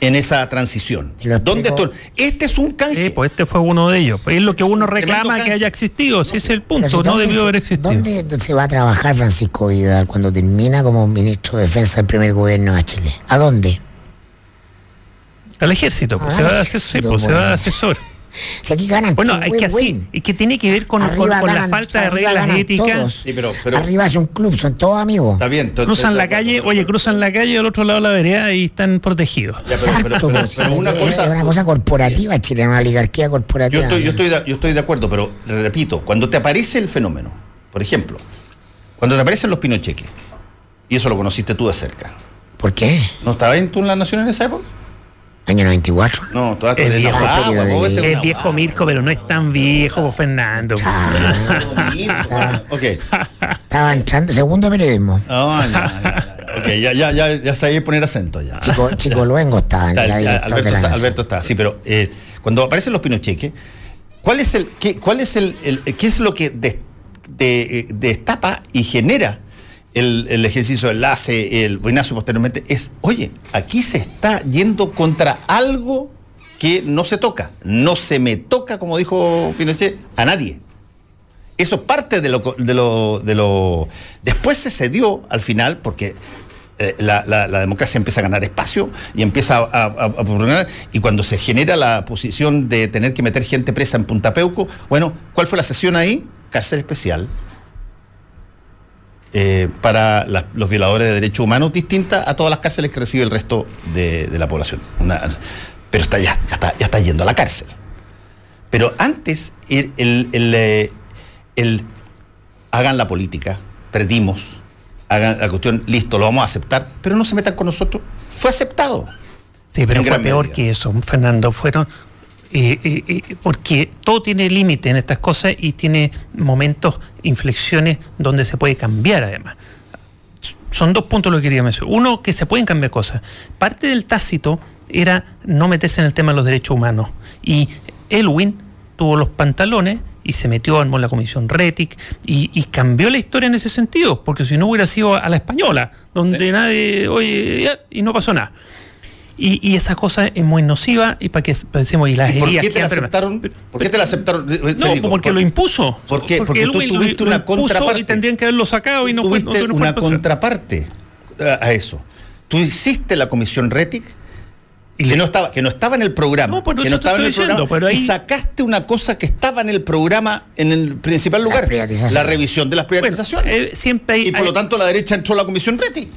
En esa transición. ¿Dónde Este es un canje. Sí, pues este fue uno de ellos. Es lo que uno reclama que haya existido, si es el punto, no debió haber existido. ¿Dónde se va a trabajar Francisco Vidal cuando termina como ministro de Defensa del primer gobierno de Chile? ¿A dónde? Al ejército, pues, se, va asesor, pues, se va de asesor. Si aquí ganan Bueno, es que así, es que tiene que ver con, la falta de reglas éticas. Arriba es un club, son todos amigos. Está bien. Cruzan la calle, oye, cruzan la calle al otro lado de la vereda y están protegidos. pero, una cosa, es una cosa corporativa, chilena, una oligarquía corporativa. Yo estoy, yo, estoy de, yo estoy de acuerdo, pero repito, cuando te aparece el fenómeno, por ejemplo, cuando te aparecen los pinocheques, y eso lo conociste tú de cerca. ¿Por qué? ¿No estabas tú en la Nación en esa época? Año 94. No, todavía es viejo, este es viejo Mirko, pero no es tan viejo, como Fernando. ok. Estaba entrando segundo periodismo. No, ok, ya, ya, ya, ya sabía poner acento ya. Chico, Chico Luengo está en la Alberto, está, Alberto está, sí, pero eh, cuando aparecen los pinocheques, ¿cuál es el, qué, cuál es el, qué es lo que eh, destapa y genera el, ejercicio de enlace, el buenazo posteriormente, es, oye, aquí se está yendo contra algo que no se toca. No se me toca, como dijo Pinochet, a nadie. Eso es parte de lo, de lo, de lo... Después se cedió al final, porque eh, la, democracia empieza a ganar espacio y empieza a, a, y cuando se genera la posición de tener que meter gente presa en Punta Peuco, bueno, ¿cuál fue la sesión ahí? Cárcel especial eh, para los violadores de derechos humanos distinta a todas las cárceles que recibe el resto de, la población. pero está, ya, está, ya está yendo a la cárcel. Pero antes, el, el, eh, hagan la política, perdimos, hagan la cuestión, listo, lo vamos a aceptar, pero no se metan con nosotros. Fue aceptado. Sí, pero fue peor que eso, Fernando. Fueron eh, eh, eh, porque todo tiene límite en estas cosas y tiene momentos, inflexiones donde se puede cambiar además. Son dos puntos lo que quería mencionar. Uno, que se pueden cambiar cosas. Parte del tácito era no meterse en el tema de los derechos humanos. Y Elwin tuvo los pantalones y se metió en la comisión Retic y, cambió la historia en ese sentido, porque si no hubiera sido a la española, donde nadie, oye, y no pasó nada. Y, esa cosa es muy nociva y para que pensemos y las ¿Y ¿Por qué te la aceptaron? ¿Por qué te la aceptaron? No, porque lo impuso. ¿Por qué? Porque, tú tuviste una contraparte. Y tendrían que haberlo sacado y no tuviste una contraparte a eso. Tú hiciste la comisión RETIC que no estaba que no estaba en el programa No, que no estaba en el programa y sacaste una cosa que estaba en el programa en el principal lugar la revisión de las privatizaciones eh, siempre hay, y por lo tanto la derecha entró a la comisión Reti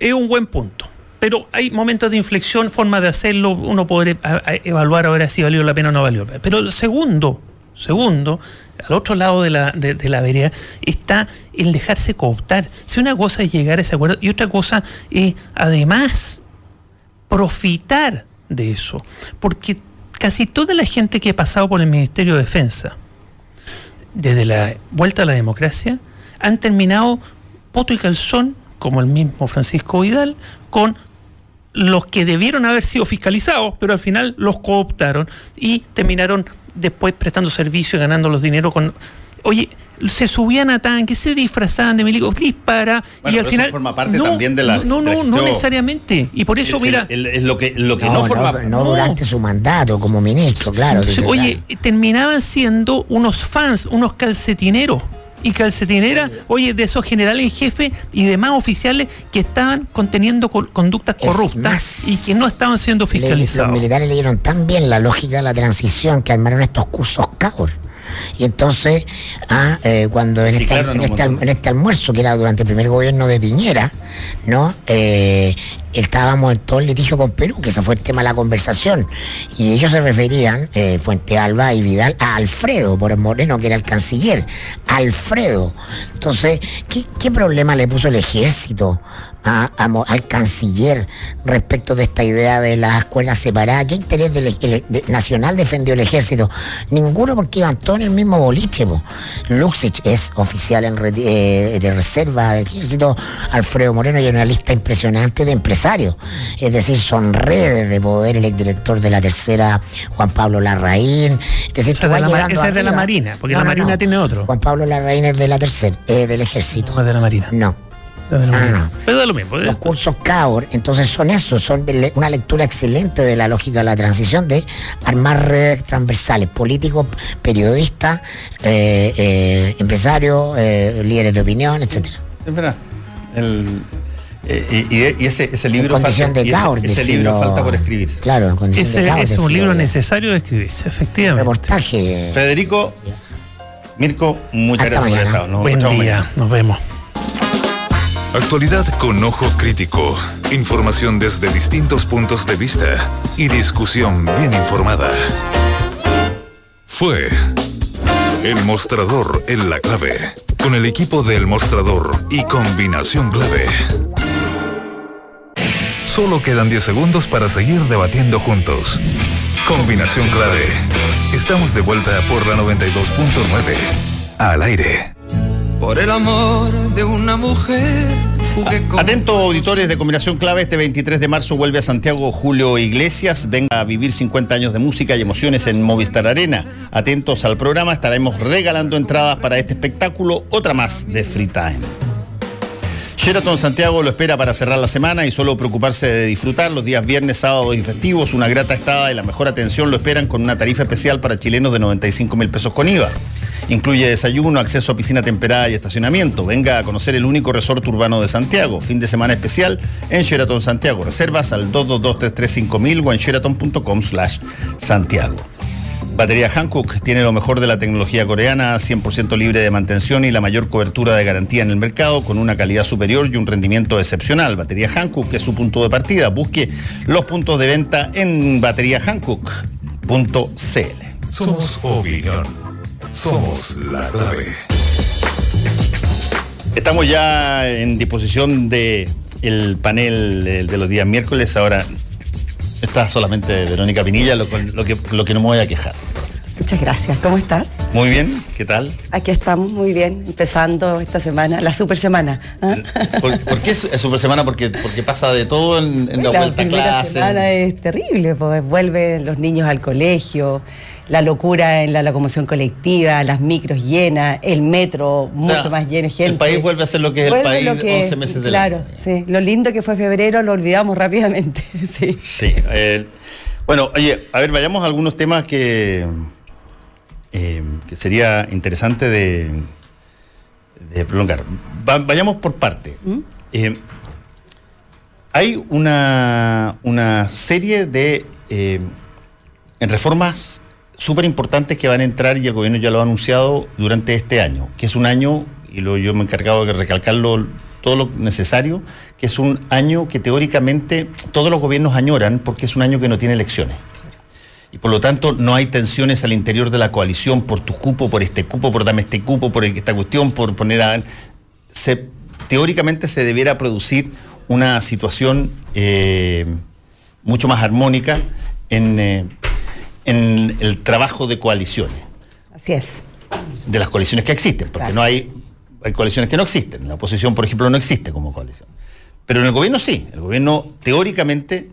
es un buen punto pero hay momentos de inflexión formas de hacerlo uno puede evaluar ahora si valió la pena o no valió pero el segundo segundo al otro lado de la, de, de la vereda está el dejarse cooptar. Si una cosa es llegar a ese acuerdo y otra cosa es además profitar de eso, porque casi toda la gente que ha pasado por el Ministerio de Defensa, desde la vuelta a la democracia, han terminado poto y calzón, como el mismo Francisco Vidal, con los que debieron haber sido fiscalizados, pero al final los cooptaron y terminaron después prestando servicio y ganando los dineros con Oye, se subían a tanques, se disfrazaban de milicos, dispara y al final. forma parte también de la. No, no, no necesariamente. Y por eso, mira. Es lo que, lo que no, forma. No, durante su mandato como ministro, claro. Oye, terminaban siendo unos fans, unos calcetineros y calcetineras, oye, de esos generales en jefe y demás oficiales que estaban conteniendo conductas corruptas y que no estaban siendo fiscalizados. los militares leyeron tan bien la lógica de la transición que armaron estos cursos CAOR y entonces, ah, eh, cuando en, este, este en, este, almuerzo, que era durante el primer gobierno de Piñera, ¿no? Eh, estábamos en todo el litigio con Perú, que ese fue el tema de la conversación. Y ellos se referían, eh, Fuente Alba y Vidal, a Alfredo por el Moreno, que era el canciller. Alfredo. Entonces, ¿qué, qué problema le puso el ejército al canciller respecto de esta idea de las cuerdas separadas? ¿Qué interés nacional defendió el ejército? Ninguno porque iban todos en el mismo boliche. Luxich es oficial en eh, de reserva del ejército, Alfredo Moreno y una lista impresionante de empresarios. Es decir, son redes de poder el exdirector de la tercera, Juan Pablo Larraín. Es decir, ese es de la Marina, porque la Marina tiene otro. Juan Pablo Larraín es de la tercera, eh, del ejército. No es de la Marina. No. Ah, Pero de lo mismo. ¿eh? Los cursos CAOR, entonces son eso, son una lectura excelente de la lógica de la transición, de armar redes transversales, políticos, periodistas, eh, eh, empresarios, líderes de opinión, etcétera. Es verdad. y, ese, ese, libro falta, de ese, libro falta por escribirse. Claro, en condición ese, de caos. Es un libro necesario de escribirse, efectivamente. Reportaje. Federico, Mirko, muchas gracias por estar. Nos Buen día, nos vemos. Actualidad con ojo crítico, información desde distintos puntos de vista y discusión bien informada. Fue El Mostrador en la clave, con el equipo del Mostrador y combinación clave. Solo quedan 10 segundos para seguir debatiendo juntos. Combinación clave. Estamos de vuelta por la 92.9. Al aire. Por el amor de una mujer. Atento auditores de Combinación Clave, este 23 de marzo vuelve a Santiago Julio Iglesias, venga a vivir 50 años de música y emociones en Movistar Arena. Atentos al programa, estaremos regalando entradas para este espectáculo, otra más de Free Time. Sheraton Santiago lo espera para cerrar la semana y solo preocuparse de disfrutar los días viernes, sábados y festivos. Una grata estada y la mejor atención lo esperan con una tarifa especial para chilenos de 95 mil pesos con IVA. Incluye desayuno, acceso a piscina temperada y estacionamiento. Venga a conocer el único resort urbano de Santiago. Fin de semana especial en Sheraton Santiago. Reservas al 222 o en sheraton.com slash Santiago. Batería Hankook tiene lo mejor de la tecnología coreana, 100% libre de mantención y la mayor cobertura de garantía en el mercado con una calidad superior y un rendimiento excepcional. Batería Hankook es su punto de partida. Busque los puntos de venta en bateriahankook.cl. Somos opinión. Somos la clave. Estamos ya en disposición de el panel de, los días miércoles. Ahora está solamente Verónica Pinilla, lo, que, lo que no me voy a quejar. Muchas gracias. ¿Cómo estás? Muy bien. ¿Qué tal? Aquí estamos muy bien, empezando esta semana, la super semana. ¿ah? ¿Por, qué es, super semana? Porque, porque pasa de todo en, la, vuelta a clase. La semana es terrible, porque vuelven los niños al colegio, la locura en la locomoción colectiva, las micros llenas, el metro mucho más lleno gente. El país vuelve a ser lo que es el país 11 meses de Claro, sí. Lo lindo que fue febrero lo olvidamos rápidamente. sí. Sí. Eh, bueno, oye, a ver, vayamos a algunos temas que, eh, que sería interesante de, de prolongar. vayamos por parte. ¿Mm? Eh, hay una, una serie de reformas súper importantes que van a entrar y el gobierno ya lo ha anunciado durante este año, que es un año, y lo, yo me he encargado de recalcarlo todo lo necesario, que es un año que teóricamente todos los gobiernos añoran porque es un año que no tiene elecciones. Y por lo tanto no hay tensiones al interior de la coalición por tu cupo, por este cupo, por dame este cupo, por esta cuestión, por poner a... Teóricamente se debiera producir una situación eh, mucho más armónica en, eh, en el trabajo de coaliciones. Así es. De las coaliciones que existen, porque no hay, hay coaliciones que no existen. La oposición, por ejemplo, no existe como coalición. Pero en el gobierno sí. El gobierno, teóricamente,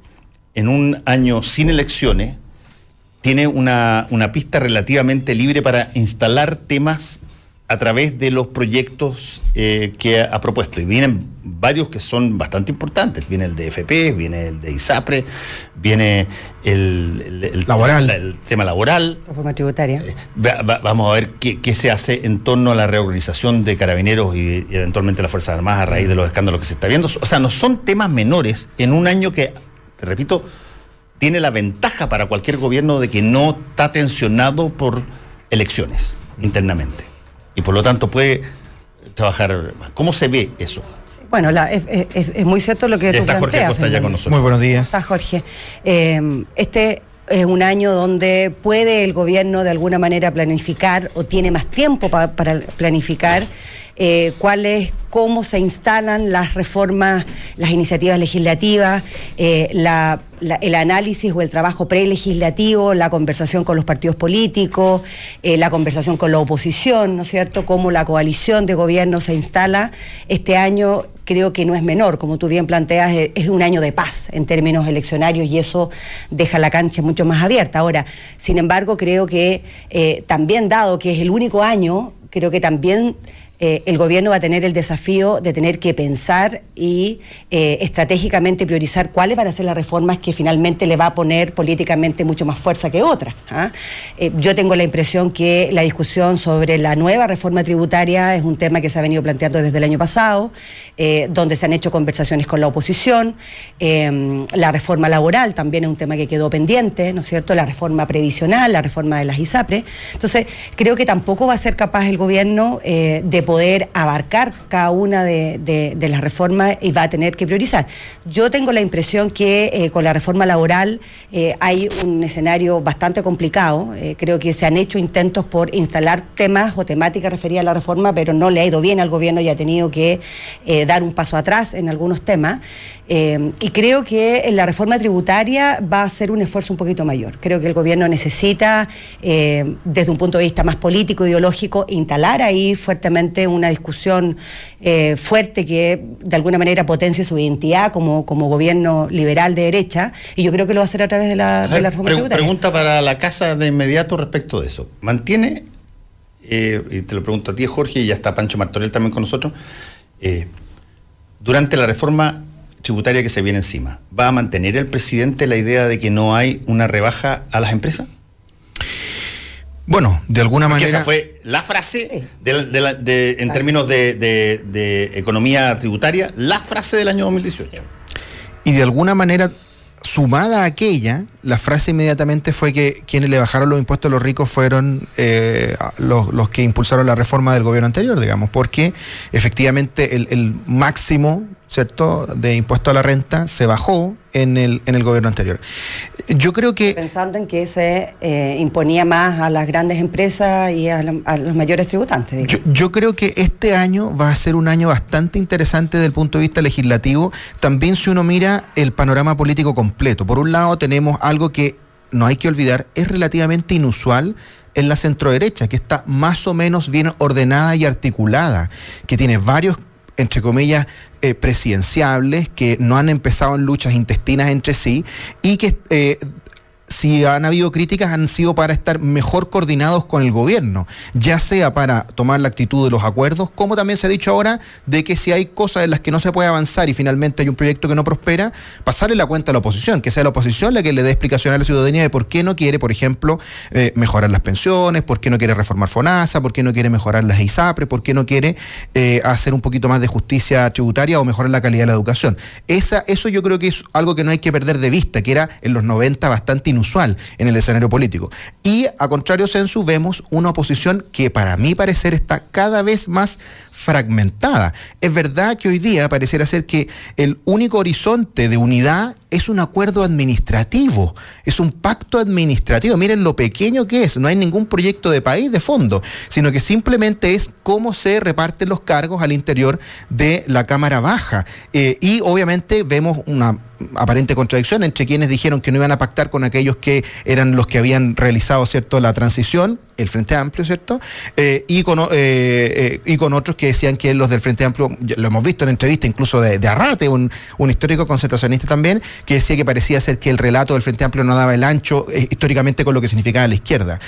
en un año sin elecciones, tiene una, una pista relativamente libre para instalar temas a través de los proyectos eh, que ha propuesto. Y vienen varios que son bastante importantes. Viene el de FP, viene el de ISAPRE, viene el, laboral. el tema laboral. Reforma tributaria. Eh, vamos a ver qué, se hace en torno a la reorganización de carabineros y, y, eventualmente las Fuerzas Armadas a raíz de los escándalos que se está viendo. O sea, no son temas menores en un año que, te repito, tiene la ventaja para cualquier gobierno de que no está tensionado por elecciones internamente y por lo tanto puede trabajar. ¿Cómo se ve eso? Bueno, es, muy cierto lo que tú está Jorge Costa ya con nosotros. Muy buenos días. Está Jorge. Eh, este es un año donde puede el gobierno de alguna manera planificar o tiene más tiempo para planificar eh, cuál es, cómo se instalan las reformas, las iniciativas legislativas, eh, el análisis o el trabajo prelegislativo, la conversación con los partidos políticos, eh, la conversación con la oposición, ¿no es cierto? Cómo la coalición de gobierno se instala. Este año creo que no es menor, como tú bien planteas, es, un año de paz en términos eleccionarios y eso deja la cancha mucho más abierta. Ahora, sin embargo, creo que también dado que es el único año, creo que también eh, el gobierno va a tener el desafío de tener que pensar y eh, estratégicamente priorizar cuáles van a ser las reformas que finalmente le va a poner políticamente mucho más fuerza que otras. ¿ah? Eh, yo tengo la impresión que la discusión sobre la nueva reforma tributaria es un tema que se ha venido planteando desde el año pasado, donde se han hecho conversaciones con la oposición. la reforma laboral también es un tema que quedó pendiente, ¿no es cierto? La reforma previsional, la reforma de las ISAPRE. Entonces, creo que tampoco va a ser capaz el gobierno de poder abarcar cada una de, las reformas y va a tener que priorizar. Yo tengo la impresión que eh, con la reforma laboral eh, hay un escenario bastante complicado. Eh, creo que se han hecho intentos por instalar temas o temáticas referidas a la reforma, pero no le ha ido bien al gobierno y ha tenido que dar un paso atrás en algunos temas. y creo que en la reforma tributaria va a ser un esfuerzo un poquito mayor. Creo que el gobierno necesita, desde un punto de vista más político, ideológico, instalar ahí fuertemente una discusión eh, fuerte que de alguna manera potencie su identidad como, como gobierno liberal de derecha, y yo creo que lo va a hacer a través de la, de la reforma Pregunta para la casa de inmediato respecto de eso. ¿Mantiene, eh, y te lo pregunto a ti Jorge, y ya está Pancho Martorell también con nosotros, eh, durante la reforma tributaria que se viene encima, ¿va a mantener el presidente la idea de que no hay una rebaja a las empresas? Bueno, de alguna manera. Esa fue la frase en términos de, economía tributaria, la frase del año 2018. Y de alguna manera, sumada a aquella, la frase inmediatamente fue que quienes le bajaron los impuestos a los ricos fueron eh, los, que impulsaron la reforma del gobierno anterior, digamos, porque efectivamente el, el máximo ¿cierto?, de impuesto a la renta se bajó en el, en el gobierno anterior. Yo creo que... Pensando en que se eh, imponía más a las grandes empresas y a, los mayores tributantes. Yo, yo, creo que este año va a ser un año bastante interesante desde el punto de vista legislativo, también si uno mira el panorama político completo. Por un lado tenemos algo que no hay que olvidar, es relativamente inusual en la centroderecha, que está más o menos bien ordenada y articulada, que tiene varios entre comillas, eh, presidenciables, que no han empezado en luchas intestinas entre sí y que eh, si han habido críticas, han sido para estar mejor coordinados con el gobierno, ya sea para tomar la actitud de los acuerdos, como también se ha dicho ahora de que si hay cosas en las que no se puede avanzar y finalmente hay un proyecto que no prospera, pasarle la cuenta a la oposición, que sea la oposición la que le dé explicación a la ciudadanía de por qué no quiere, por ejemplo, eh, mejorar las pensiones, por qué no quiere reformar FONASA, por qué no quiere mejorar las ISAPRE, por qué no quiere eh, hacer un poquito más de justicia tributaria o mejorar la calidad de la educación. Esa, eso yo creo que es algo que no hay que perder de vista, que era en los 90 bastante inusual en el escenario político. Y a contrario, Censu, vemos una oposición que para mi parecer está cada vez más fragmentada. Es verdad que hoy día pareciera ser que el único horizonte de unidad es un acuerdo administrativo, es un pacto administrativo. Miren lo pequeño que es, no hay ningún proyecto de país de fondo, sino que simplemente es cómo se reparten los cargos al interior de la Cámara Baja. Eh, y obviamente vemos una aparente contradicción entre quienes dijeron que no iban a pactar con aquellos que eran los que habían realizado cierto la transición el Frente Amplio, ¿cierto? Eh, y, con, eh, y con otros que decían que los del Frente Amplio, lo hemos visto en entrevista incluso de, Arrate, un, un, histórico concentracionista también, que decía que parecía ser que el relato del Frente Amplio no daba el ancho históricamente con lo que significaba la izquierda.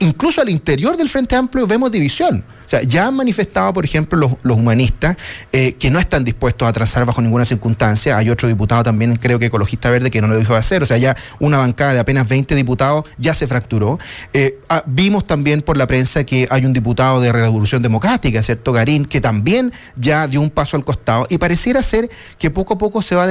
incluso al interior del Frente Amplio vemos división. O sea, ya han manifestado, por ejemplo, los, los humanistas que no están dispuestos a trazar bajo ninguna circunstancia. Hay otro diputado también creo que Ecologista Verde, que no lo dijo de hacer. O sea, ya una bancada de apenas 20 diputados ya se fracturó. Eh, ah, vimos también por la prensa que hay un diputado de Revolución Democrática, ¿cierto? Garín, que también ya dio un paso al costado. Y pareciera ser que poco a poco se va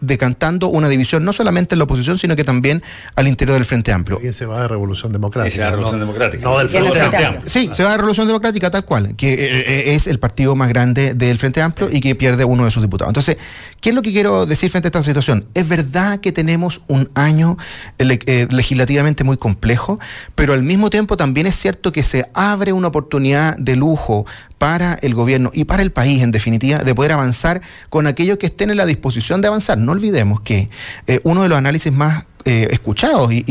decantando una división, no solamente en la oposición, sino que también al interior del Frente Amplio. ¿Quién se va de Revolución Democrática? Sí, se va de Revolución Democrática. No, del Frente, Amplio. Sí, se va de Revolución Democrática, tal cual, que eh, eh, es el partido más grande del Frente Amplio y que pierde uno de sus diputados. Entonces, ¿qué es lo que quiero decir frente a esta situación? Es verdad que tenemos un año eh, legislativamente muy complejo, pero al mismo tiempo también es cierto que se abre una oportunidad de lujo para el gobierno y para el país, en definitiva, de poder avanzar con aquellos que estén en la disposición de avanzar. No olvidemos que eh, uno de los análisis más eh, escuchados y,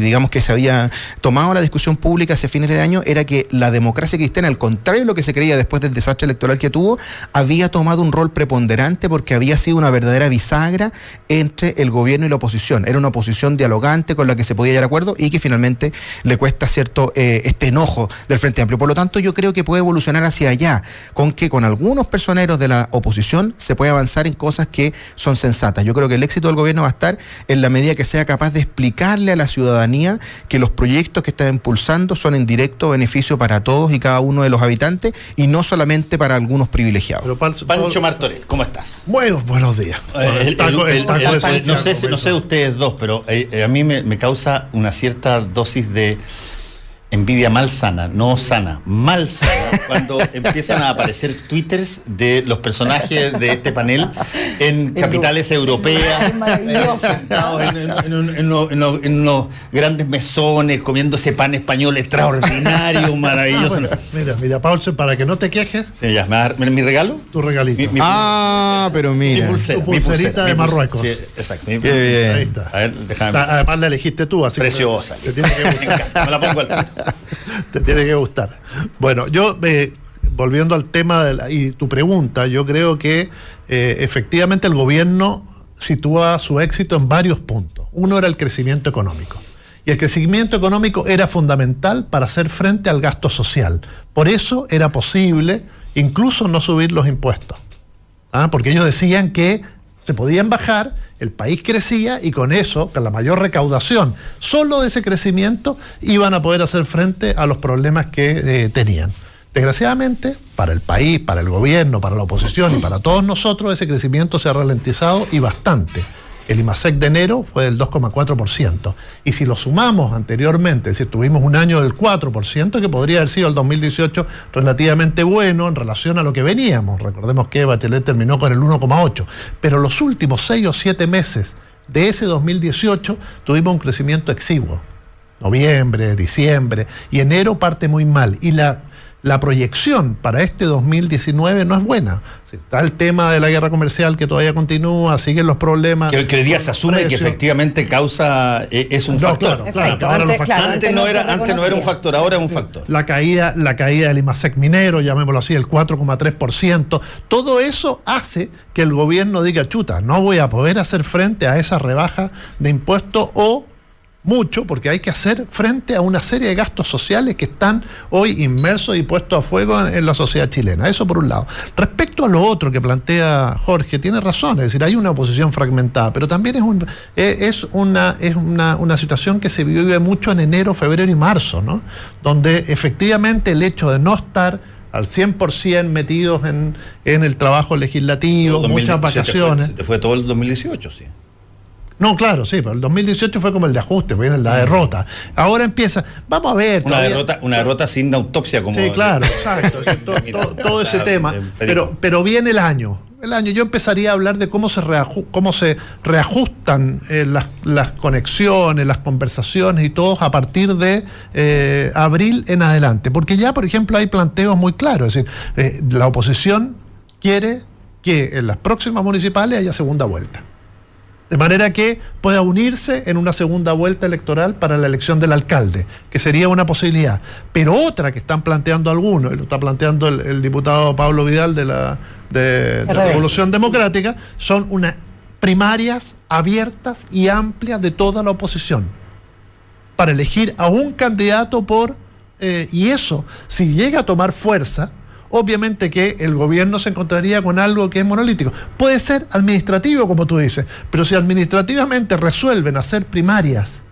digamos que se había tomado la discusión pública hacia fines de año era que la democracia cristiana, al contrario de lo que se creía después del desastre electoral que tuvo, había tomado un rol preponderante porque había sido una verdadera bisagra entre el gobierno y la oposición. Era una oposición dialogante con la que se podía llegar a acuerdo y que finalmente le cuesta cierto eh, este enojo del Frente Amplio. Por lo tanto, yo creo que puede evolucionar hacia allá, con que con algunos personeros de la oposición se puede avanzar en cosas que son sensatas. Yo creo que el éxito del gobierno va a estar en la medida que sea capaz de explicarle a la ciudadanía que los proyectos que está impulsando son en directo beneficio para todos y cada uno de los habitantes y no solamente para algunos privilegiados. Pancho Martorell, ¿cómo estás? Bueno, buenos días. no, sé, no sé ustedes dos, pero eh, eh, a mí me causa una cierta dosis de envidia mal sana, no sana, mal sana, cuando empiezan a aparecer twitters de los personajes de este panel en capitales europeas, eh, sentados en, unos grandes mesones, comiendo ese pan español extraordinario, maravilloso. mira, mira, Paul, para que no te quejes. Sí, ya, ¿mi regalo? Tu regalito. ah, pero mira. Mi pulsera, tu pulserita de Marruecos. Sí, exacto. Qué bien. A ver, déjame. Además la elegiste tú, así Preciosa. Que te tiene que gustar. Me la pongo al te tiene que gustar. Bueno, yo, eh, volviendo al tema y tu pregunta, yo creo que eh, efectivamente el gobierno sitúa su éxito en varios puntos. Uno era el crecimiento económico. Y el crecimiento económico era fundamental para hacer frente al gasto social. Por eso era posible incluso no subir los impuestos. ¿Ah? Porque ellos decían que se podían bajar, el país crecía y con eso, con la mayor recaudación, solo de ese crecimiento, iban a poder hacer frente a los problemas que eh, tenían. Desgraciadamente, para el país, para el gobierno, para la oposición y para todos nosotros, ese crecimiento se ha ralentizado y bastante. El IMASEC de enero fue del 2,4%. Y si lo sumamos anteriormente, es decir, tuvimos un año del 4%, que podría haber sido el 2018 relativamente bueno en relación a lo que veníamos. Recordemos que Bachelet terminó con el 1,8%. Pero los últimos 6 o 7 meses de ese 2018 tuvimos un crecimiento exiguo. Noviembre, diciembre y enero parte muy mal. Y la la proyección para este 2019 no es buena. está el tema de la guerra comercial que todavía continúa, siguen los problemas. Que, hoy día se asume que efectivamente causa, eh, es un factor. antes, no era, antes no era un factor, ahora es un factor. La caída, la caída del IMASEC minero, llamémoslo así, el 4,3%. Todo eso hace que el gobierno diga, chuta, no voy a poder hacer frente a esa rebaja de impuestos o mucho porque hay que hacer frente a una serie de gastos sociales que están hoy inmersos y puestos a fuego en, la sociedad chilena. Eso por un lado. Respecto a lo otro que plantea Jorge, tiene razón, es decir, hay una oposición fragmentada, pero también es, un, eh, es, una, es una, una situación que se vive mucho en enero, febrero y marzo, ¿no? Donde efectivamente el hecho de no estar al 100% metidos en, en el trabajo legislativo, muchas vacaciones. Fue, fue todo el 2018, sí. No, claro, sí, pero el 2018 fue como el de ajuste, fue la derrota. Ahora empieza, vamos a ver. Una, derrota, una derrota sin autopsia como. Sí, claro, exacto. todo, ese tema. Pero, pero viene el año. El año. Yo empezaría a hablar de cómo se, cómo se reajustan eh, las, conexiones, las conversaciones y todo a partir de eh, abril en adelante. Porque ya, por ejemplo, hay planteos muy claros. Es decir, eh, la oposición quiere que en las próximas municipales haya segunda vuelta. De manera que pueda unirse en una segunda vuelta electoral para la elección del alcalde, que sería una posibilidad. Pero otra que están planteando algunos, y lo está planteando el, diputado Pablo Vidal de la, de, Revolución Democrática, son unas primarias abiertas y amplias de toda la oposición, para elegir a un candidato por... Eh, y eso, si llega a tomar fuerza, obviamente que el gobierno se encontraría con algo que es monolítico. Puede ser administrativo, como tú dices, pero si administrativamente resuelven hacer primarias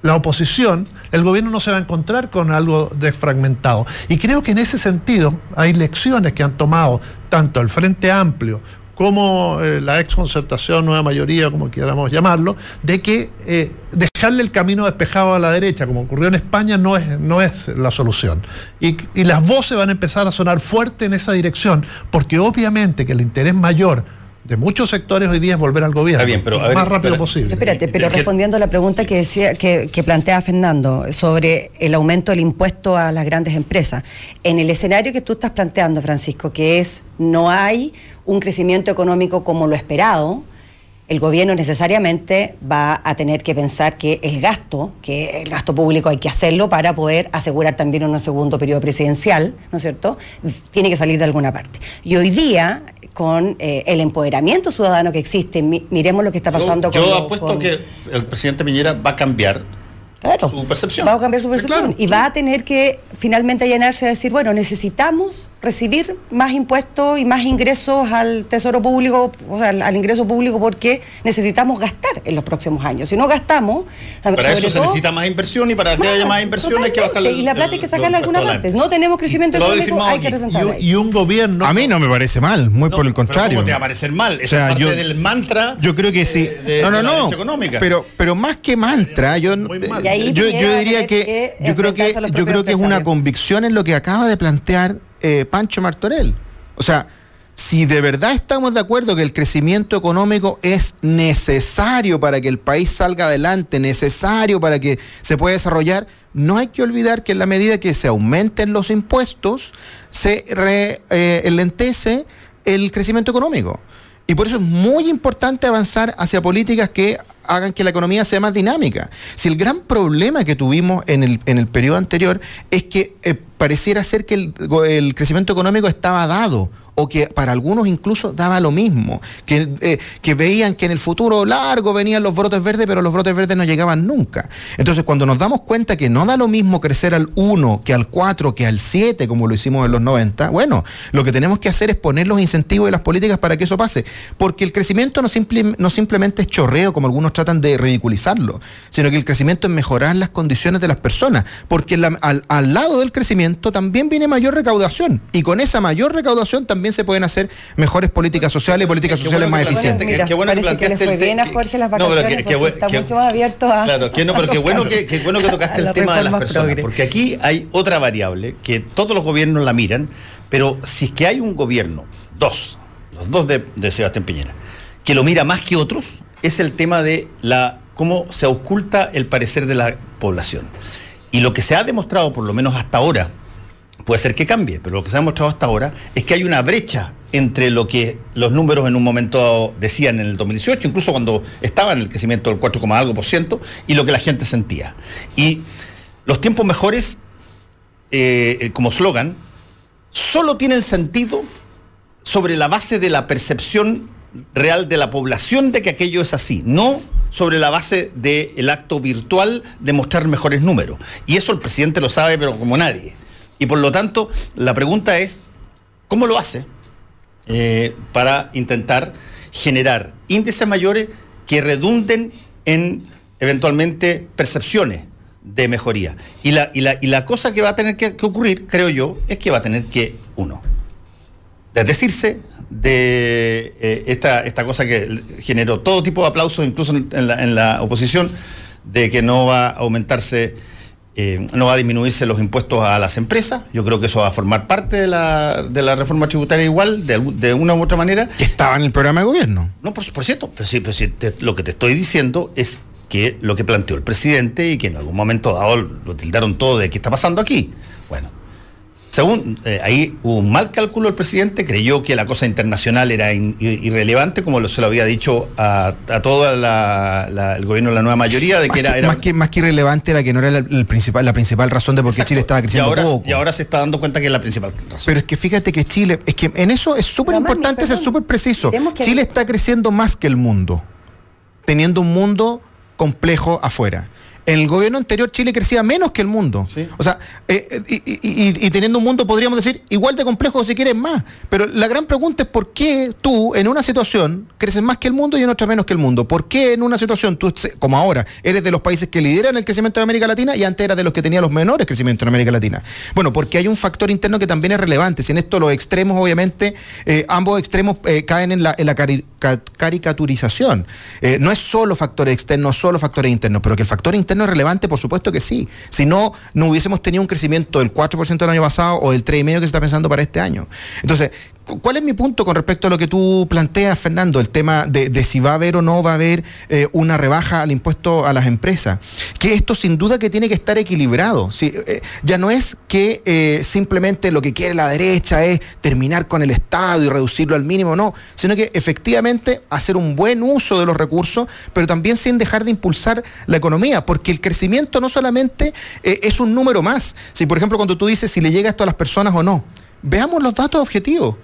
la oposición, el gobierno no se va a encontrar con algo desfragmentado. Y creo que en ese sentido hay lecciones que han tomado tanto el Frente Amplio como eh, la ex concertación, nueva mayoría, como quieramos llamarlo, de que eh, dejarle el camino despejado a la derecha, como ocurrió en España, no es, no es la solución. Y, y las voces van a empezar a sonar fuerte en esa dirección, porque obviamente que el interés mayor de muchos sectores hoy día es volver al gobierno. bien, pero lo más rápido posible. Espérate, pero respondiendo a la pregunta que decía que, que, plantea Fernando sobre el aumento del impuesto a las grandes empresas. En el escenario que tú estás planteando, Francisco, que es no hay un crecimiento económico como lo esperado, el gobierno necesariamente va a tener que pensar que el gasto, que el gasto público hay que hacerlo para poder asegurar también un segundo periodo presidencial, ¿no es cierto? Tiene que salir de alguna parte. Y hoy día, con eh, el empoderamiento ciudadano que existe, miremos lo que está pasando yo, con... Yo apuesto que el presidente Piñera va a cambiar su percepción. Va a cambiar su percepción. y va a tener que finalmente llenarse a decir, bueno, necesitamos recibir más impuestos y más ingresos al tesoro público, o sea, al, ingreso público, porque necesitamos gastar en los próximos años. Si no gastamos. Para eso se necesita más inversión y para que haya más inversión hay que bajarle. Y la plata hay que sacarla alguna parte. No tenemos crecimiento económico, hay que y, y, un gobierno. A mí no me parece mal, muy por el contrario. ¿Cómo te va a parecer mal? Eso es parte del mantra. Yo creo que sí. no, no, no. Pero, pero más que mantra, yo, yo, yo diría que, yo creo que yo creo que es una convicción en lo que acaba de plantear eh, Pancho Martorell. O sea, si de verdad estamos de acuerdo que el crecimiento económico es necesario para que el país salga adelante, necesario para que se pueda desarrollar, no hay que olvidar que en la medida que se aumenten los impuestos, se reenlentece eh, el crecimiento económico. Y por eso es muy importante avanzar hacia políticas que hagan que la economía sea más dinámica. Si el gran problema que tuvimos en el, en el periodo anterior es que eh, pareciera ser que el, el crecimiento económico estaba dado o que para algunos incluso daba lo mismo, que, eh, que veían que en el futuro largo venían los brotes verdes, pero los brotes verdes no llegaban nunca. Entonces, cuando nos damos cuenta que no da lo mismo crecer al 1 que al 4 que al 7, como lo hicimos en los 90, bueno, lo que tenemos que hacer es poner los incentivos y las políticas para que eso pase, porque el crecimiento no, no simplemente es chorreo, como algunos tratan de ridiculizarlo, sino que el crecimiento es mejorar las condiciones de las personas, porque al, al lado del crecimiento también viene mayor recaudación, y con esa mayor recaudación también se pueden hacer mejores políticas sociales y políticas sociales más eficientes. qué bueno que planteaste el tema. Jorge las vacaciones no, está mucho más abierto a. Claro, que no, pero qué bueno que, qué bueno que tocaste el tema de las personas. Porque aquí hay otra variable que todos los gobiernos la miran, pero si es que hay un gobierno, dos, los dos de, de Sebastián Piñera, que lo mira más que otros, es el tema de la cómo se oculta el parecer de la población. Y lo que se ha demostrado, por lo menos hasta ahora, Puede ser que cambie, pero lo que se ha mostrado hasta ahora es que hay una brecha entre lo que los números en un momento decían en el 2018, incluso cuando estaba en el crecimiento del 4, algo por ciento, y lo que la gente sentía. Y los tiempos mejores, eh, eh, como slogan, solo tienen sentido sobre la base de la percepción real de la población de que aquello es así, no sobre la base del acto virtual de mostrar mejores números. Y eso el presidente lo sabe, pero como nadie. Y por lo tanto, la pregunta es, ¿cómo lo hace eh, para intentar generar índices mayores que redunden en eventualmente percepciones de mejoría? Y la, y la, y la cosa que va a tener que, ocurrir, creo yo, es que va a tener que, uno, desdecirse de eh, esta, esta cosa que generó todo tipo de aplausos, incluso en la, en la oposición, de que no va a aumentarse, eh, no va a disminuirse los impuestos a las empresas. Yo creo que eso va a formar parte de la, de la reforma tributaria igual, de, de una u otra manera. Que estaba en el programa de gobierno. No, por, por cierto, pero sí, pero sí, te- lo que te estoy diciendo es que lo que planteó el presidente y que en algún momento dado lo tildaron todo de qué está pasando aquí. Bueno, según eh, ahí hubo un mal cálculo del presidente, creyó que la cosa internacional era in- ir- irrelevante, como lo, se lo había dicho a, a todo la- la- el gobierno de la nueva mayoría, de Más que era... que, era- más, que, más que irrelevante era que no era la, el principal, la principal razón de por qué. Chile estaba y creciendo ahora, poco. y ahora se está dando cuenta que es la principal razón. Pero es que fíjate que Chile, es que en eso es súper importante ser perdón, súper preciso. Chile está creciendo más que el mundo, teniendo un mundo complejo afuera. En el gobierno anterior Chile crecía menos que el mundo. Sí. O sea, eh, eh, y, y- y- y teniendo un mundo, podríamos decir, igual de complejo si quieres más. Pero la gran pregunta es por qué tú en una situación creces más que el mundo y en otra menos que el mundo. ¿Por qué en una situación tú, como ahora, eres de los países que lideran el crecimiento de América Latina y antes eras de los que tenían los menores crecimientos en América Latina? Bueno, porque hay un factor interno que también es relevante. Si en esto los extremos, obviamente, eh, ambos extremos eh, caen en la, en la cari- ca- caricaturización. No es solo factores externos, solo factores internos, pero que el factor interno es relevante, por supuesto que sí. Si no, no hubiésemos tenido un crecimiento del 4% el año pasado o del 3,5% que se está pensando para este año. Entonces, ¿cuál es mi punto con respecto a lo que tú planteas, Fernando? El tema de, si va a haber o no va a haber eh, una rebaja al impuesto a las empresas. Que esto sin duda que tiene que estar equilibrado. Eh, ya no es que eh, simplemente lo que quiere la derecha es terminar con el Estado y reducirlo al mínimo, no, sino que efectivamente hacer un buen uso de los recursos, pero también sin dejar de impulsar la economía, porque el crecimiento no solamente es un número más. Si, por ejemplo, cuando tú dices si le llega esto a las personas o no, veamos los datos objetivos.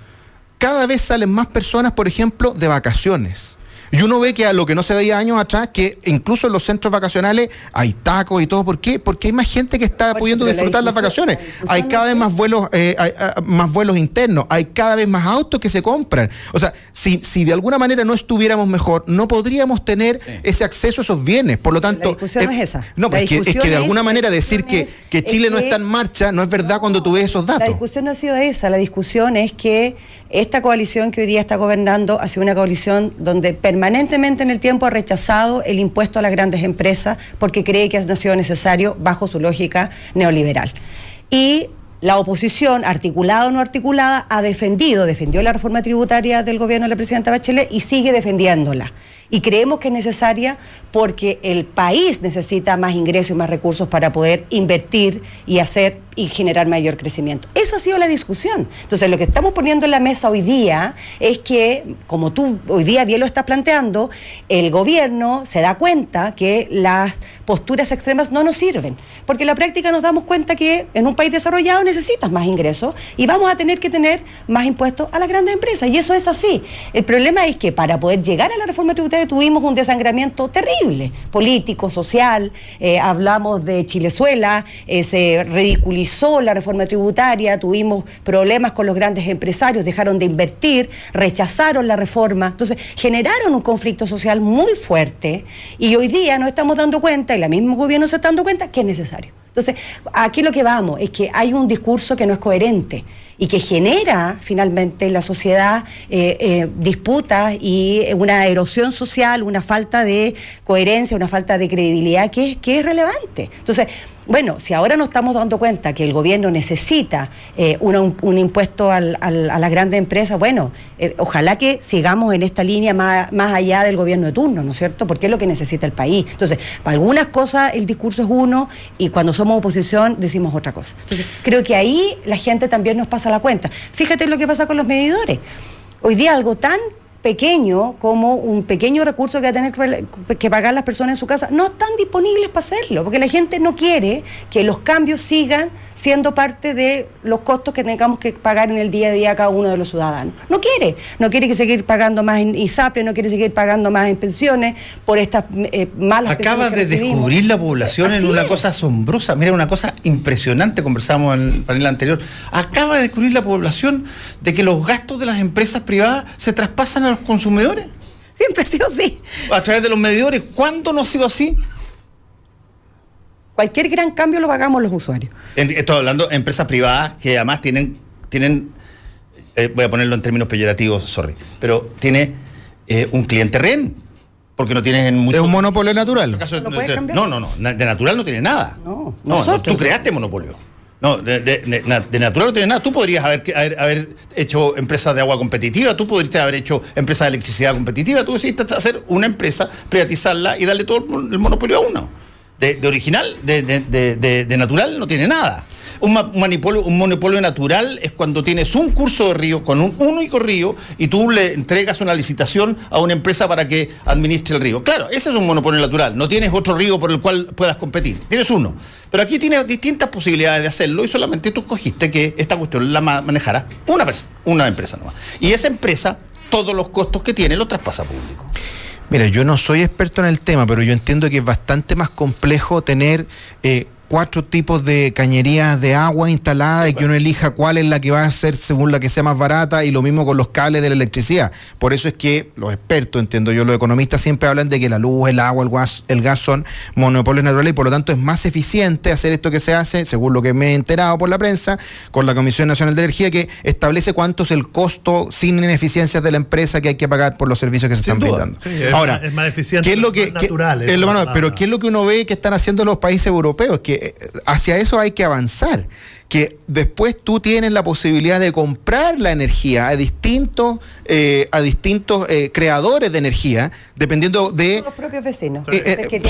Cada vez salen más personas, por ejemplo, de vacaciones. Y uno ve que a lo que no se veía años atrás, que incluso en los centros vacacionales hay tacos y todo. ¿Por qué? Porque hay más gente que está pudiendo la disfrutar las vacaciones. la Hay cada vez más vuelos, eh, hay, ah, más vuelos internos, hay cada vez más autos que se compran. O sea, si, si de alguna manera no estuviéramos mejor, no podríamos tener ese acceso a esos bienes. Por lo tanto. La discusión no es esa. No, La pues es que, es que de alguna la manera decir que, es- que Chile no está en marcha no es verdad cuando tú ves esos La datos. discusión no ha sido esa, la discusión es que esta coalición que hoy día está gobernando ha sido una coalición donde permanentemente en el tiempo ha rechazado el impuesto a las grandes empresas porque cree que no ha sido necesario bajo su lógica neoliberal. Y la oposición, articulada o no articulada, ha defendido, defendió la reforma tributaria del gobierno de la presidenta Bachelet y sigue defendiéndola. Y creemos que es necesaria porque el país necesita más ingresos y más recursos para poder invertir y hacer y generar mayor crecimiento. Esa ha sido la discusión. Entonces, lo que estamos poniendo en la mesa hoy día es que, como tú hoy día bien lo estás planteando, el gobierno se da cuenta que las posturas extremas no nos sirven. Porque en la práctica nos damos cuenta que en un país desarrollado necesitas más ingresos y vamos a tener que tener más impuestos a las grandes empresas. Y eso es así. El problema es que para poder llegar a la reforma tributaria tuvimos un desangramiento terrible, político, social. eh, hablamos de Chilezuela, eh, se ridiculizó la reforma tributaria, tuvimos problemas con los grandes empresarios, dejaron de invertir, rechazaron la reforma. Entonces, generaron un conflicto social muy fuerte y hoy día nos estamos dando cuenta, y la misma gobierno se está dando cuenta, que es necesario. Entonces, aquí lo que vamos es que hay un discurso que no es coherente y que genera finalmente en la sociedad eh, eh, disputas y una erosión social, una falta de coherencia, una falta de credibilidad que es, que es relevante. Entonces, bueno, si ahora nos estamos dando cuenta que el gobierno necesita eh, un, impuesto a las grandes empresas, bueno, eh, ojalá que sigamos en esta línea más, más allá del gobierno de turno, ¿no es cierto? Porque es lo que necesita el país. Entonces, para algunas cosas el discurso es uno y cuando somos oposición decimos otra cosa. Entonces, creo que ahí la gente también nos pasa la cuenta. Fíjate lo que pasa con los medidores. Hoy día algo tan pequeño como un pequeño recurso que va a tener que pagar las personas en su casa, no están disponibles para hacerlo, porque la gente no quiere que los cambios sigan siendo parte de los costos que tengamos que pagar en el día a día cada uno de los ciudadanos. No quiere, no quiere que seguir pagando más en ISAPRE, no quiere seguir pagando más en pensiones por estas eh, malas Acaba de descubrir la población en una cosa asombrosa, mira, una cosa impresionante, conversamos en el panel anterior, acaba de descubrir la población de que los gastos de las empresas privadas se traspasan a los consumidores. Siempre ha sido así. A través de los medidores. ¿Cuándo no ha sido así? Cualquier gran cambio lo pagamos los usuarios. Estoy hablando de empresas privadas que además tienen, tienen eh, voy a ponerlo en términos peyorativos, sorry, pero tiene eh, un cliente REN. Porque no tienes en mucho. Es un monopolio natural. ¿No, no, no, De natural no tiene nada. No, no, tú creaste monopolio. No, de, natural no tiene nada. Tú podrías haber, haber, hecho empresas de agua competitiva, tú podrías haber hecho empresas de electricidad competitiva, tú decidiste hacer una empresa, privatizarla y darle todo el monopolio a uno. De, original, de, natural, no tiene nada. Un, monopolio, natural es cuando tienes un curso de río con un único río y tú le entregas una licitación a una empresa para que administre el río. Claro, ese es un monopolio natural. No tienes otro río por el cual puedas competir. Tienes uno. Pero aquí tienes distintas posibilidades de hacerlo y solamente tú escogiste que esta cuestión la manejara una, persona, una empresa nomás. Y esa empresa, todos los costos que tiene, los traspasa público. Mira, yo no soy experto en el tema, pero yo entiendo que es bastante más complejo tener eh, cuatro tipos de cañerías de agua instaladas y que uno elija cuál es la que va a ser según la que sea más barata y lo mismo con los cables de la electricidad. Por eso es que los expertos, entiendo yo, los economistas siempre hablan de que la luz, el agua, el gas, el gas son monopolios naturales y por lo tanto es más eficiente hacer esto que se hace, según lo que me he enterado por la prensa, con la Comisión Nacional de Energía que establece cuánto es el costo sin ineficiencias de la empresa que hay que pagar por los servicios que se están brindando. Ahora, es más eficiente, ¿qué es lo que, natural, pero ¿qué es lo que uno ve que están haciendo los países europeos? Que eh, hacia eso hay que avanzar que después tú tienes la posibilidad de comprar la energía a distintos, eh, a distintos eh, creadores de energía, dependiendo de... los propios vecinos.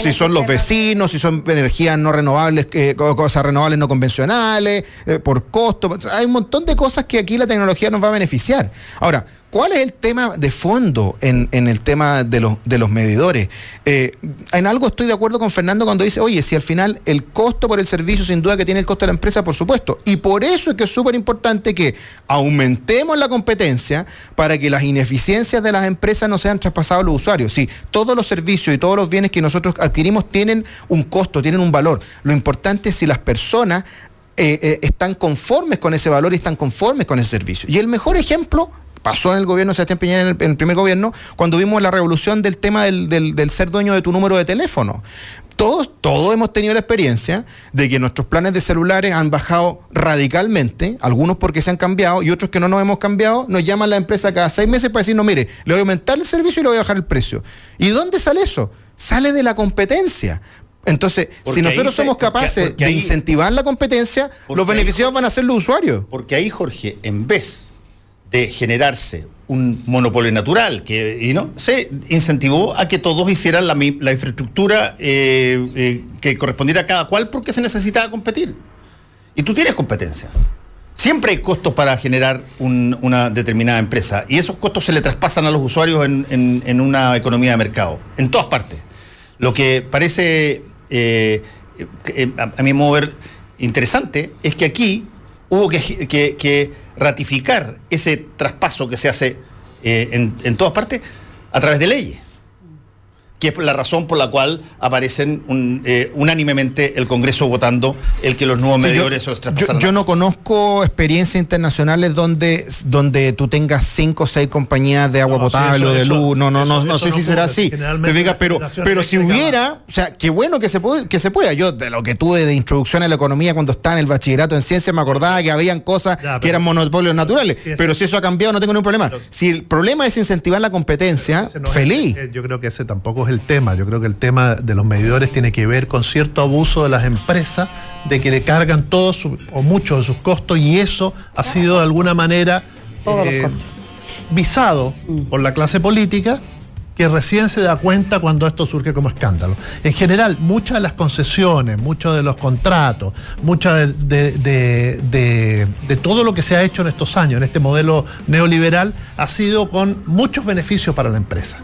si son los vecinos, si son energías no renovables, cosas renovables no convencionales, por costo. Hay un montón de cosas que aquí la tecnología nos va a beneficiar. Ahora, ¿Cuál es el tema de fondo en, el tema de los, medidores? Eh, en algo estoy de acuerdo con Fernando cuando dice, oye, si al final el costo por el servicio sin duda que tiene el costo de la empresa, por supuesto. Y por eso es que es súper importante que aumentemos la competencia para que las ineficiencias de las empresas no sean traspasadas a los usuarios. Sí, todos los servicios y todos los bienes que nosotros adquirimos tienen un costo, tienen un valor. Lo importante es si las personas eh, eh, están conformes con ese valor y están conformes con ese servicio. Y el mejor ejemplo pasó en el gobierno de Sebastián Piñera en el, primer gobierno, cuando vimos la revolución del tema del, ser dueño de tu número de teléfono. Todos, todos hemos tenido la experiencia de que nuestros planes de celulares han bajado radicalmente, algunos porque se han cambiado y otros que no nos hemos cambiado, nos llaman la empresa cada seis meses para decirnos, mire, le voy a aumentar el servicio y le voy a bajar el precio. ¿Y dónde sale eso? Sale de la competencia. Entonces, si nosotros somos capaces de incentivar la competencia, los beneficiados van a ser los usuarios. Porque ahí, Jorge, en vez de generarse un monopolio natural que no se incentivó a que todos hicieran la, infraestructura eh, eh, que correspondiera a cada cual porque se necesitaba competir. Y tú tienes competencia. Siempre hay costos para generar una determinada empresa y esos costos se le traspasan a los usuarios en, una economía de mercado, en todas partes. Lo que parece, eh, a, mi modo ver, interesante es que aquí hubo que, ratificar ese traspaso que se hace eh, en, en todas partes a través de leyes que es la razón por la cual aparecen eh, unánimemente el Congreso votando el que los nuevos medidores yo, yo, yo, no conozco experiencias internacionales donde, donde tú tengas cinco o seis compañías de agua potable o de luz. No, no, no, no sé si será así. pero, pero si hubiera, o sea, qué bueno que se, puede, que se pueda. Yo de lo que tuve de introducción a la economía cuando estaba en el bachillerato en ciencias me acordaba que habían cosas que eran monopolios naturales. pero si eso ha cambiado no tengo ningún problema. Si el problema es incentivar la competencia, feliz. yo creo que ese tampoco es el tema. Yo creo que el tema de los medidores tiene que ver con cierto abuso de las empresas de que le cargan todos o muchos de sus costos y eso ha sido de alguna manera eh, visado mm. por la clase política que recién se da cuenta cuando esto surge como escándalo. En general, muchas de las concesiones, muchos de los contratos, mucha de, de, de, de, todo lo que se ha hecho en estos años, en este modelo neoliberal, ha sido con muchos beneficios para la empresa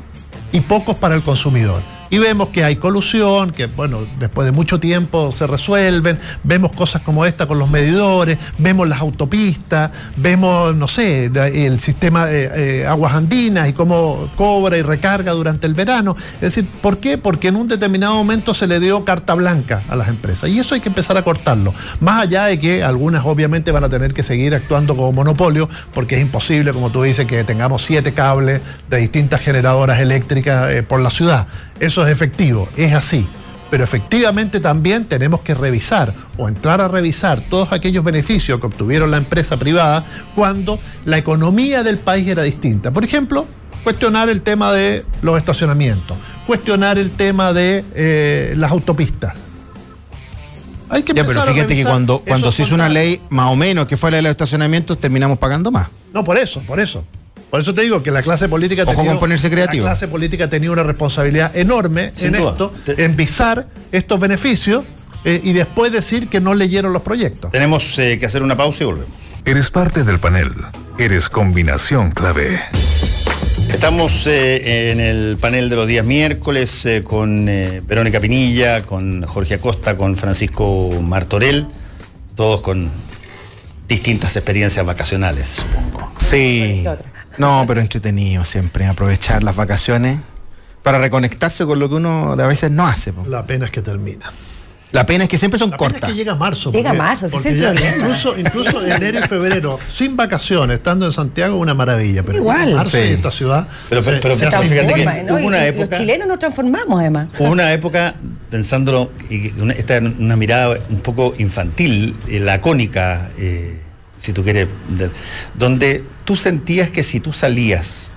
y pocos para el consumidor y vemos que hay colusión, que bueno, después de mucho tiempo se resuelven, vemos cosas como esta con los medidores, vemos las autopistas, vemos, no sé, el sistema de eh, aguas andinas y cómo cobra y recarga durante el verano. Es decir, ¿por qué? Porque en un determinado momento se le dio carta blanca a las empresas y eso hay que empezar a cortarlo. Más allá de que algunas obviamente van a tener que seguir actuando como monopolio, porque es imposible, como tú dices, que tengamos siete cables de distintas generadoras eléctricas eh, por la ciudad. Eso es efectivo, es así. Pero efectivamente también tenemos que revisar o entrar a revisar todos aquellos beneficios que obtuvieron la empresa privada cuando la economía del país era distinta. Por ejemplo, cuestionar el tema de los estacionamientos, cuestionar el tema de eh, las autopistas. Hay que ya, pero fíjate que cuando, cuando se hizo una ley más o menos que fuera de los estacionamientos, terminamos pagando más. No, por eso, por eso. Por eso te digo que la clase política Ojo con ponerse creativo. La clase política tenía una responsabilidad enorme en esto, en visar estos beneficios eh, y después decir que no leyeron los proyectos. Tenemos eh, que hacer una pausa y volvemos. Eres parte del panel. Eres combinación clave. Estamos eh, en el panel de los días miércoles con Verónica Pinilla, con Jorge Acosta, con Francisco Martorell, todos con distintas experiencias vacacionales, supongo. Sí. No, pero entretenido siempre, aprovechar las vacaciones para reconectarse con lo que uno a veces no hace. La pena es que termina. La pena es que siempre son la cortas. Pena es que llega marzo. Llega marzo, sí, incluso, incluso enero y febrero, sin vacaciones, estando en Santiago, una maravilla. Pero Igual. marzo y esta ciudad. Pero, pero, pero fíjate que hubo una época. Los chilenos nos transformamos, además. Hubo una época, pensándolo, y esta es una mirada un poco infantil, eh, lacónica. Eh, si tú quieres, donde tú sentías que si tú salías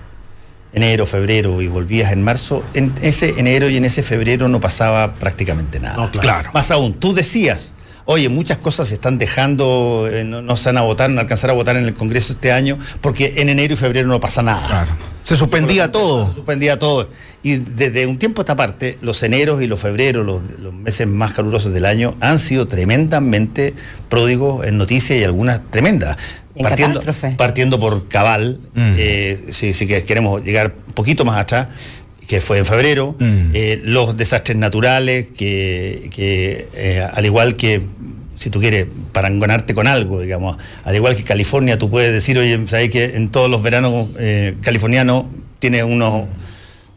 enero, febrero y volvías en marzo, en ese enero y en ese febrero no pasaba prácticamente nada. claro. Más aún, tú decías, oye, muchas cosas se están dejando, eh, no, se van a votar, no alcanzar a votar en el Congreso este año, porque en enero y febrero no pasa nada. Claro. Se suspendía todo. Se suspendía todo. Y desde un tiempo a esta parte, los eneros y los febreros, los, meses más calurosos del año, han sido tremendamente pródigos en noticias y algunas tremendas. partiendo, partiendo por Cabal, mm. eh, si, queremos llegar un poquito más atrás, que fue en febrero, mm. eh, los desastres naturales, que, eh, al igual que si tú quieres parangonarte con algo, digamos, al igual que California, tú puedes decir, oye, sabes que en todos los veranos californianos tiene unos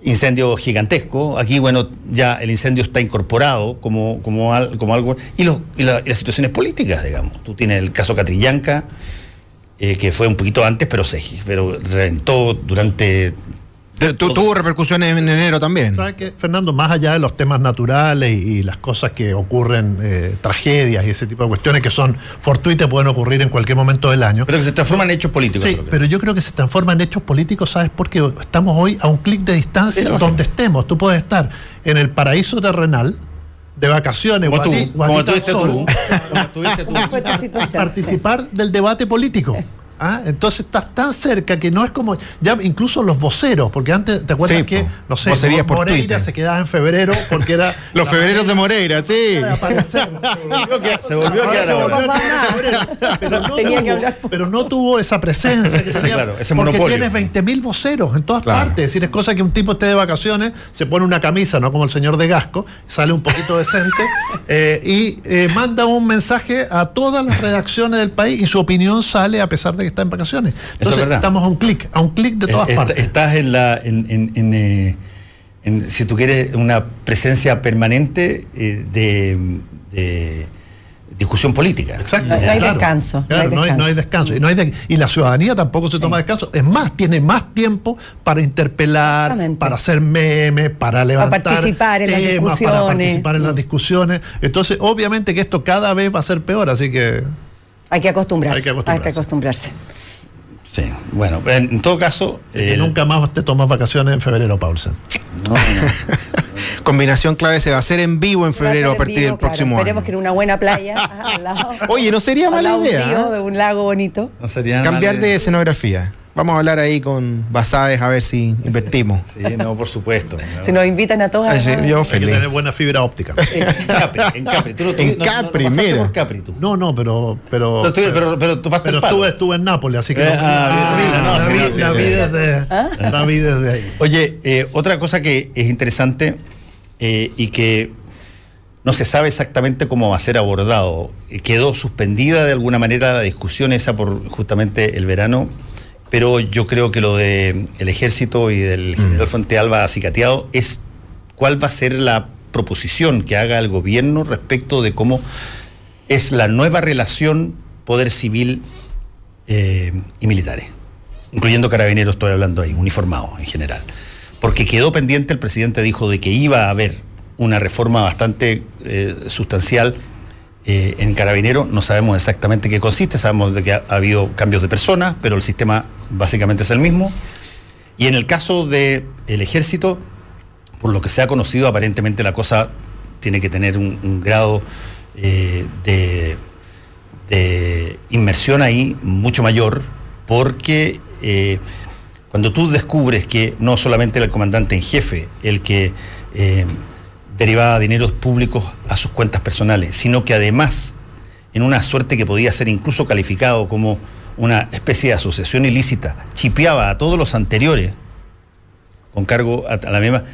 incendio gigantesco. Aquí, bueno, ya el incendio está incorporado como, como, algo. Y, las situaciones políticas, digamos. Tú tienes el caso Catrillanca, eh, que fue un poquito antes, pero se pero reventó durante tuvo repercusiones en enero también. ¿Sabes qué, Fernando? Más allá de los temas naturales y, las cosas que ocurren, eh, tragedias y ese tipo de cuestiones que son fortuitas, pueden ocurrir en cualquier momento del año. Pero que se transforman en hechos políticos. Sí, pero yo creo que se transforman en hechos políticos, ¿sabes? Porque estamos hoy a un clic de distancia donde estemos. Tú puedes estar en el paraíso terrenal de vacaciones, como tú, como tú, participar del debate político. ¿Ah? Entonces estás tan cerca que no es como. Ya incluso los voceros, porque antes, ¿te acuerdas que, no sé, Moreira se quedaba en febrero porque era. los febreros de Moreira, sí. Se volvió a quedar ahora. Pero no, tuvo, pero no tuvo esa presencia que tenía, claro, ese porque tienes 20.000 voceros en todas partes. Es decir, es cosa que un tipo esté de vacaciones, se pone una camisa, ¿no? Como el señor de Gasco, sale un poquito decente eh, y eh, manda un mensaje a todas las redacciones del país y su opinión sale a pesar de que está en vacaciones. Entonces estamos a un clic, a un clic de todas partes. Estás en la, eh, en, si tú quieres, una presencia permanente eh, de, discusión política. Exacto. No, hay descanso. no, hay descanso. Y, no hay y la ciudadanía tampoco se toma descanso. Es más, tiene más tiempo para interpelar, para hacer memes, para levantar para participar en las discusiones. Para participar en las discusiones. Entonces, obviamente que esto cada vez va a ser peor, así que... Hay que acostumbrarse. Hay que acostumbrarse. Sí, bueno, en todo caso. Eh, nunca más te tomas vacaciones en febrero, Paulsen. No, Combinación clave se va a hacer en vivo en febrero a, partir del próximo Esperemos que en una buena playa Oye, no sería mala idea. Un de un lago bonito. Cambiar de escenografía. Vamos a hablar ahí con Basades a ver si invertimos. Sí, no, por supuesto. Si nos invitan a todos. Ah, sí, yo Hay que feliz. tener buena fibra óptica. En Capri, en Capri. Tú no- tú- En no- no- no Capri, pasaste mira. por Capri tú. No, no, pero. Pero, No, estoy- pero- pero pero estuve, estuve en Nápoles, así que. Eh, no- ah, bien, no, la sí, vi- no, sí, la desde- la vi desde ahí. Oye, eh, otra cosa que es interesante eh, y que no se sabe exactamente cómo va a ser abordado, eh, quedó suspendida de alguna manera la discusión esa por justamente el verano, pero yo creo que lo del el ejército y del general Fuente Alba acicateado es cuál va a ser la proposición que haga el gobierno respecto de cómo es la nueva relación poder civil eh, y militares, incluyendo carabineros, estoy hablando ahí, uniformados en general. Porque quedó pendiente, el presidente dijo de que iba a haber una reforma bastante eh, sustancial eh, en Carabinero. No sabemos exactamente qué consiste, sabemos de que ha, ha habido cambios de personas, pero el sistema básicamente es el mismo. Y en el caso del ejército, por lo que se ha conocido, aparentemente la cosa tiene que tener un, grado eh, de, de inmersión ahí mucho mayor, porque eh, cuando tú descubres que no solamente era el comandante en jefe el que derivaba dineros públicos a sus cuentas personales, sino que además, en una suerte que podía ser incluso calificado como una especie de asociación ilícita, chipeaba a todos los anteriores con cargo a, la misma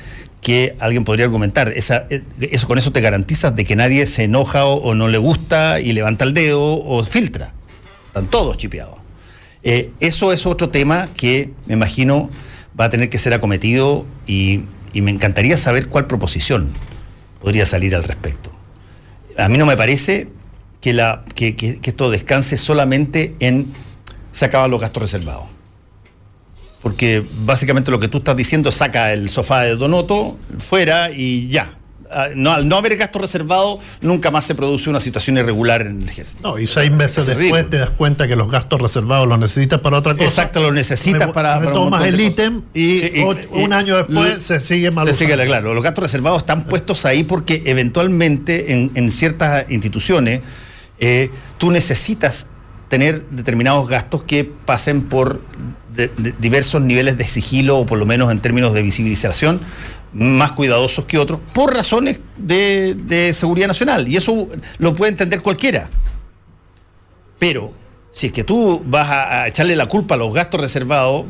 que alguien podría argumentar. Esa, eh, eso con eso te garantizas de que nadie se enoja o, no le gusta y levanta el dedo o filtra. Están todos chipeados. Eh, eso es otro tema que me imagino va a tener que ser acometido y me encantaría saber cuál proposición podría salir al respecto. A mí no me parece que, la, que, esto descanse solamente en se los gastos reservados. Porque básicamente lo que tú estás diciendo saca el sofá de Donoto fuera y ya. Ah, No, al no haber gasto reservado, nunca más se produce una situación irregular en el ejército. No, y seis meses Es después ridículo. te das cuenta que los gastos reservados los necesitas para otra cosa. Exacto, lo necesitas Re- para, para montón el ítem y, un año después lo- se sigue mal se sigue, claro, los gastos reservados están puestos ahí porque eventualmente en, en ciertas instituciones eh, tú necesitas tener determinados gastos que pasen por de- de diversos niveles de sigilo o por lo menos en términos de visibilización más cuidadosos que otros por razones de, de seguridad nacional y eso lo puede entender cualquiera pero si es que tú vas a, a echarle la culpa a los gastos reservados,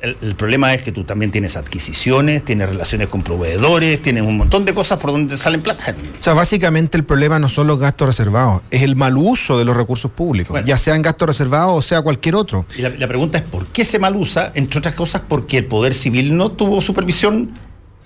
el, el problema es que tú también tienes adquisiciones, tienes relaciones con proveedores, tienes un montón de cosas por donde salen plata. O sea, básicamente el problema no son los gastos reservados, es el mal uso de los recursos públicos, Bueno. ya sean gastos reservados o sea cualquier otro. Y la, la pregunta es por qué se mal usa, entre otras cosas porque el Poder Civil no tuvo supervisión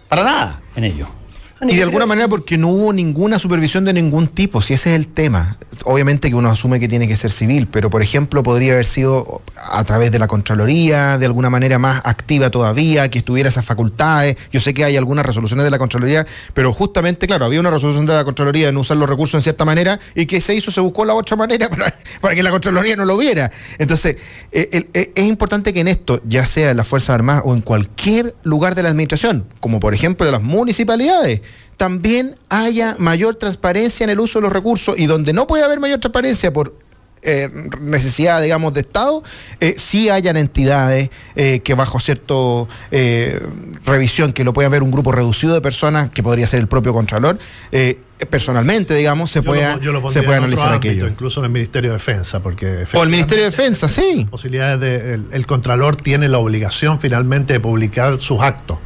para nada en ello. Y de alguna manera porque no hubo ninguna supervisión de ningún tipo, si ese es el tema. Obviamente que uno asume que tiene que ser civil, pero por ejemplo podría haber sido a través de la Contraloría, de alguna manera más activa todavía, que estuviera esas facultades. Yo sé que hay algunas resoluciones de la Contraloría, pero justamente, claro, había una resolución de la Contraloría en usar los recursos en cierta manera y que se hizo, se buscó la otra manera para, para que la Contraloría no lo viera. Entonces, eh, eh, es importante que en esto, ya sea en las Fuerzas Armadas o en cualquier lugar de la administración, como por ejemplo en las municipalidades, también haya mayor transparencia en el uso de los recursos y donde no puede haber mayor transparencia por eh, necesidad, digamos, de Estado, eh, sí hayan entidades eh, que bajo cierto eh, revisión, que lo pueda ver un grupo reducido de personas, que podría ser el propio Contralor, personalmente, digamos, se Yo pueda, pon- yo lo se otro analizar ámbito, aquello. Incluso en el Ministerio de Defensa, porque O el Ministerio de Defensa, sí. posibilidades de el, el contralor tiene la obligación finalmente de publicar sus actos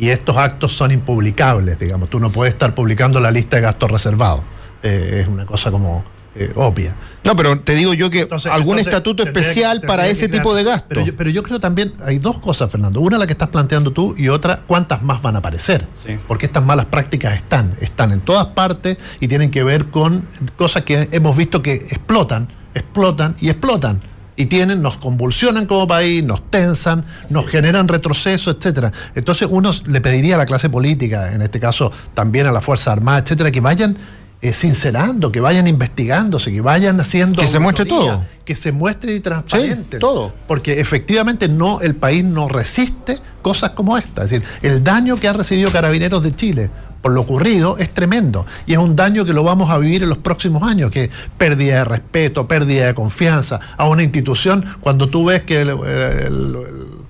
y estos actos son impublicables digamos. Tú no puedes estar publicando la lista de gastos reservados. Eh, es una cosa como eh, obvia. No, pero te digo yo que Entonces- algún entonces, estatuto que- especial para ese crear- tipo de gasto. pero yo, pero yo creo también hay dos cosas Fernando. Una la que estás planteando tú y otra cuántas más van a aparecer Sí. porque estas malas prácticas están están en todas partes y tienen que ver con cosas que hemos visto que explotan explotan y explotan y tienen, nos convulsionan como país, nos tensan, nos generan retroceso, etcétera. Entonces uno le pediría a la clase política, en este caso también a la Fuerza Armada, etcétera, que vayan eh, sincerando, que vayan investigándose, que vayan haciendo Que se muestre todo. que se muestre y transparente Sí, todo. porque efectivamente no el país no resiste cosas como esta, es decir, el daño que ha recibido Carabineros de Chile por lo ocurrido es tremendo y es un daño que lo vamos a vivir en los próximos años, que pérdida de respeto, pérdida de confianza a una institución. Cuando tú ves que el,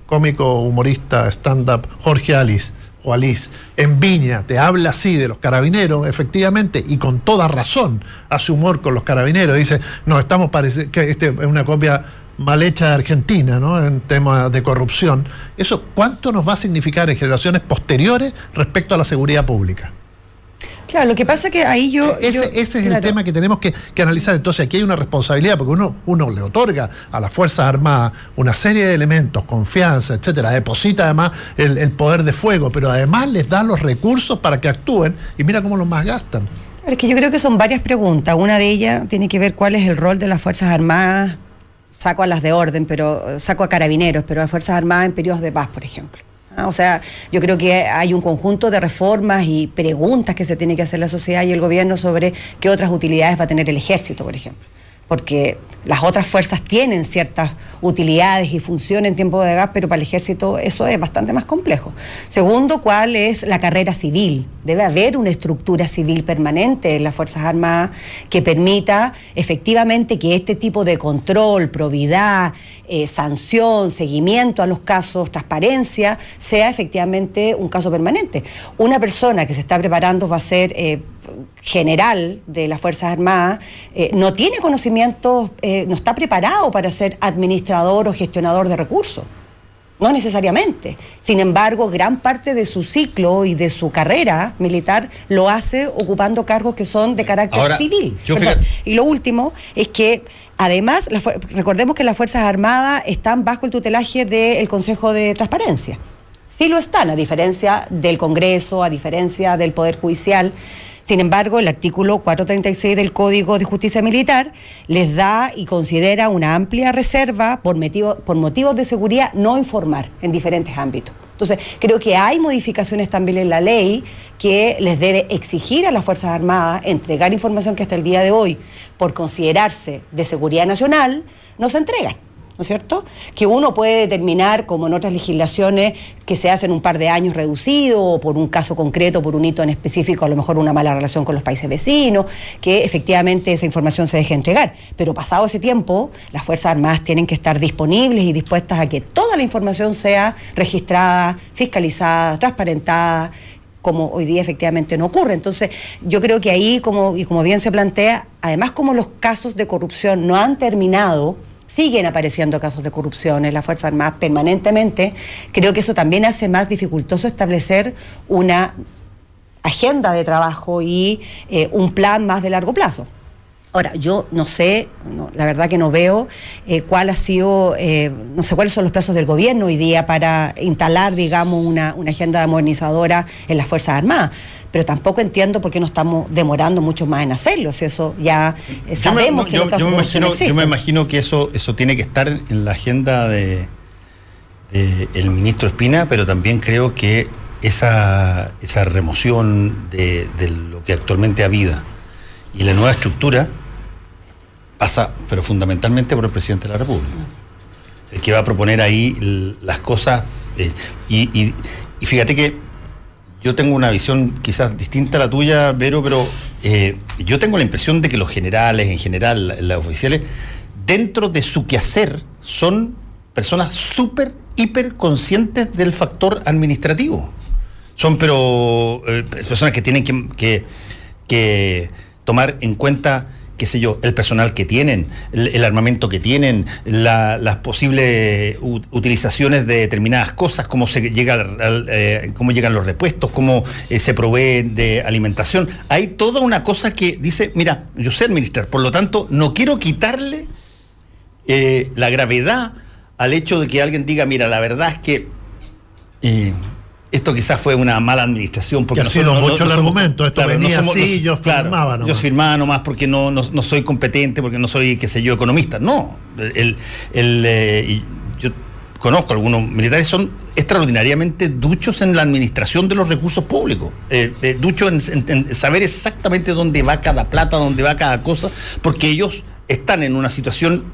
cómico humorista stand-up Jorge Alice o Alice en Viña te habla así de los carabineros, efectivamente, y con toda razón hace humor con los carabineros, dice, no, estamos pareciendo que este es una copia mal hecha de Argentina, ¿no? En temas de corrupción. Eso, ¿cuánto nos va a significar en generaciones posteriores respecto a la seguridad pública? Claro, lo que pasa es que ahí yo... Ese, es el tema que tenemos que, analizar. Entonces aquí hay una responsabilidad, porque uno, uno le otorga a las Fuerzas Armadas una serie de elementos, confianza, etcétera, deposita además el, poder de fuego, pero además les da los recursos para que actúen y mira cómo los más gastan. Es que yo creo que son varias preguntas. Una de ellas tiene que ver cuál es el rol de las Fuerzas Armadas. Saco a las de orden, pero saco a carabineros, pero a Fuerzas Armadas en periodos de paz, por ejemplo. Ah, o sea, yo creo que hay un conjunto de reformas y preguntas que se tiene que hacer la sociedad y el gobierno sobre qué otras utilidades va a tener el ejército, por ejemplo porque las otras fuerzas tienen ciertas utilidades y funciones en tiempo de gas, pero para el ejército eso es bastante más complejo. Segundo, ¿cuál es la carrera civil? Debe haber una estructura civil permanente en las Fuerzas Armadas que permita efectivamente que este tipo de control, probidad, eh, sanción, seguimiento a los casos, transparencia, sea efectivamente un caso permanente. Una persona que se está preparando va a ser... Eh, general de las Fuerzas Armadas eh, no tiene conocimiento, eh, no está preparado para ser administrador o gestionador de recursos. No necesariamente. Sin embargo, gran parte de su ciclo y de su carrera militar lo hace ocupando cargos que son de carácter civil. Y lo último es que, además, recordemos que las Fuerzas Armadas están bajo el tutelaje del Consejo de Transparencia. Sí lo están, a diferencia del Congreso, a diferencia del Poder Judicial. Sin embargo, el artículo 436 del Código de Justicia Militar les da y considera una amplia reserva por, por motivos de seguridad no informar en diferentes ámbitos. Entonces, creo que hay modificaciones también en la ley que les debe exigir a las Fuerzas Armadas entregar información que hasta el día de hoy, por considerarse de seguridad nacional, no se entregan. ¿No es cierto? Que uno puede determinar, como en otras legislaciones, que se hacen un par de años reducido, o por un caso concreto, por un hito en específico, a lo mejor una mala relación con los países vecinos, que efectivamente esa información se deje entregar. Pero pasado ese tiempo, las Fuerzas Armadas tienen que estar disponibles y dispuestas a que toda la información sea registrada, fiscalizada, transparentada, como hoy día efectivamente no ocurre. Entonces, yo creo que ahí, como, y como bien se plantea, además como los casos de corrupción no han terminado, siguen apareciendo casos de corrupción en las Fuerzas Armadas permanentemente, creo que eso también hace más dificultoso establecer una agenda de trabajo y eh, un plan más de largo plazo. Ahora, yo no sé, la verdad que no veo eh, cuál ha sido, eh, no sé cuáles son los plazos del gobierno hoy día para instalar, digamos, una, una agenda modernizadora en las Fuerzas Armadas pero tampoco entiendo por qué no estamos demorando mucho más en hacerlo, si eso ya eh, sabemos que yo, yo, me imagino, yo me imagino que eso, eso tiene que estar en la agenda de, el ministro Espina, pero también creo que esa, esa remoción de, lo que actualmente ha habido y la nueva estructura pasa, pero fundamentalmente por el presidente de la República. El que va a proponer ahí las cosas. Eh, y fíjate que yo tengo una visión quizás distinta a la tuya, Vero, pero eh, yo tengo la impresión de que los generales, en general, los oficiales, dentro de su quehacer, son personas súper, hiper conscientes del factor administrativo. Son, pero, eh, personas que tienen que, que tomar en cuenta qué sé yo, el personal que tienen, el, armamento que tienen, las posibles utilizaciones de determinadas cosas, cómo se llega eh, cómo llegan los repuestos, cómo eh, se provee de alimentación. Hay toda una cosa que dice, mira, yo sé administrar, por lo tanto, no quiero quitarle eh, la gravedad al hecho de que alguien diga, mira, la verdad es que esto quizás fue una mala administración porque no nosotros, mucho el argumento esto venía así yo firmaba nomás. yo firmaba nomás porque no, no, soy competente porque no soy qué sé yo economista no el, el eh, yo conozco algunos militares son extraordinariamente duchos en la administración de los recursos públicos eh, eh, duchos en, saber exactamente dónde va cada plata dónde va cada cosa porque ellos están en una situación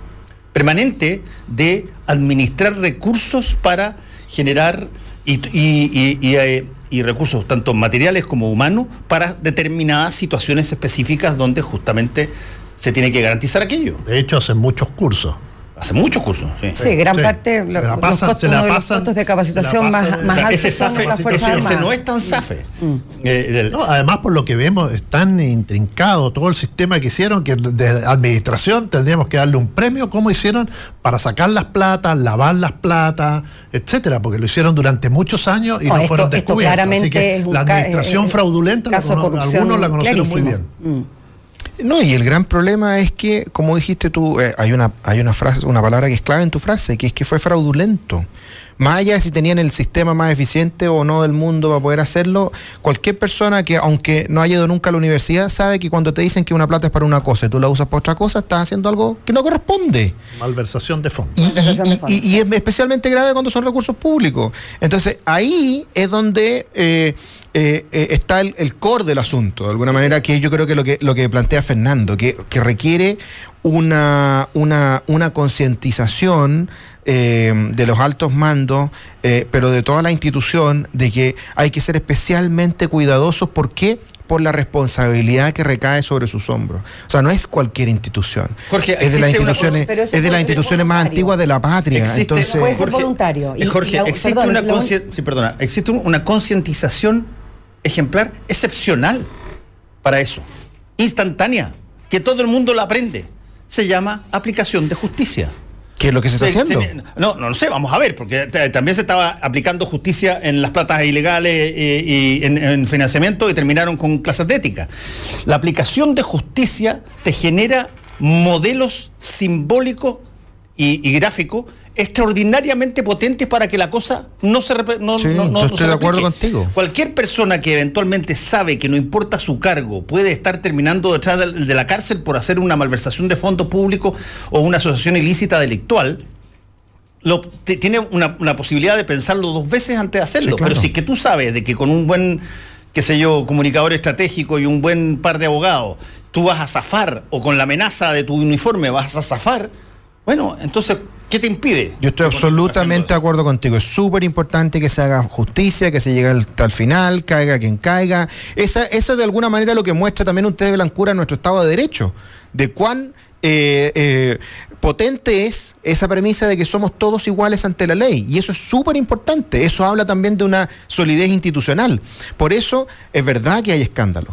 permanente de administrar recursos para generar eh, y, recursos tanto materiales como humanos para determinadas situaciones específicas donde justamente se tiene que garantizar aquello. De hecho, hacen muchos cursos. Hace muchos cursos. Sí, gran parte los, costos, de capacitación más, más altos ese son las Fuerzas Armadas. Ese no es tan SAFE. Mm. Eh, además, por lo que vemos, es tan intrincado todo el sistema que hicieron que de administración tendríamos que darle un premio, como hicieron para sacar las platas, lavar las platas, etcétera, porque lo hicieron durante muchos años y no, fueron descubiertos. Así que la administración fraudulenta, algunos la conocieron muy bien. Mm. No, y el gran problema es que, como dijiste tú, eh, hay una hay una frase, una palabra que es clave en tu frase, que es que fue fraudulento. Más allá de si tenían el sistema más eficiente o no del mundo para poder hacerlo, cualquier persona que, aunque no haya ido nunca a la universidad, sabe que cuando te dicen que una plata es para una cosa y tú la usas para otra cosa, estás haciendo algo que no corresponde. Malversación de fondos. Y, es especialmente grave cuando son recursos públicos. Entonces, ahí es donde eh, eh, está el, core del asunto, de alguna manera, que yo creo que lo que, lo que plantea Fernando, que, que requiere una, una, una concientización eh, de los altos mandos, eh, pero de toda la institución, de que hay que ser especialmente cuidadosos. ¿Por qué? por la responsabilidad que recae sobre sus hombros. O sea, no es cualquier institución. Jorge, es de las instituciones, es de las instituciones más antiguas de la patria. Entonces, puede ser voluntario. Y, Jorge, existe, una sí, perdona, existe una concientización ejemplar excepcional para eso, instantánea, que todo el mundo la aprende. Se llama aplicación de justicia. ¿Qué es lo que se está haciendo? no, no lo sé, vamos a ver, porque también se estaba aplicando justicia en las platas ilegales eh, y, en, financiamiento y terminaron con clases de ética. La aplicación de justicia te genera modelos simbólicos y, y gráficos extraordinariamente potentes para que la cosa no se no, sí, no, estoy de acuerdo contigo. Cualquier persona que eventualmente sabe que no importa su cargo puede estar terminando detrás de, la cárcel por hacer una malversación de fondos públicos o una asociación ilícita delictual. Lo, tiene una, posibilidad de pensarlo dos veces antes de hacerlo. Pero si es que tú sabes de que con un buen, qué sé yo, comunicador estratégico y un buen par de abogados, tú vas a zafar o con la amenaza de tu uniforme vas a zafar, bueno, entonces ¿Qué te impide? Yo estoy absolutamente de acuerdo contigo. Es súper importante que se haga justicia, que se llegue hasta el final, caiga quien caiga. Esa, eso es de alguna manera lo que muestra también un de blancura en nuestro Estado de Derecho, de cuán eh, eh, potente es esa premisa de que somos todos iguales ante la ley. Y eso es súper importante. Eso habla también de una solidez institucional. Por eso es verdad que hay escándalo.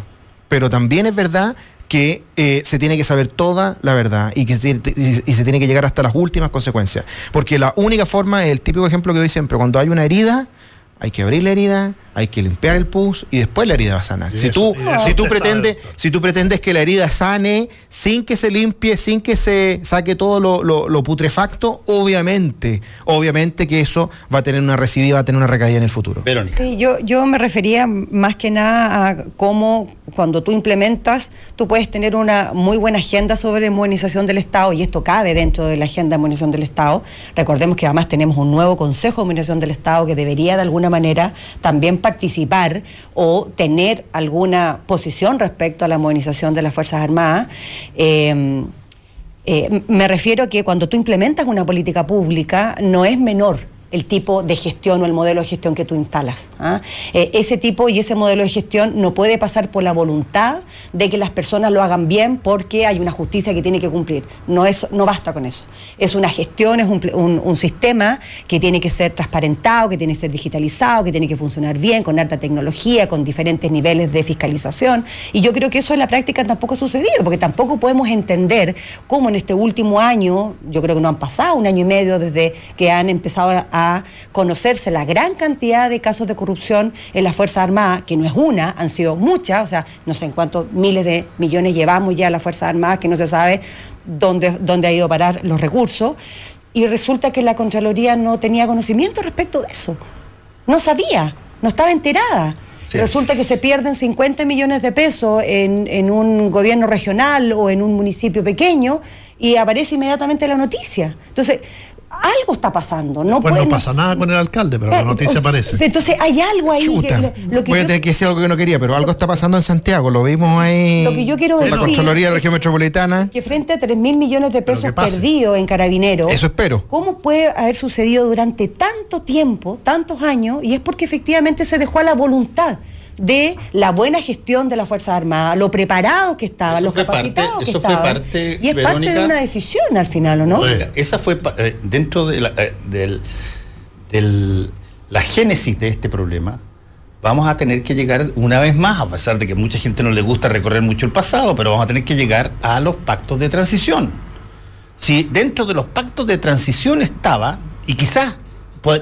Pero también es verdad que eh, se tiene que saber toda la verdad y que se, y, se tiene que llegar hasta las últimas consecuencias. Porque la única forma el típico ejemplo que doy siempre, cuando hay una herida, hay que abrir la herida, hay que limpiar el pus y después la herida va a sanar. si tú, si tú pretendes, si tú pretendes que la herida sane sin que se limpie, sin que se saque todo lo, putrefacto, obviamente, obviamente que eso va a tener una recidiva, va a tener una recaída en el futuro. Sí, yo, yo me refería más que nada a cómo cuando tú implementas, tú puedes tener una muy buena agenda sobre modernización del Estado y esto cabe dentro de la agenda de modernización del Estado. Recordemos que además tenemos un nuevo Consejo de Modernización del Estado que debería de alguna manera también participar o tener alguna posición respecto a la modernización de las Fuerzas Armadas. Eh, eh, me refiero a que cuando tú implementas una política pública no es menor el tipo de gestión o el modelo de gestión que tú instalas. ¿ah? Eh, ese tipo y ese modelo de gestión no puede pasar por la voluntad de que las personas lo hagan bien porque hay una justicia que tiene que cumplir. No, es, no basta con eso. Es una gestión, es un, sistema que tiene que ser transparentado, que tiene que ser digitalizado, que tiene que funcionar bien, con alta tecnología, con diferentes niveles de fiscalización. Y yo creo que eso en la práctica tampoco ha sucedido, porque tampoco podemos entender cómo en este último año, yo creo que no han pasado un año y medio desde que han empezado a conocerse la gran cantidad de casos de corrupción en las Fuerzas Armadas, que no es una, han sido muchas, o sea, no sé en cuántos miles de millones llevamos ya a las Fuerzas Armadas, que no se sabe dónde, dónde ha ido a parar los recursos, y resulta que la Contraloría no tenía conocimiento respecto de eso, no sabía, no estaba enterada. Resulta que se pierden 50 millones de pesos en, en, un gobierno regional o en un municipio pequeño y aparece inmediatamente la noticia. Entonces, algo está pasando. No, pues no pasa nada con el alcalde, pero la eh, noticia aparece. Entonces hay algo ahí. Que, lo, que Voy a tener que decir algo que no quería, pero algo está pasando en Santiago. Lo vimos ahí. Lo que yo quiero decir. La Contraloría de la Región Metropolitana. Que frente a 3 mil millones de pesos perdidos en Carabineros. Eso espero. ¿Cómo puede haber sucedido durante tanto tiempo, tantos años? Y es porque efectivamente se dejó a la voluntad de la buena gestión de las Fuerzas Armadas, lo preparado que estaban, los capacitados que estaban. y es parte de una decisión al final, ¿o no? esa fue eh, dentro de la, eh, del, la génesis de este problema. Vamos a tener que llegar una vez más, a pesar de que mucha gente no le gusta recorrer mucho el pasado, pero vamos a tener que llegar a los pactos de transición. Si dentro de los pactos de transición estaba, y quizás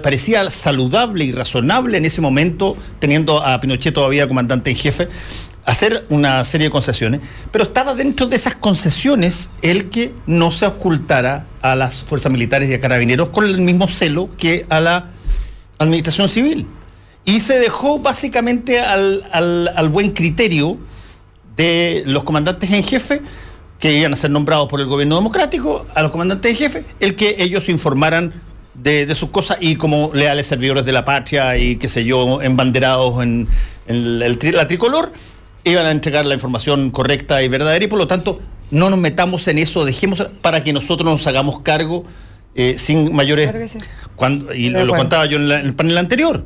parecía saludable y razonable en ese momento, teniendo a Pinochet todavía comandante en jefe, hacer una serie de concesiones, pero estaba dentro de esas concesiones el que no se ocultara a las fuerzas militares y a carabineros con el mismo celo que a la administración civil. Y se dejó básicamente al, al buen criterio de los comandantes en jefe que iban a ser nombrados por el gobierno democrático, a los comandantes en jefe, el que ellos informaran de, sus cosas y como leales servidores de la patria y qué sé yo, embanderados en, la tricolor, iban a entregar la información correcta y verdadera y por lo tanto no nos metamos en eso, dejemos para que nosotros nos hagamos cargo eh, sin mayores... cuando, y lo, contaba yo en, el panel anterior.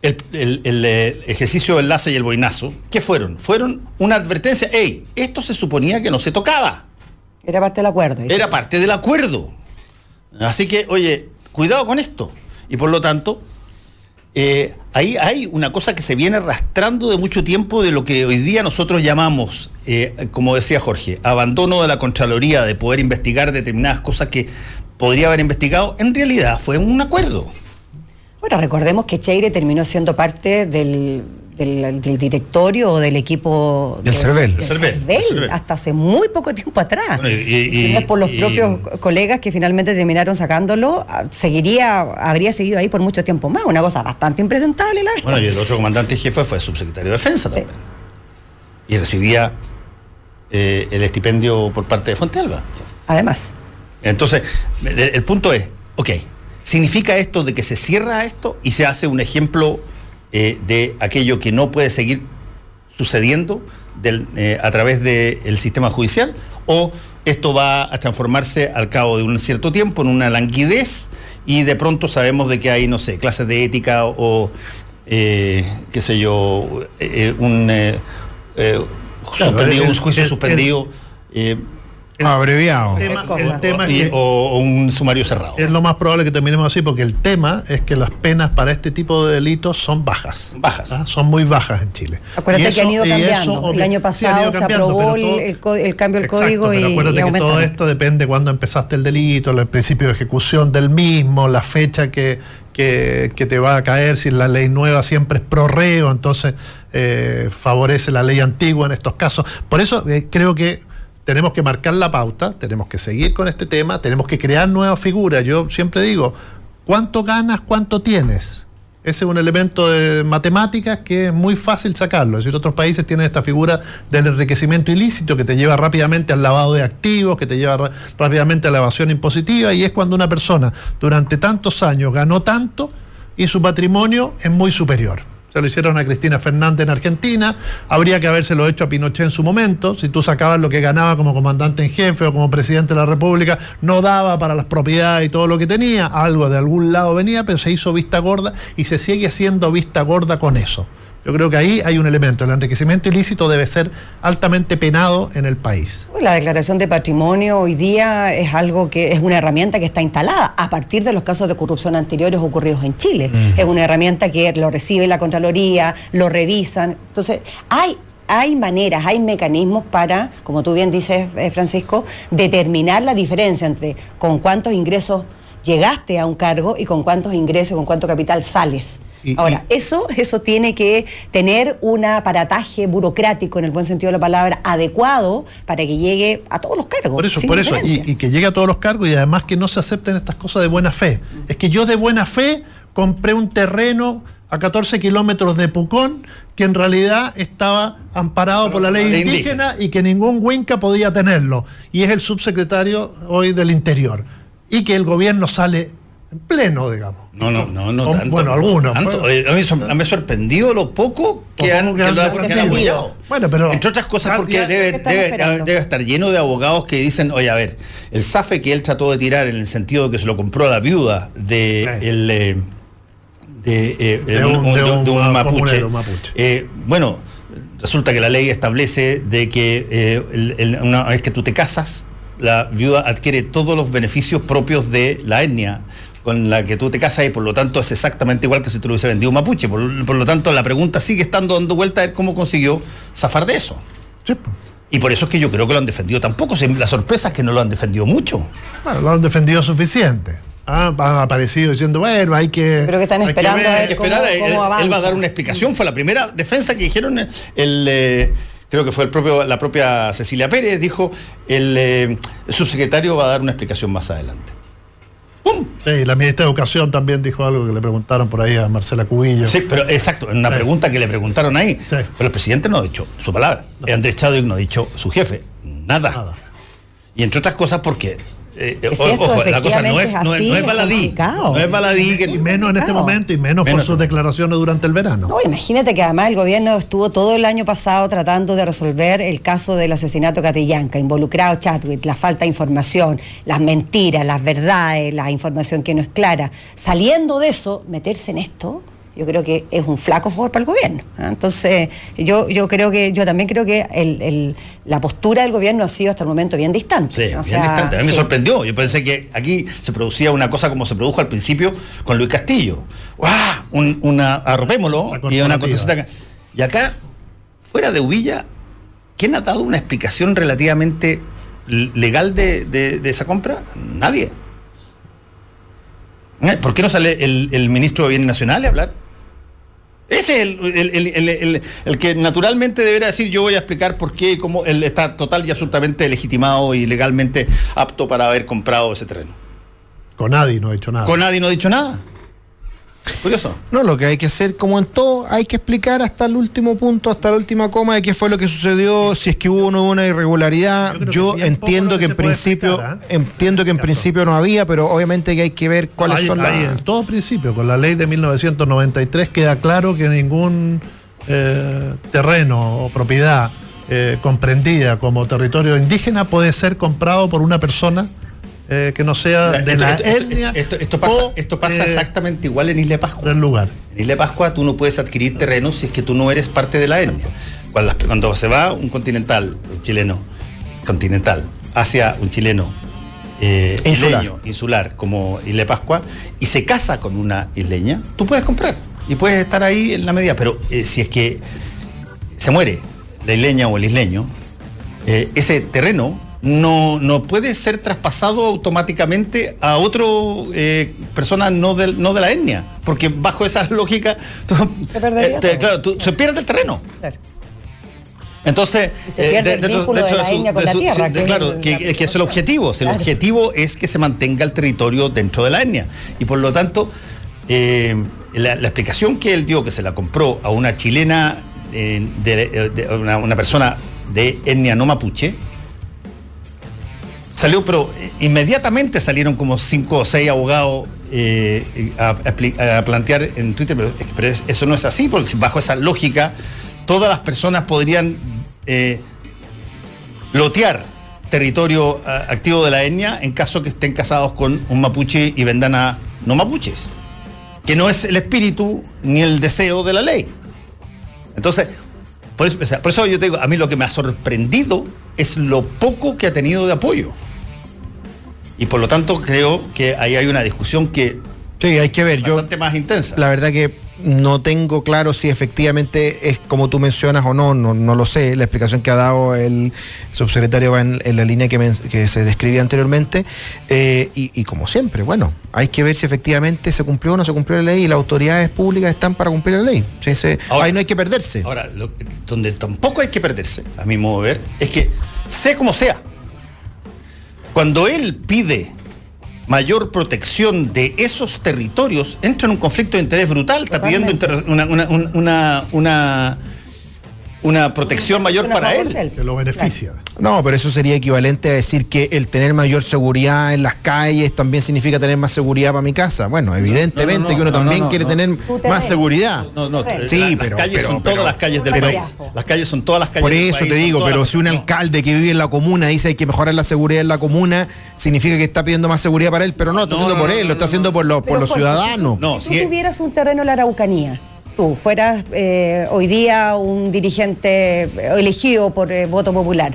El, el, eh, ejercicio de enlace y el boinazo, ¿qué fueron? Fueron una advertencia, hey, esto se suponía que no se tocaba. Era parte del acuerdo. Era parte del acuerdo. Así que, oye, cuidado con esto. Y por lo tanto, eh, ahí hay una cosa que se viene arrastrando de mucho tiempo de lo que hoy día nosotros llamamos, eh, como decía Jorge, abandono de la Contraloría de poder investigar determinadas cosas que podría haber investigado. En realidad fue un acuerdo. Bueno, recordemos que Cheire terminó siendo parte del del, directorio o del equipo del, CERVEL. hasta hace muy poco tiempo atrás. y, por los propios colegas que finalmente terminaron sacándolo, ah, seguiría, habría seguido ahí por mucho tiempo más, una cosa bastante impresentable, la Bueno, y el otro comandante jefe fue subsecretario de Defensa también. Y recibía eh, el estipendio por parte de Fuente Alba. Además. Entonces, el punto es, ok, ¿significa esto de que se cierra esto y se hace un ejemplo eh, de aquello que no puede seguir sucediendo eh, a través del sistema judicial o esto va a transformarse al cabo de un cierto tiempo en una languidez y de pronto sabemos de que hay, no sé, clases de ética o, eh, qué sé yo, un, un juicio suspendido. Abreviado. o, un sumario cerrado. Es lo más probable que terminemos así, porque el tema es que las penas para este tipo de delitos son bajas. Bajas. ¿ah? Son muy bajas en Chile. Acuérdate que han ido cambiando. el año pasado se aprobó el, cambio del código y, acuérdate que todo esto depende cuando empezaste el delito, el principio de ejecución del mismo, la fecha que, que, te va a caer, si la ley nueva siempre es pro reo, entonces eh, favorece la ley antigua en estos casos. Por eso eh, creo que tenemos que marcar la pauta, tenemos que seguir con este tema, tenemos que crear nuevas figuras. Yo siempre digo, ¿cuánto ganas, cuánto tienes? Ese es un elemento de matemáticas que es muy fácil sacarlo. Es decir, otros países tienen esta figura del enriquecimiento ilícito que te lleva rápidamente al lavado de activos, que te lleva rápidamente a la evasión impositiva, y es cuando una persona durante tantos años ganó tanto y su patrimonio es muy superior. Se lo hicieron a Cristina Fernández en Argentina. Habría que habérselo hecho a Pinochet en su momento. Si tú sacabas lo que ganaba como comandante en jefe o como presidente de la República, no daba para las propiedades y todo lo que tenía. Algo de algún lado venía, pero se hizo vista gorda y se sigue haciendo vista gorda con eso. Yo creo que ahí hay un elemento. El enriquecimiento ilícito debe ser altamente penado en el país. La declaración de patrimonio hoy día es algo que es una herramienta que está instalada a partir de los casos de corrupción anteriores ocurridos en Chile. Es una herramienta que lo recibe la Contraloría, lo revisan. Entonces, hay hay maneras, hay mecanismos para, como tú bien dices, eh, Francisco, determinar la diferencia entre con cuántos ingresos llegaste a un cargo y con cuántos ingresos, con cuánto capital sales. Ahora, eso, eso tiene que tener un aparataje burocrático, en el buen sentido de la palabra, adecuado para que llegue a todos los cargos. Por eso, por eso, y, que llegue a todos los cargos y además que no se acepten estas cosas de buena fe. Es que yo de buena fe compré un terreno a 14 kilómetros de Pucón que en realidad estaba amparado por la ley indígena, y que ningún Huinca podía tenerlo. Y es el subsecretario hoy del Interior. y que el gobierno sale en pleno, digamos. No, no, no, no tanto. Bueno, algunos. Tanto. pues. Eh, a mí sor- me ha sorprendido lo poco que han, que lo- han. Bueno, pero- Entre otras cosas, porque Ya- debe, ¿qué están debe- estar lleno de abogados que dicen, oye, a ver, el SAFE que él trató de tirar en el sentido de que se lo compró a la viuda de Sí. el, eh, de, eh, De un- de un mapuche. comunero mapuche. Eh, bueno, resulta que la ley establece de que eh, el- el- una vez que tú te casas, la viuda adquiere todos los beneficios propios de la etnia con la que tú te casas y por lo tanto es exactamente igual que si te lo hubiese vendido un mapuche. Por, por lo tanto, la pregunta sigue estando dando vuelta a ver cómo consiguió zafar de eso. Sí. Y por eso es que yo creo que lo han defendido tampoco. La sorpresa es que no lo han defendido mucho. Bueno, lo han defendido suficiente. Ah, han aparecido diciendo, bueno, hay que. Creo que están esperando ver. a ver cómo- él- va a dar una explicación. Fue la primera defensa que dijeron eh, el. eh, Creo que fue el propio, la propia Cecilia Pérez, dijo, el, eh, el subsecretario va a dar una explicación más adelante. ¡Pum! Sí, la ministra de Educación también dijo algo que le preguntaron por ahí a Marcela Cubillo. Sí, pero exacto, en una Sí. pregunta que le preguntaron ahí. Sí. Pero el presidente no ha dicho su palabra. Andrés Chadwick no ha dicho su jefe. Nada. Nada. Y entre otras cosas porque. Eh, esto ojo, la cosa no es, efectivamente no es, no es así, baladí. No es baladí que. Y menos en este momento y menos, Menos por sus declaraciones durante el verano. No, imagínate que además el gobierno estuvo todo el año pasado tratando de resolver el caso del asesinato de Catrillanca, involucrado Chatwit, la falta de información, las mentiras, las verdades, la información que no es clara. Saliendo de eso, meterse en esto, yo creo que es un flaco favor para el gobierno. ¿ah? Entonces, yo, yo creo que, yo también creo que el- el- la postura del gobierno ha sido hasta el momento bien distante. Sí, O bien sea, distante. A mí me sorprendió. Yo pensé que aquí se producía una cosa como se produjo al principio con Luis Castillo. ¡Guau! Un- una arropémoslo y una que- Y acá, fuera de Uvilla, ¿quién ha dado una explicación relativamente legal de, de- de esa compra? Nadie. ¿Eh? ¿Por qué no sale el, el ministro de Bienes Nacionales a hablar? Ese es el, el- el- el- que naturalmente debería decir yo voy a explicar por qué y cómo él está total y absolutamente legitimado y legalmente apto para haber comprado ese terreno. Con nadie no ha hecho nada. Con nadie no ha dicho nada. Curioso. No, lo que hay que hacer, como en todo, hay que explicar hasta el último punto, hasta la última coma de qué fue lo que sucedió, si es que hubo o no hubo una irregularidad. Yo que poco entiendo que, que en principio, explicar, ¿eh? entiendo que en principio no había, pero obviamente que hay que ver cuáles son las. en todo principio, con la ley de 1993 queda claro que ningún eh, terreno o propiedad eh, comprendida como territorio indígena puede ser comprado por una persona eh, que no sea de Esto- la esto- etnia esto- esto pasa, o, esto pasa eh, exactamente igual en Isla Pascua. del lugar. En Isla de Pascua tú no puedes adquirir terrenos si es que tú no eres parte de la etnia. Cuando, cuando se va un continental, un chileno, continental, hacia un chileno eh, Insular. isleño, insular, como Isla Pascua, y se casa con una isleña, tú puedes comprar y puedes estar ahí en la medida. Pero si es que se muere la isleña o el isleño, ese terreno no, no puede ser traspasado automáticamente a otro eh, persona no de, no de la etnia, porque bajo esa lógica tú- Se perdería todo. claro, tú- se pierde el terreno. Claro. Entonces, es claro, que, que es el objetivo. El objetivo es que se mantenga el territorio dentro de la etnia. Y por lo tanto, eh, la, la explicación que él dio, que se la compró a una chilena, eh, de, de- una, una persona de etnia no mapuche, salió, pero eh, inmediatamente salieron como cinco o seis abogados eh, a, plantear en Twitter, pero, eso no es así, porque bajo esa lógica, todas las personas podrían eh, lotear territorio activo de la etnia en caso que estén casados con un mapuche y vendan a no mapuches, que no es el espíritu ni el deseo de la ley. Entonces, por eso, por eso yo te digo, a mí lo que me ha sorprendido es lo poco que ha tenido de apoyo. Y por lo tanto creo que ahí hay una discusión que Sí, hay que ver. es Yo, bastante más intensa. la verdad que no tengo claro si efectivamente es como tú mencionas o no, no, no lo sé. La explicación que ha dado el subsecretario va en, en la línea que, se describía anteriormente. Eh, y, y como siempre, bueno, hay que ver si efectivamente se cumplió o no se cumplió la ley y las autoridades públicas están para cumplir la ley. Ahora- ahí no hay que perderse. Ahora, lo- donde tampoco hay que perderse, a mi modo de ver, es que, sea como sea, cuando él pide mayor protección de esos territorios, entra en un conflicto de interés brutal, está pidiendo Totalmente. una, una- un- una- una- una protección mayor para él. Que lo beneficia. No, pero eso sería equivalente a decir que el tener mayor seguridad en las calles también significa tener más seguridad para mi casa. Bueno, evidentemente que uno también quiere tener más seguridad. No, no, sí, las pero, calles son todas las calles del país. Las calles son todas las calles Por del eso país, te digo, pero las- si un alcalde que vive en la comuna dice hay que mejorar la seguridad en la comuna, significa que está pidiendo más seguridad para él, pero no, está No, haciendo no, por él, no, lo está no, haciendo por los, por ciudadanos. No, si tú tuvieras un terreno en la Araucanía, tú fueras eh, hoy día un dirigente elegido por eh, voto popular,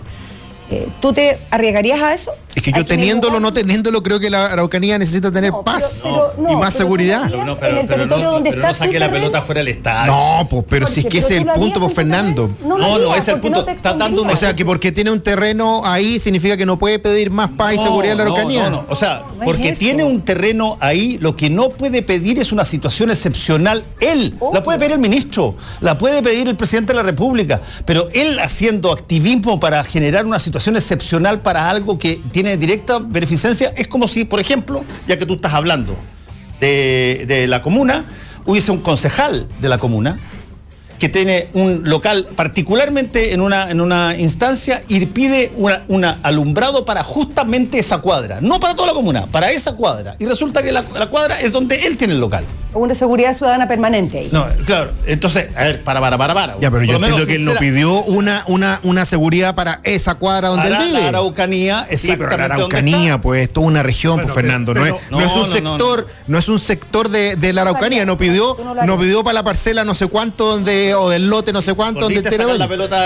eh, ¿tú te arriesgarías a eso? Es que ¿A yo teniéndolo o no teniéndolo, creo que la Araucanía necesita tener No, paz pero- pero no, y más pero seguridad. No, en pero, el pero territorio no, donde está saque la pelota fuera del estadio. No, pues, pero si es que ese es el punto, pues Fernando. No, no, ese es el punto. Está dando una- O sea, que porque tiene un terreno ahí significa que no puede pedir más paz y seguridad en la Araucanía. No, no, O sea, es porque tiene un terreno ahí, lo que no puede pedir es una situación excepcional. Él, la puede pedir el ministro, la puede pedir el presidente de la República, pero él haciendo activismo para generar una situación excepcional para algo que tiene directa beneficencia, es como si, por ejemplo, ya que tú estás hablando de, de la comuna, hubiese un concejal de la comuna que tiene un local particularmente en una, en una instancia y pide una alumbrado para justamente esa cuadra, no para toda la comuna, para esa cuadra. Y resulta que la cuadra es donde él tiene el local. Una seguridad ciudadana permanente ahí. No, claro, entonces, a ver, para, para, para, para. Ya, pero yo entiendo que él no pidió una, una, una seguridad para esa cuadra donde para él vive. la Araucanía, Sí, pero la Araucanía, pues, es toda una región, Bueno, pues, Fernando. pero- no, es, pero- no es no, un no, no, sector, no, es un sector de, de la Araucanía. No pidió, no pidió para la parcela no sé cuánto donde, o del lote no sé cuánto donde tiene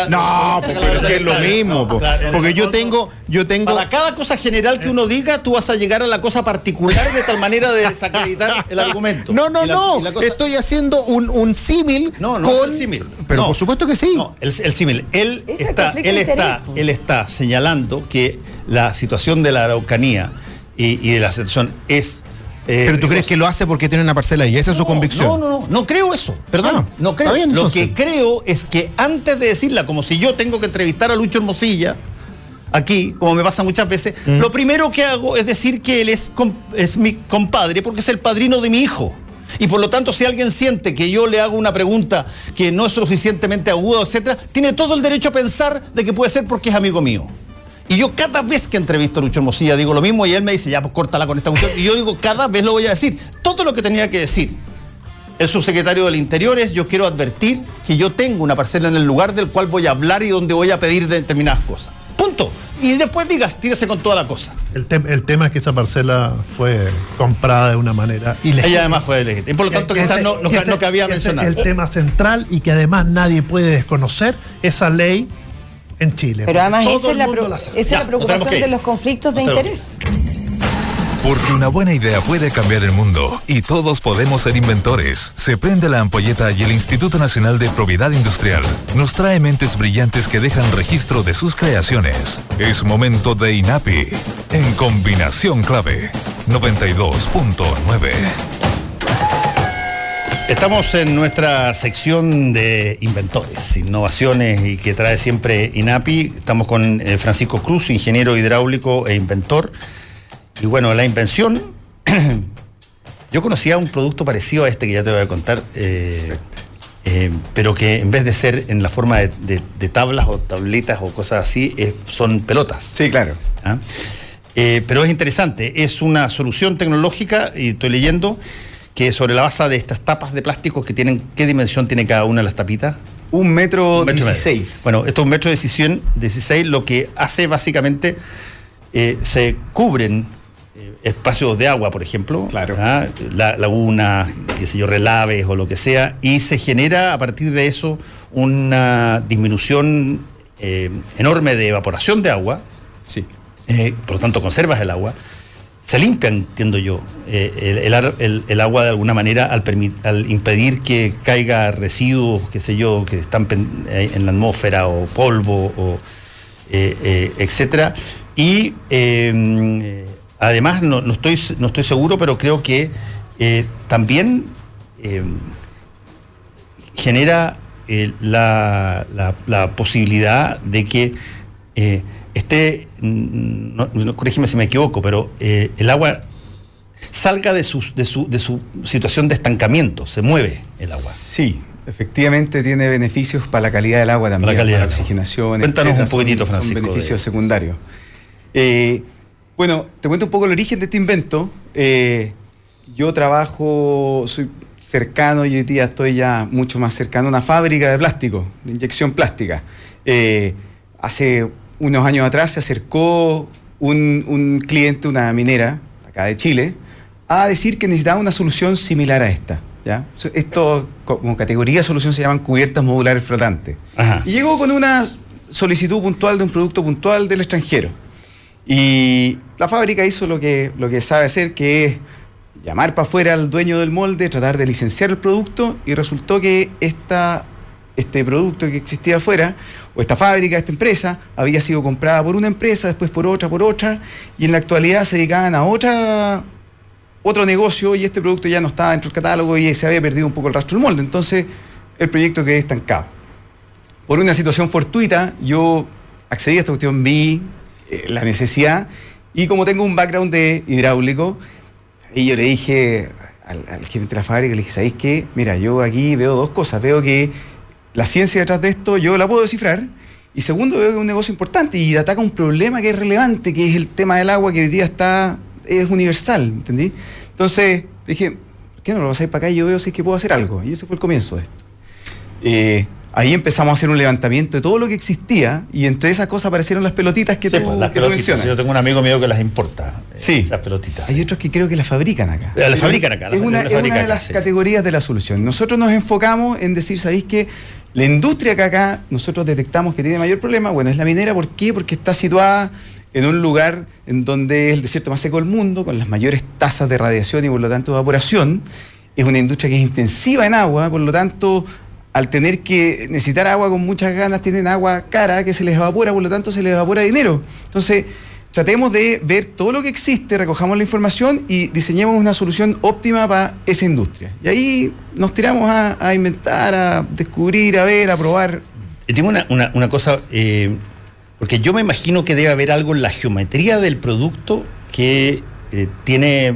No, pues, pero si es lo mismo, No, pues. porque yo tengo, yo tengo. Para cada cosa general que uno diga, tú vas a llegar a la cosa particular de tal manera de desacreditar el argumento. No, no, La- no. cosa- Estoy haciendo un, un símil No, no con. es el símil. Pero No. por supuesto que sí. No, el, el símil. Él Es está, él está, él está señalando que la situación de la Araucanía y, y de la situación es. eh, pero tú crees que lo hace porque tiene una parcela y esa es su convicción. No, no, no, no creo eso. Perdón, Ah, no creo. bien, Lo que creo es que antes de decirla, como si yo tengo que entrevistar a Lucho Hermosilla, aquí, como me pasa muchas veces, Mm. lo primero que hago es decir que él es, es mi compadre porque es el padrino de mi hijo. Y por lo tanto, si alguien siente que yo le hago una pregunta que no es suficientemente aguda, etcétera, tiene todo el derecho a pensar de que puede ser porque es amigo mío. Y yo cada vez que entrevisto a Lucho Hermosilla digo lo mismo y él me dice, ya, pues córtala con esta cuestión. Y yo digo, cada vez lo voy a decir. Todo lo que tenía que decir el subsecretario del Interior es, yo quiero advertir que yo tengo una parcela en el lugar del cual voy a hablar y donde voy a pedir determinadas cosas. Punto. Y después digas, tírese con toda la cosa. El, tem- el tema es que esa parcela fue comprada de una manera ilegítima. Ella además fue legítima. Y por lo tanto, Que quizás ese- no, no, ese- no cabía mencionar. Es el tema central y que además nadie puede desconocer esa ley en Chile. Pero además esa es la, la esa es preocupación de los conflictos de interés. Porque una buena idea puede cambiar el mundo y todos podemos ser inventores. Se prende la ampolleta y el Instituto Nacional de Propiedad Industrial nos trae mentes brillantes que dejan registro de sus creaciones. Es momento de INAPI en combinación clave 92.9. Estamos en nuestra sección de inventores, innovaciones y que trae siempre INAPI. Estamos con eh, Francisco Cruz, ingeniero hidráulico e inventor. Y bueno, la invención, yo conocía un producto parecido a este que ya te voy a contar, eh, eh, pero que en vez de ser en la forma de, de- de tablas o tabletas o cosas así, eh, son pelotas. Sí, claro. ¿ah? Eh, pero es interesante, es una solución tecnológica, y estoy leyendo, que sobre la base de estas tapas de plástico que tienen, ¿qué dimensión tiene cada una de las tapitas? Un metro dieciséis. Bueno, esto es un metro 16, lo que hace básicamente, eh, se cubren eh, espacios de agua, por ejemplo, Claro. ¿ah? la, lagunas, qué sé yo, relaves o lo que sea, y se genera a partir de eso una disminución eh, enorme de evaporación de agua, Sí. eh, por lo tanto conservas el agua, se limpia, entiendo yo, el, agua de alguna manera al, al impedir que caiga residuos, qué sé yo, que están en la atmósfera o polvo, o, etcétera. Y además, no, no estoy, no estoy seguro, pero creo que eh, también eh, genera eh, la, la- la posibilidad de que esté, no, no, corrígeme si me equivoco, pero el agua salga de su, de, su, de su situación de estancamiento, se mueve el agua. Sí. efectivamente tiene beneficios para la calidad del agua también, la calidad. para la oxigenación. Cuéntanos etcétera, un poquitito, son, Francisco. Son beneficios secundarios. Eh, bueno, te cuento un poco el origen de este invento. Eh, yo trabajo, soy cercano y hoy día estoy ya mucho más cercano a una fábrica de plástico, de inyección plástica. Eh, hace unos años atrás se acercó un, un cliente, una minera, acá de Chile, a decir que necesitaba una solución similar a esta. ¿ya? Esto, como categoría de solución, se llaman cubiertas modulares flotantes. Ajá. Y llegó con una solicitud puntual de un producto puntual del extranjero. Y la fábrica hizo lo que, lo que sabe hacer, que es llamar para afuera al dueño del molde, tratar de licenciar el producto, y resultó que este producto que existía afuera, o esta fábrica, esta empresa, había sido comprada por una empresa, después por otra, por otra, y en la actualidad se dedicaban a otra otro negocio y este producto ya no estaba dentro del catálogo y se había perdido un poco el rastro del molde. Entonces, el proyecto quedó estancado. Por una situación fortuita, yo accedí a esta cuestión, vi eh, la necesidad y como tengo un background de hidráulico, y yo le dije al, gerente de la fábrica, le dije, ¿sabéis qué? Mira, yo aquí veo dos cosas. Veo que la ciencia detrás de esto yo la puedo descifrar. Y segundo, veo que es un negocio importante y ataca un problema que es relevante, que es el tema del agua que hoy día está es universal, ¿entendí? Entonces dije, ¿por qué no lo pasáis para acá y yo veo si es que puedo hacer algo? Y ese fue el comienzo de esto. Eh, ahí empezamos a hacer un levantamiento de todo lo que existía y entre esas cosas aparecieron las pelotitas que, Sí, tú, pues, las que tú pelotitas. mencionas. Yo tengo un amigo mío que las importa. eh, Sí. Esas pelotitas. Hay otros que creo que las fabrican acá. Eh, las fabrican acá, las Es una, las es una de acá, las sí. categorías de la solución. Nosotros nos enfocamos en decir, ¿sabéis que la industria que acá nosotros detectamos que tiene mayor problema? Bueno, es la minera. ¿Por qué? Porque está situada en un lugar en donde es el desierto más seco del mundo, con las mayores tasas de radiación y por lo tanto de evaporación. Es una industria que es intensiva en agua, por lo tanto, al tener que necesitar agua con muchas ganas, tienen agua cara que se les evapora, por lo tanto se les evapora dinero. Entonces, tratemos de ver todo lo que existe, recojamos la información y diseñemos una solución óptima para esa industria. Y ahí nos tiramos a, inventar, a descubrir, a ver, a probar. Y tengo una cosa, eh, porque yo me imagino que debe haber algo en la geometría del producto que eh, tiene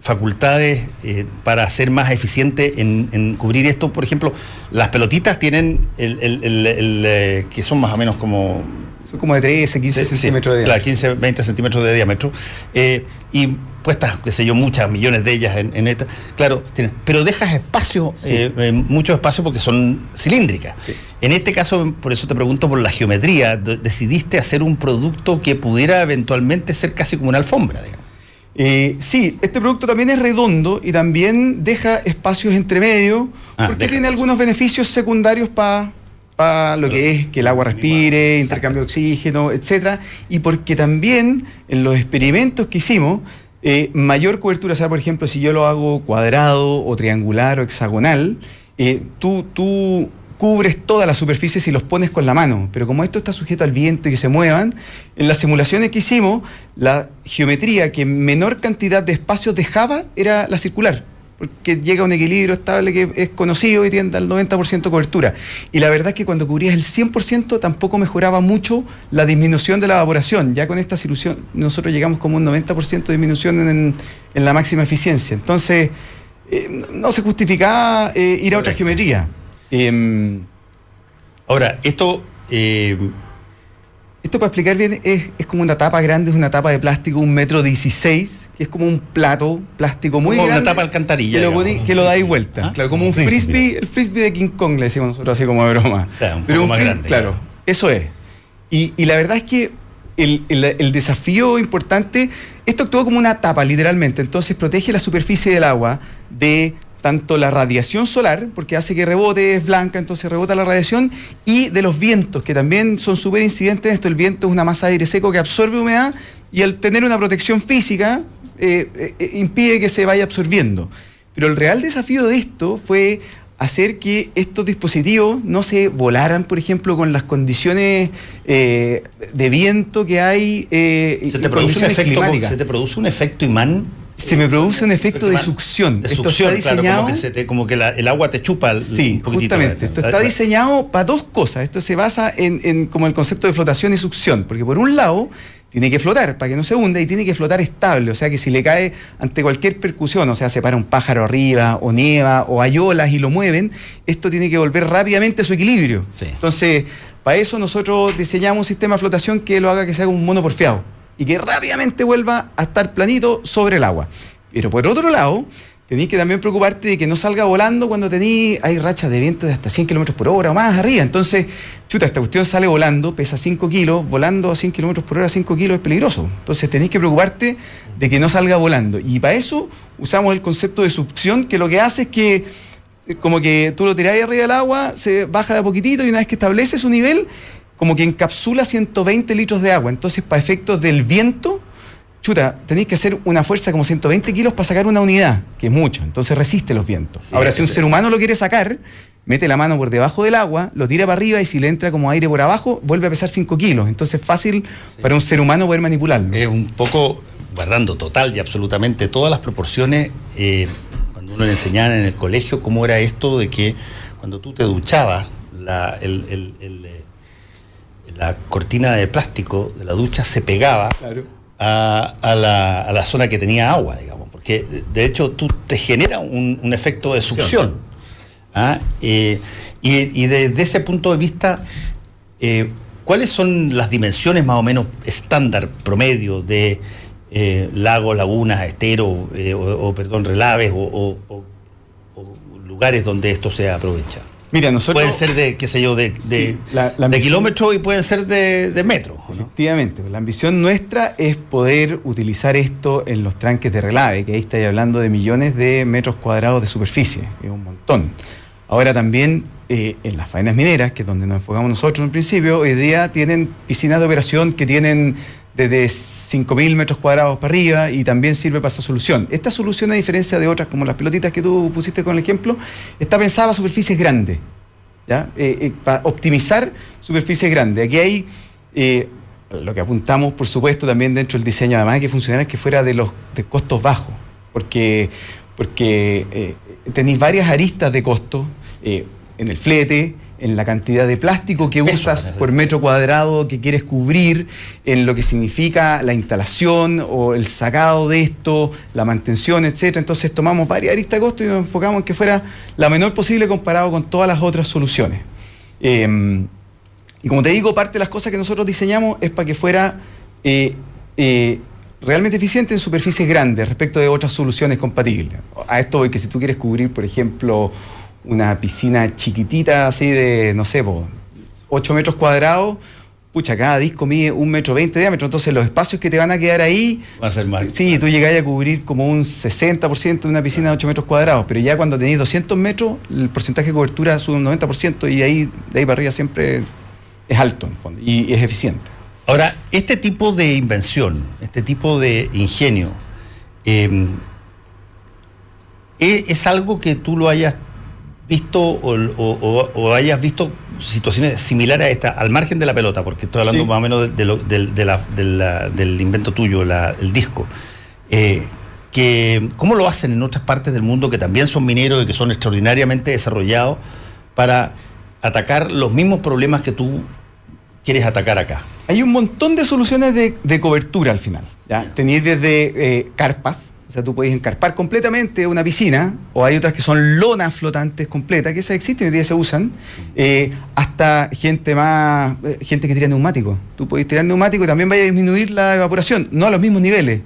facultades eh, para ser más eficiente en, en cubrir esto. Por ejemplo, las pelotitas tienen el, el- el- el, eh, que son más o menos como Son como de 13, 15 Sí, sí, centímetros de Claro, diámetro. 15, 20 centímetros de diámetro. Eh, y puestas, qué sé yo, muchas, millones de ellas en, en esta. Claro, tienes, pero dejas espacio, Sí. eh, mucho espacio porque son cilíndricas. Sí. En este caso, por eso te pregunto por la geometría. de- decidiste hacer un producto que pudiera eventualmente ser casi como una alfombra, digamos. Eh, sí, este producto también es redondo y también deja espacios entre medio Ah, porque tiene algunos beneficios secundarios para lo que es que el agua respire, Exacto. intercambio de oxígeno, etcétera, y porque también en los experimentos que hicimos eh, mayor cobertura, o sea, por ejemplo, si yo lo hago cuadrado o triangular o hexagonal, eh, tú, tú cubres toda la superficie si los pones con la mano, pero como esto está sujeto al viento y que se muevan, en las simulaciones que hicimos, la geometría que menor cantidad de espacios dejaba era la circular, porque llega a un equilibrio estable que es conocido y tiende al 90% de cobertura. Y la verdad es que cuando cubrías el 100% tampoco mejoraba mucho la disminución de la evaporación. Ya con esta solución nosotros llegamos como un 90% de disminución en, en la máxima eficiencia. Entonces, eh, no se justificaba eh, ir a otra geometría. Em, Ahora, esto. eh, Esto para explicar bien es, es como una tapa grande, es una tapa de plástico, un metro 16, que es como un plato plástico muy Como una grande. tapa alcantarilla, Que lo, poní- que lo dais vuelta. ¿Ah? Claro, como un Frisbee. frisbee, el frisbee de King Kong le decimos nosotros así como de broma. O sea, un Pero poco más fris- grande, Claro, claro. eso es. Y, y la verdad es que el, el- el desafío importante, esto actúa como una tapa literalmente, entonces protege la superficie del agua de tanto la radiación solar, porque hace que rebote, es blanca, entonces rebota la radiación, y de los vientos, que también son súper incidentes en esto. El viento es una masa de aire seco que absorbe humedad y al tener una protección física eh, eh, impide que se vaya absorbiendo. Pero el real desafío de esto fue hacer que estos dispositivos no se volaran, por ejemplo, con las condiciones eh, de viento que hay. eh, se, te produce un condiciones efecto, climáticas. se te produce un efecto imán se me produce un efecto de succión. De succión, claro, como que, el agua te chupa el, sí, Justamente. Esto está diseñado para dos cosas. Esto se basa en, en, como el concepto de flotación y succión. Porque por un lado, tiene que flotar para que no se hunda y tiene que flotar estable. O sea que si le cae ante cualquier percusión, o sea, se para un pájaro arriba o nieva o hay olas y lo mueven, esto tiene que volver rápidamente a su equilibrio. Entonces, para eso nosotros diseñamos un sistema de flotación que lo haga que sea un mono porfiado y que rápidamente vuelva a estar planito sobre el agua. Pero por otro lado, tenéis que también preocuparte de que no salga volando cuando tenéis, hay rachas de viento de hasta 100 kilómetros por hora o más arriba. Entonces, chuta, esta cuestión sale volando, pesa 5 kilos, volando a 100 kilómetros por hora 5 kilos es peligroso. Entonces, tenéis que preocuparte de que no salga volando. Y para eso usamos el concepto de succión, que lo que hace es que, eh, como que tú lo tiráis arriba del agua, se baja de a poquitito y una vez que establece su nivel, como que encapsula 120 litros de agua. Entonces, para efectos del viento, chuta, tenéis que hacer una fuerza como 120 kilos para sacar una unidad, que es mucho, entonces resiste los vientos. Ahora, si un ser humano lo quiere sacar, mete la mano por debajo del agua, lo tira para arriba y si le entra como aire por abajo, vuelve a pesar 5 kilos. Entonces es fácil para un ser humano poder manipularlo. Es un poco, guardando total y absolutamente todas las proporciones, eh, cuando uno le enseñaba en el colegio cómo era esto de que cuando tú te duchabas, la, eh, la cortina de plástico de la ducha se pegaba. Claro a, la, a, la, zona que tenía agua, digamos, porque de hecho tú te genera un, efecto de succión. ¿ah? Eh, y, desde ese punto de vista, eh, ¿cuáles son las dimensiones más o menos estándar, promedio de eh, lagos, lagunas, esteros, o, perdón, relaves o, lugares donde esto se aprovecha? Mira, nosotros. Pueden ser de, qué sé yo, de, de, kilómetros y pueden ser de, de metros. Efectivamente. La ambición nuestra es poder utilizar esto en los tranques de relave, que ahí estáis hablando de millones de metros cuadrados de superficie. Es un montón. Ahora también eh, en las faenas mineras, que es donde nos enfocamos nosotros en principio, hoy día tienen piscinas de operación que tienen desde 5.000 metros cuadrados para arriba y también sirve para esa solución. Esta solución, a diferencia de otras como las pelotitas que tú pusiste con el ejemplo, está pensada para superficies grandes, ¿ya? Eh, eh, para optimizar superficies grandes. Aquí hay eh, lo que apuntamos, por supuesto, también dentro del diseño, además de que funcionara, es que fuera de los de costos bajos, porque, porque tenéis varias aristas de costo en el flete, en la cantidad de plástico que usas por metro cuadrado que quieres cubrir, en lo que significa la instalación o el sacado de esto, la mantención, etcétera. Entonces tomamos varias aristas de costo y nos enfocamos en que fuera la menor posible comparado con todas las otras soluciones. Em, y como te digo, parte de las cosas que nosotros diseñamos es para que fuera eh, eh, realmente eficiente en superficies grandes respecto de otras soluciones compatibles. A esto voy que si tú quieres cubrir, por ejemplo, una piscina chiquitita así de, no sé, 8 metros cuadrados, pucha, cada disco mide un metro veinte de diámetro, entonces los espacios que te van a quedar ahí... Va a ser más. Sí, tú llegas a cubrir como un 60% de una piscina de 8 metros cuadrados, pero ya cuando tenéis 200 metros, el porcentaje de cobertura sube un 90% y ahí, de ahí para arriba siempre es alto, en fondo, y, es eficiente. Ahora, este tipo de invención, este tipo de ingenio, em, ¿es algo que tú lo hayas visto o, hayas visto situaciones similares a esta, al margen de la pelota, porque estoy hablando más o menos del invento tuyo, el disco. Eh, que, ¿Cómo lo hacen en otras partes del mundo que también son mineros y que son extraordinariamente desarrollados para atacar los mismos problemas que tú quieres atacar acá? Hay un montón de soluciones de, cobertura al final. ¿ya? Tenéis desde eh, carpas, o sea, tú puedes encarpar completamente una piscina, o hay otras que son lonas flotantes completas, que esas existen y hoy día se usan, eh, hasta gente más, eh, gente que tira neumáticos. Tú puedes tirar neumático y también vaya a disminuir la evaporación, no a los mismos niveles.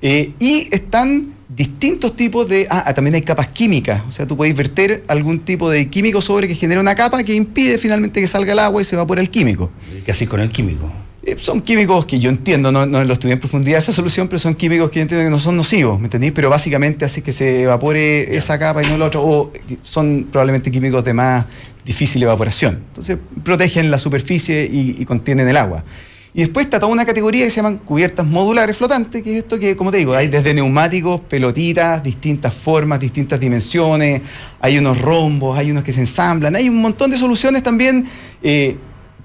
Eh, y están distintos tipos de... Ah, también hay capas químicas, o sea, tú puedes verter algún tipo de químico sobre que genera una capa que impide finalmente que salga el agua y se evapora el químico. ¿Qué haces con el químico? Eh, son químicos que yo entiendo, no, no lo estudié en profundidad esa solución, pero son químicos que yo entiendo que no son nocivos, ¿me entendís? Pero básicamente hace que se evapore esa capa y no la otra, o son probablemente químicos de más difícil evaporación. Entonces protegen la superficie y, contienen el agua. Y después está toda una categoría que se llaman cubiertas modulares flotantes, que es esto que, como te digo, hay desde neumáticos, pelotitas, distintas formas, distintas dimensiones, hay unos rombos, hay unos que se ensamblan, hay un montón de soluciones también. Eh,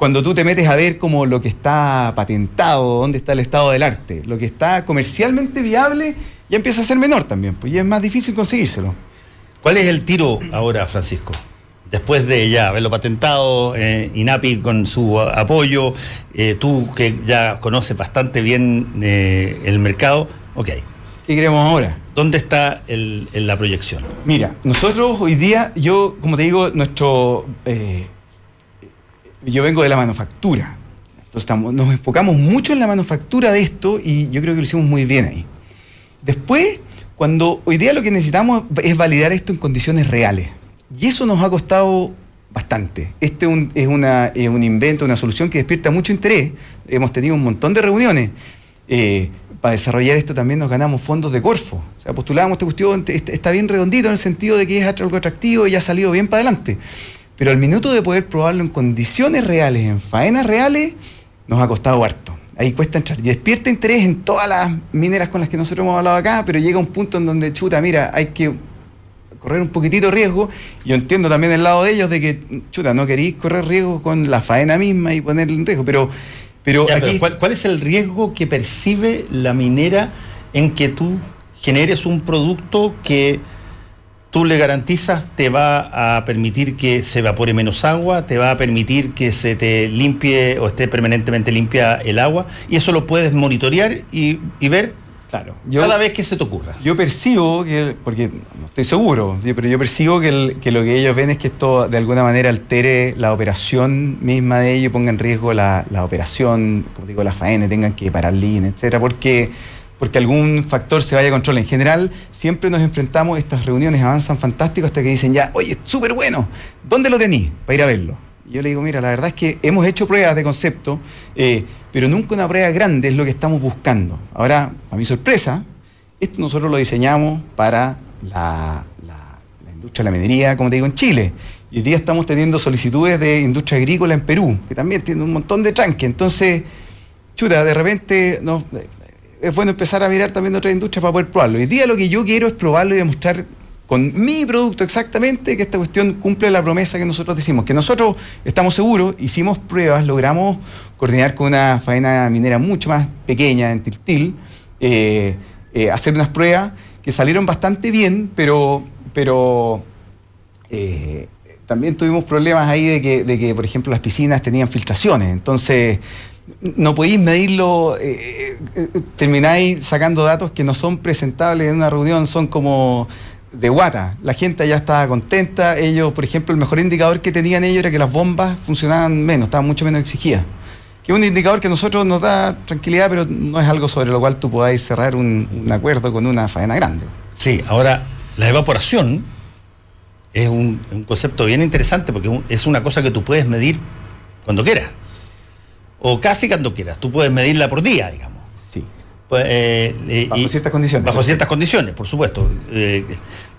cuando tú te metes a ver como lo que está patentado, dónde está el estado del arte, lo que está comercialmente viable ya empieza a ser menor también, pues ya es más difícil conseguírselo. ¿Cuál es el tiro ahora, Francisco? Después de ya haberlo patentado, eh, INAPI con su apoyo, eh, tú que ya conoces bastante bien eh, el mercado, ok. ¿Qué queremos ahora? ¿Dónde está el, la proyección? Mira, nosotros hoy día, yo, como te digo, nuestro. Yo vengo de la manufactura. Entonces estamos, nos enfocamos mucho en la manufactura de esto y yo creo que lo hicimos muy bien ahí. Después, cuando hoy día lo que necesitamos es validar esto en condiciones reales. Y eso nos ha costado bastante. Este es un, es un invento, una solución que despierta mucho interés. Hemos tenido un montón de reuniones. Eh, para desarrollar esto también nos ganamos fondos de Corfo. O sea, postulábamos esta cuestión, está bien redondito en el sentido de que es algo atractivo y ha salido bien para adelante. Pero al minuto de poder probarlo en condiciones reales, en faenas reales, nos ha costado harto. Ahí cuesta entrar. Y despierta interés en todas las mineras con las que nosotros hemos hablado acá, pero llega un punto en donde, chuta, mira, hay que correr un poquitito de riesgo. Yo entiendo también el lado de ellos de que, chuta, no queréis correr riesgo con la faena misma y ponerle en riesgo, pero pero, ¿cuál, es el riesgo que percibe la minera en que tú generes un producto que tú le garantizas te va a permitir que se evapore menos agua, te va a permitir que se te limpie o esté permanentemente limpia el agua y eso lo puedes monitorear y, y ver Claro. Cada vez que se te ocurra. Yo percibo que, porque no estoy seguro, pero yo percibo que, lo que ellos ven es que esto de alguna manera altere la operación misma de ellos y ponga en riesgo la, operación, como digo, la faena, tengan que parar línea, etcétera, porque, porque algún factor se vaya a control. En general, siempre nos enfrentamos, estas reuniones avanzan fantástico hasta que dicen ya, oye, súper bueno, ¿dónde lo tenéis? Para ir a verlo. Y yo le digo, mira, la verdad es que hemos hecho pruebas de concepto. Eh, pero nunca una prueba grande es lo que estamos buscando. Ahora, a mi sorpresa, esto nosotros lo diseñamos para la, industria de la minería, como te digo, en Chile. Y hoy día estamos teniendo solicitudes de industria agrícola en Perú, que también tiene un montón de tranque. Entonces, chuta, de repente no, es bueno empezar a mirar también otras industrias para poder probarlo. Hoy día lo que yo quiero es probarlo y demostrar con mi producto exactamente que esta cuestión cumple la promesa que nosotros decimos, que nosotros estamos seguros, hicimos pruebas, logramos coordinar con una faena minera mucho más pequeña en Tiltil, eh, eh, hacer unas pruebas que salieron bastante bien, pero, pero eh, también tuvimos problemas ahí de que, de que, por ejemplo, las piscinas tenían filtraciones, entonces no podéis medirlo, termináis sacando datos que no son presentables en una reunión, son como de guata. La gente ya estaba contenta. Ellos, por ejemplo, el mejor indicador que tenían ellos era que las bombas funcionaban menos, estaban mucho menos exigidas. Que es un indicador que a nosotros nos da tranquilidad, pero no es algo sobre lo cual tú podáis cerrar un, acuerdo con una faena grande. Sí, ahora, la evaporación es un, concepto bien interesante porque es una cosa que tú puedes medir cuando quieras. O casi cuando quieras. Tú puedes medirla por día, digamos. Pues, eh, bajo ciertas condiciones. Bajo ciertas condiciones, por supuesto. Eh,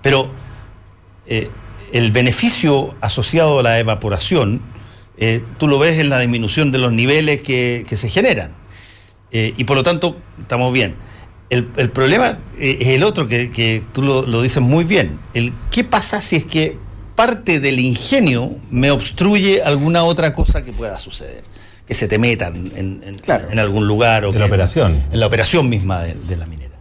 pero eh, el beneficio asociado a la evaporación, tú lo ves en la disminución de los niveles que, se generan. y por lo tanto, estamos bien. El, problema es el otro que, tú lo, lo, dices muy bien. El, ¿Qué pasa si es que parte del ingenio me obstruye alguna otra cosa que pueda suceder? Que se te metan en, en, algún lugar. O en la operación. En la operación misma de, la minera.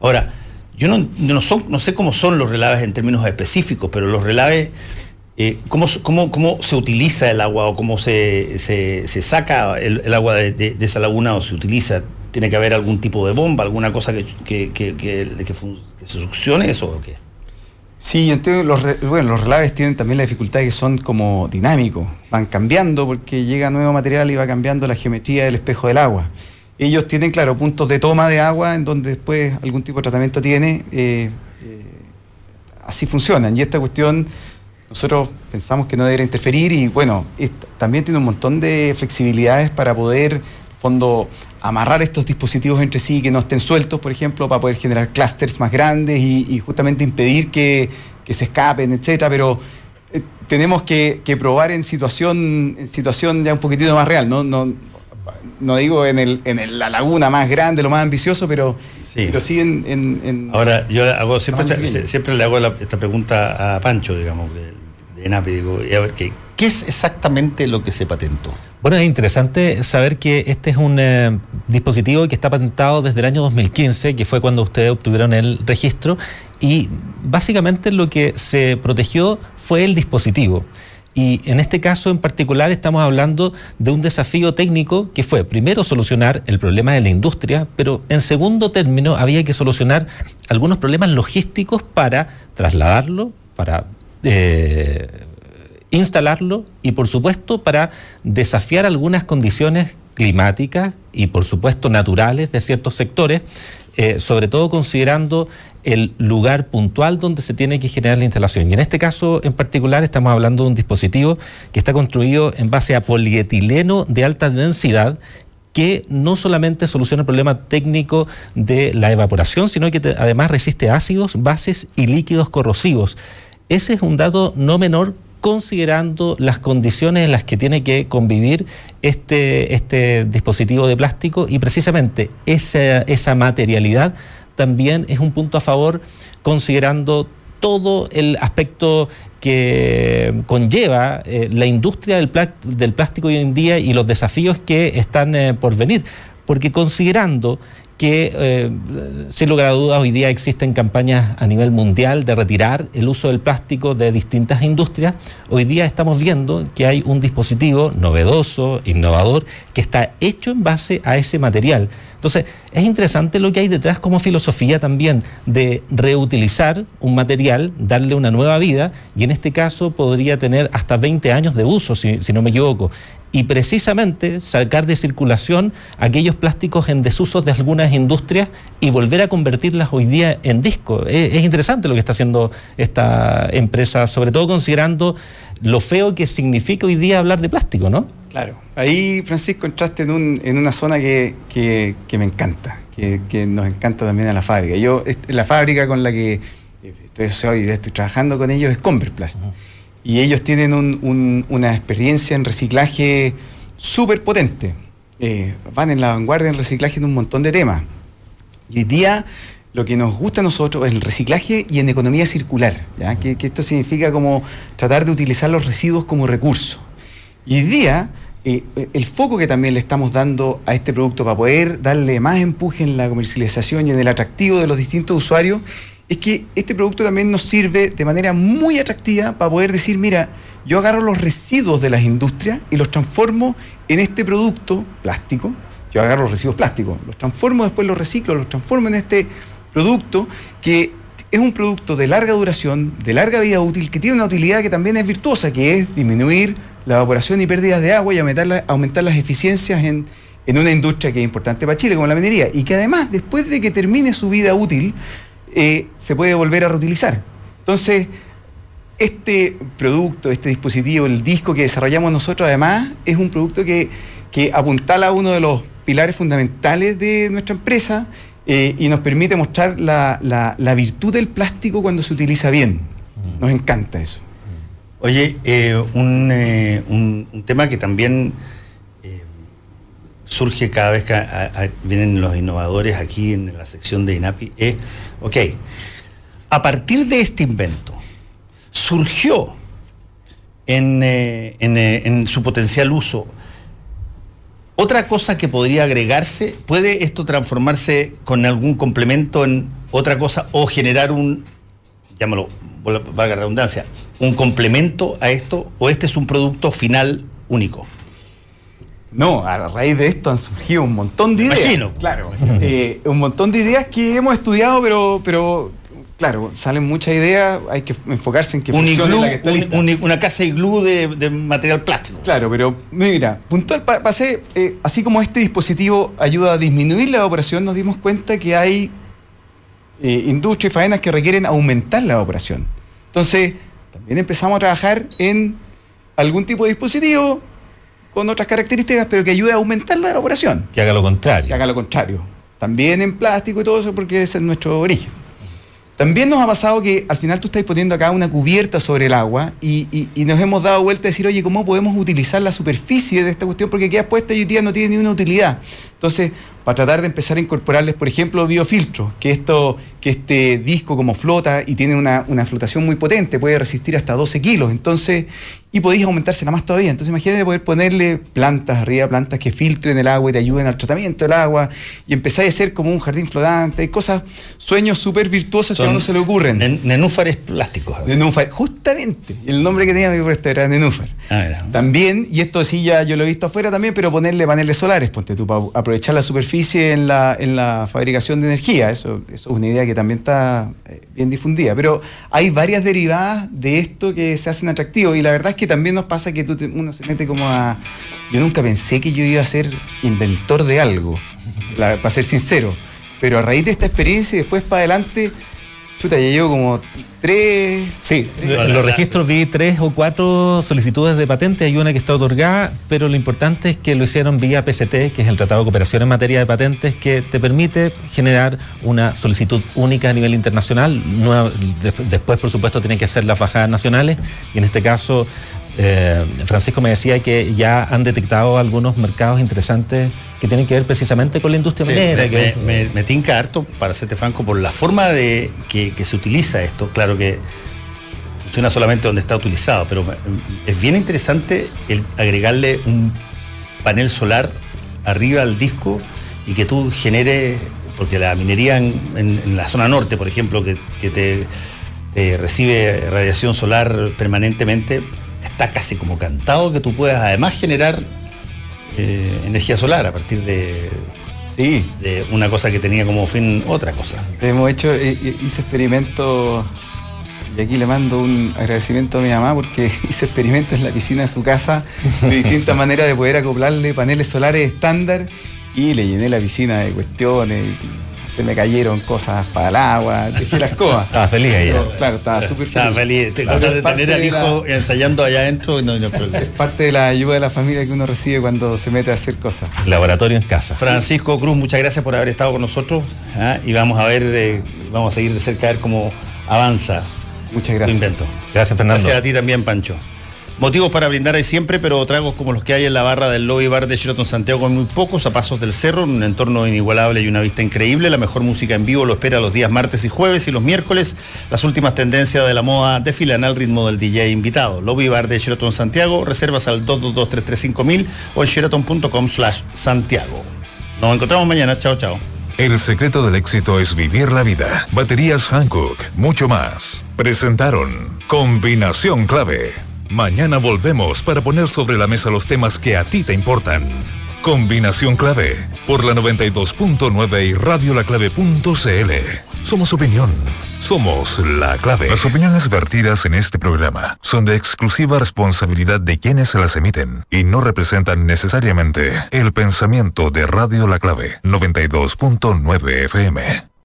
Ahora, yo no, no, son, no, sé cómo son los relaves en términos específicos, pero los relaves, eh, cómo, cómo, se utiliza el agua o cómo se, se, saca el, agua de, esa laguna o se utiliza. ¿Tiene que haber algún tipo de bomba, alguna cosa que, que, que, que se succione eso o qué? Sí, entiendo. Los, bueno, los relaves tienen también la dificultad de que son como dinámicos, van cambiando porque llega nuevo material y va cambiando la geometría del espejo del agua. Ellos tienen, claro, puntos de toma de agua en donde después algún tipo de tratamiento tiene. Eh, eh, así funcionan. Y esta cuestión nosotros pensamos que no debería interferir y bueno, también tiene un montón de flexibilidades para poder, fondo, amarrar estos dispositivos entre sí, que no estén sueltos, por ejemplo, para poder generar clústeres más grandes y, justamente impedir que, se escapen, etcétera, pero eh, tenemos que, probar en situación, en situación ya un poquitito más real, no, no, no digo en, el, en la laguna más grande, lo más ambicioso, pero sí, pero sí en, Ahora, yo hago, siempre, siempre le hago esta pregunta a Pancho, digamos, de, de NAPI, digo, a ver, ¿qué, ¿qué es exactamente lo que se patentó? Bueno, es interesante saber que este es un eh, dispositivo que está patentado desde el año 2015, que fue cuando ustedes obtuvieron el registro, y básicamente lo que se protegió fue el dispositivo. Y en este caso en particular estamos hablando de un desafío técnico que fue primero solucionar el problema de la industria, pero en segundo término había que solucionar algunos problemas logísticos para trasladarlo, para eh, instalarlo y por supuesto para desafiar algunas condiciones climáticas y por supuesto naturales de ciertos sectores, eh, sobre todo considerando el lugar puntual donde se tiene que generar la instalación. Y en este caso en particular estamos hablando de un dispositivo que está construido en base a polietileno de alta densidad que no solamente soluciona el problema técnico de la evaporación, sino que además resiste ácidos, bases y líquidos corrosivos. Ese es un dato no menor considerando las condiciones en las que tiene que convivir este, este dispositivo de plástico y precisamente esa, esa materialidad también es un punto a favor considerando todo el aspecto que conlleva eh, la industria del, plástico hoy en día y los desafíos que están eh, por venir. Porque considerando que, eh, sin lugar a dudas, hoy día existen campañas a nivel mundial de retirar el uso del plástico de distintas industrias. Hoy día estamos viendo que hay un dispositivo novedoso, innovador, que está hecho en base a ese material. Entonces, es interesante lo que hay detrás como filosofía también de reutilizar un material, darle una nueva vida, y en este caso podría tener hasta 20 años de uso, si, no me equivoco y precisamente sacar de circulación aquellos plásticos en desusos de algunas industrias y volver a convertirlas hoy día en disco. Es, interesante lo que está haciendo esta empresa, sobre todo considerando lo feo que significa hoy día hablar de plástico, ¿no? Claro. Ahí, Francisco, entraste en, un, en una zona que, me encanta, que, nos encanta también a la fábrica. Yo, la fábrica con la que estoy, estoy trabajando con ellos es Converplast y ellos tienen una experiencia en reciclaje súper potente. Eh, van en la vanguardia en reciclaje en un montón de temas. Y hoy día lo que nos gusta a nosotros es el reciclaje y en economía circular, ¿ya? Que, esto significa como tratar de utilizar los residuos como recurso. Y hoy día eh, el foco que también le estamos dando a este producto para poder darle más empuje en la comercialización y en el atractivo de los distintos usuarios es que este producto también nos sirve de manera muy atractiva para poder decir, mira, yo agarro los residuos de las industrias y los transformo en este producto plástico. Yo agarro los residuos plásticos, los transformo, después los reciclo, los transformo en este producto que es un producto de larga duración, de larga vida útil, que tiene una utilidad que también es virtuosa, que es disminuir la evaporación y pérdidas de agua y aumentar, aumentar las eficiencias en, en una industria que es importante para Chile, como la minería, y que además, después de que termine su vida útil, eh, se puede volver a reutilizar. Entonces, este producto, este dispositivo, el disco que desarrollamos nosotros, además, es un producto que, que apuntala a uno de los pilares fundamentales de nuestra empresa eh, y nos permite mostrar la, la, virtud del plástico cuando se utiliza bien. Nos encanta eso. Oye, eh, un, un, tema que también surge cada vez que vienen los innovadores aquí en la sección de INAPI es Ok, a partir de este invento, surgió en, eh, eh, en, su potencial uso otra cosa que podría agregarse, ¿puede esto transformarse con algún complemento en otra cosa o generar un, llámalo, valga la redundancia, un complemento a esto o este es un producto final único? No, a raíz de esto han surgido un montón de ideas. Imagino. Claro. Eh, un montón de ideas que hemos estudiado, pero, pero claro, salen muchas ideas, hay que enfocarse en que un una casa iglú de, de, material plástico. Claro, pero mira, puntual, pasé, eh, así como este dispositivo ayuda a disminuir la evaporación, nos dimos cuenta que hay eh, industrias y faenas que requieren aumentar la evaporación. Entonces, también empezamos a trabajar en algún tipo de dispositivo con otras características, pero que ayude a aumentar la evaporación. Que haga lo contrario. Que haga lo contrario. También en plástico y todo eso, porque ese es nuestro origen. También nos ha pasado que al final tú estás poniendo acá una cubierta sobre el agua y, nos hemos dado vuelta a decir, oye, ¿cómo podemos utilizar la superficie de esta cuestión? Porque queda puesta y hoy día no tiene ni una utilidad. Entonces, para tratar de empezar a incorporarles, por ejemplo, biofiltro, que esto, que este disco como flota y tiene una, una flotación muy potente, puede resistir hasta 12 kilos. Entonces, y podéis aumentársela más todavía. Entonces imagínate poder ponerle plantas arriba, plantas que filtren el agua y te ayuden al tratamiento del agua y empezáis a ser como un jardín flotante, hay cosas, sueños súper virtuosos que a uno se le ocurren. nenúfares plásticos. Nenúfar, justamente, el nombre que tenía mi proyecto era nenúfar. Ah, también, y esto sí ya yo lo he visto afuera también, pero ponerle paneles solares, ponte tú, para aprovechar la superficie en la, en la fabricación de energía, eso, eso es una idea que también está eh, bien difundida. Pero hay varias derivadas de esto que se hacen atractivos y la verdad es que también nos pasa que tú uno se mete como a... Yo nunca pensé que yo iba a ser inventor de algo, para ser sincero. Pero a raíz de esta experiencia y después para adelante, chuta, ya llevo como tres... Sí, en los registros vi tres o cuatro solicitudes de patente, hay una que está otorgada, pero lo importante es que lo hicieron vía PCT, que es el Tratado de Cooperación en Materia de Patentes, que te permite generar una solicitud única a nivel internacional. después, por supuesto, tienen que ser las bajadas nacionales, y en este caso eh, Francisco me decía que ya han detectado algunos mercados interesantes que tienen que ver precisamente con la industria minera. Me, que... me, me, tinca harto, para serte franco, por la forma de que, se utiliza esto. Claro que funciona solamente donde está utilizado, pero es bien interesante el agregarle un panel solar arriba al disco y que tú genere, porque la minería en, la zona norte, por ejemplo, que, te, te recibe radiación solar permanentemente, está casi como cantado que tú puedas además generar eh, energía solar a partir de, sí. de una cosa que tenía como fin otra cosa. Hemos hecho, eh, eh, hice experimentos, y aquí le mando un agradecimiento a mi mamá porque hice experimentos en la piscina de su casa de distintas maneras de poder acoplarle paneles solares estándar y le llené la piscina de cuestiones se me cayeron cosas para el agua, dejé la escoba. Estaba feliz ahí. claro, estaba súper feliz. Estaba feliz. Te de tener al hijo ensayando allá adentro. No, no, es parte de la ayuda de la familia que uno recibe cuando se mete a hacer cosas. Laboratorio en casa. Francisco Cruz, muchas gracias por haber estado con nosotros. ¿ah? Y vamos a ver, eh, vamos a seguir de cerca a ver cómo avanza. Muchas gracias. Tu invento. Gracias, Fernando. Gracias a ti también, Pancho. Motivos para brindar hay siempre, pero tragos como los que hay en la barra del lobby bar de Sheraton Santiago con muy pocos, a pasos del cerro, en un entorno inigualable y una vista increíble. La mejor música en vivo lo espera los días martes y jueves y los miércoles. Las últimas tendencias de la moda desfilan al ritmo del DJ invitado. Lobby bar de Sheraton Santiago, reservas al 222 o en sheraton.com slash Santiago. Nos encontramos mañana. Chao, chao. El secreto del éxito es vivir la vida. Baterías Hankook, mucho más. Presentaron Combinación Clave. Mañana volvemos para poner sobre la mesa los temas que a ti te importan. Combinación clave por la 92.9 y radiolaclave.cl. Somos opinión. Somos la clave. Las opiniones vertidas en este programa son de exclusiva responsabilidad de quienes se las emiten y no representan necesariamente el pensamiento de Radio La Clave 92.9 FM.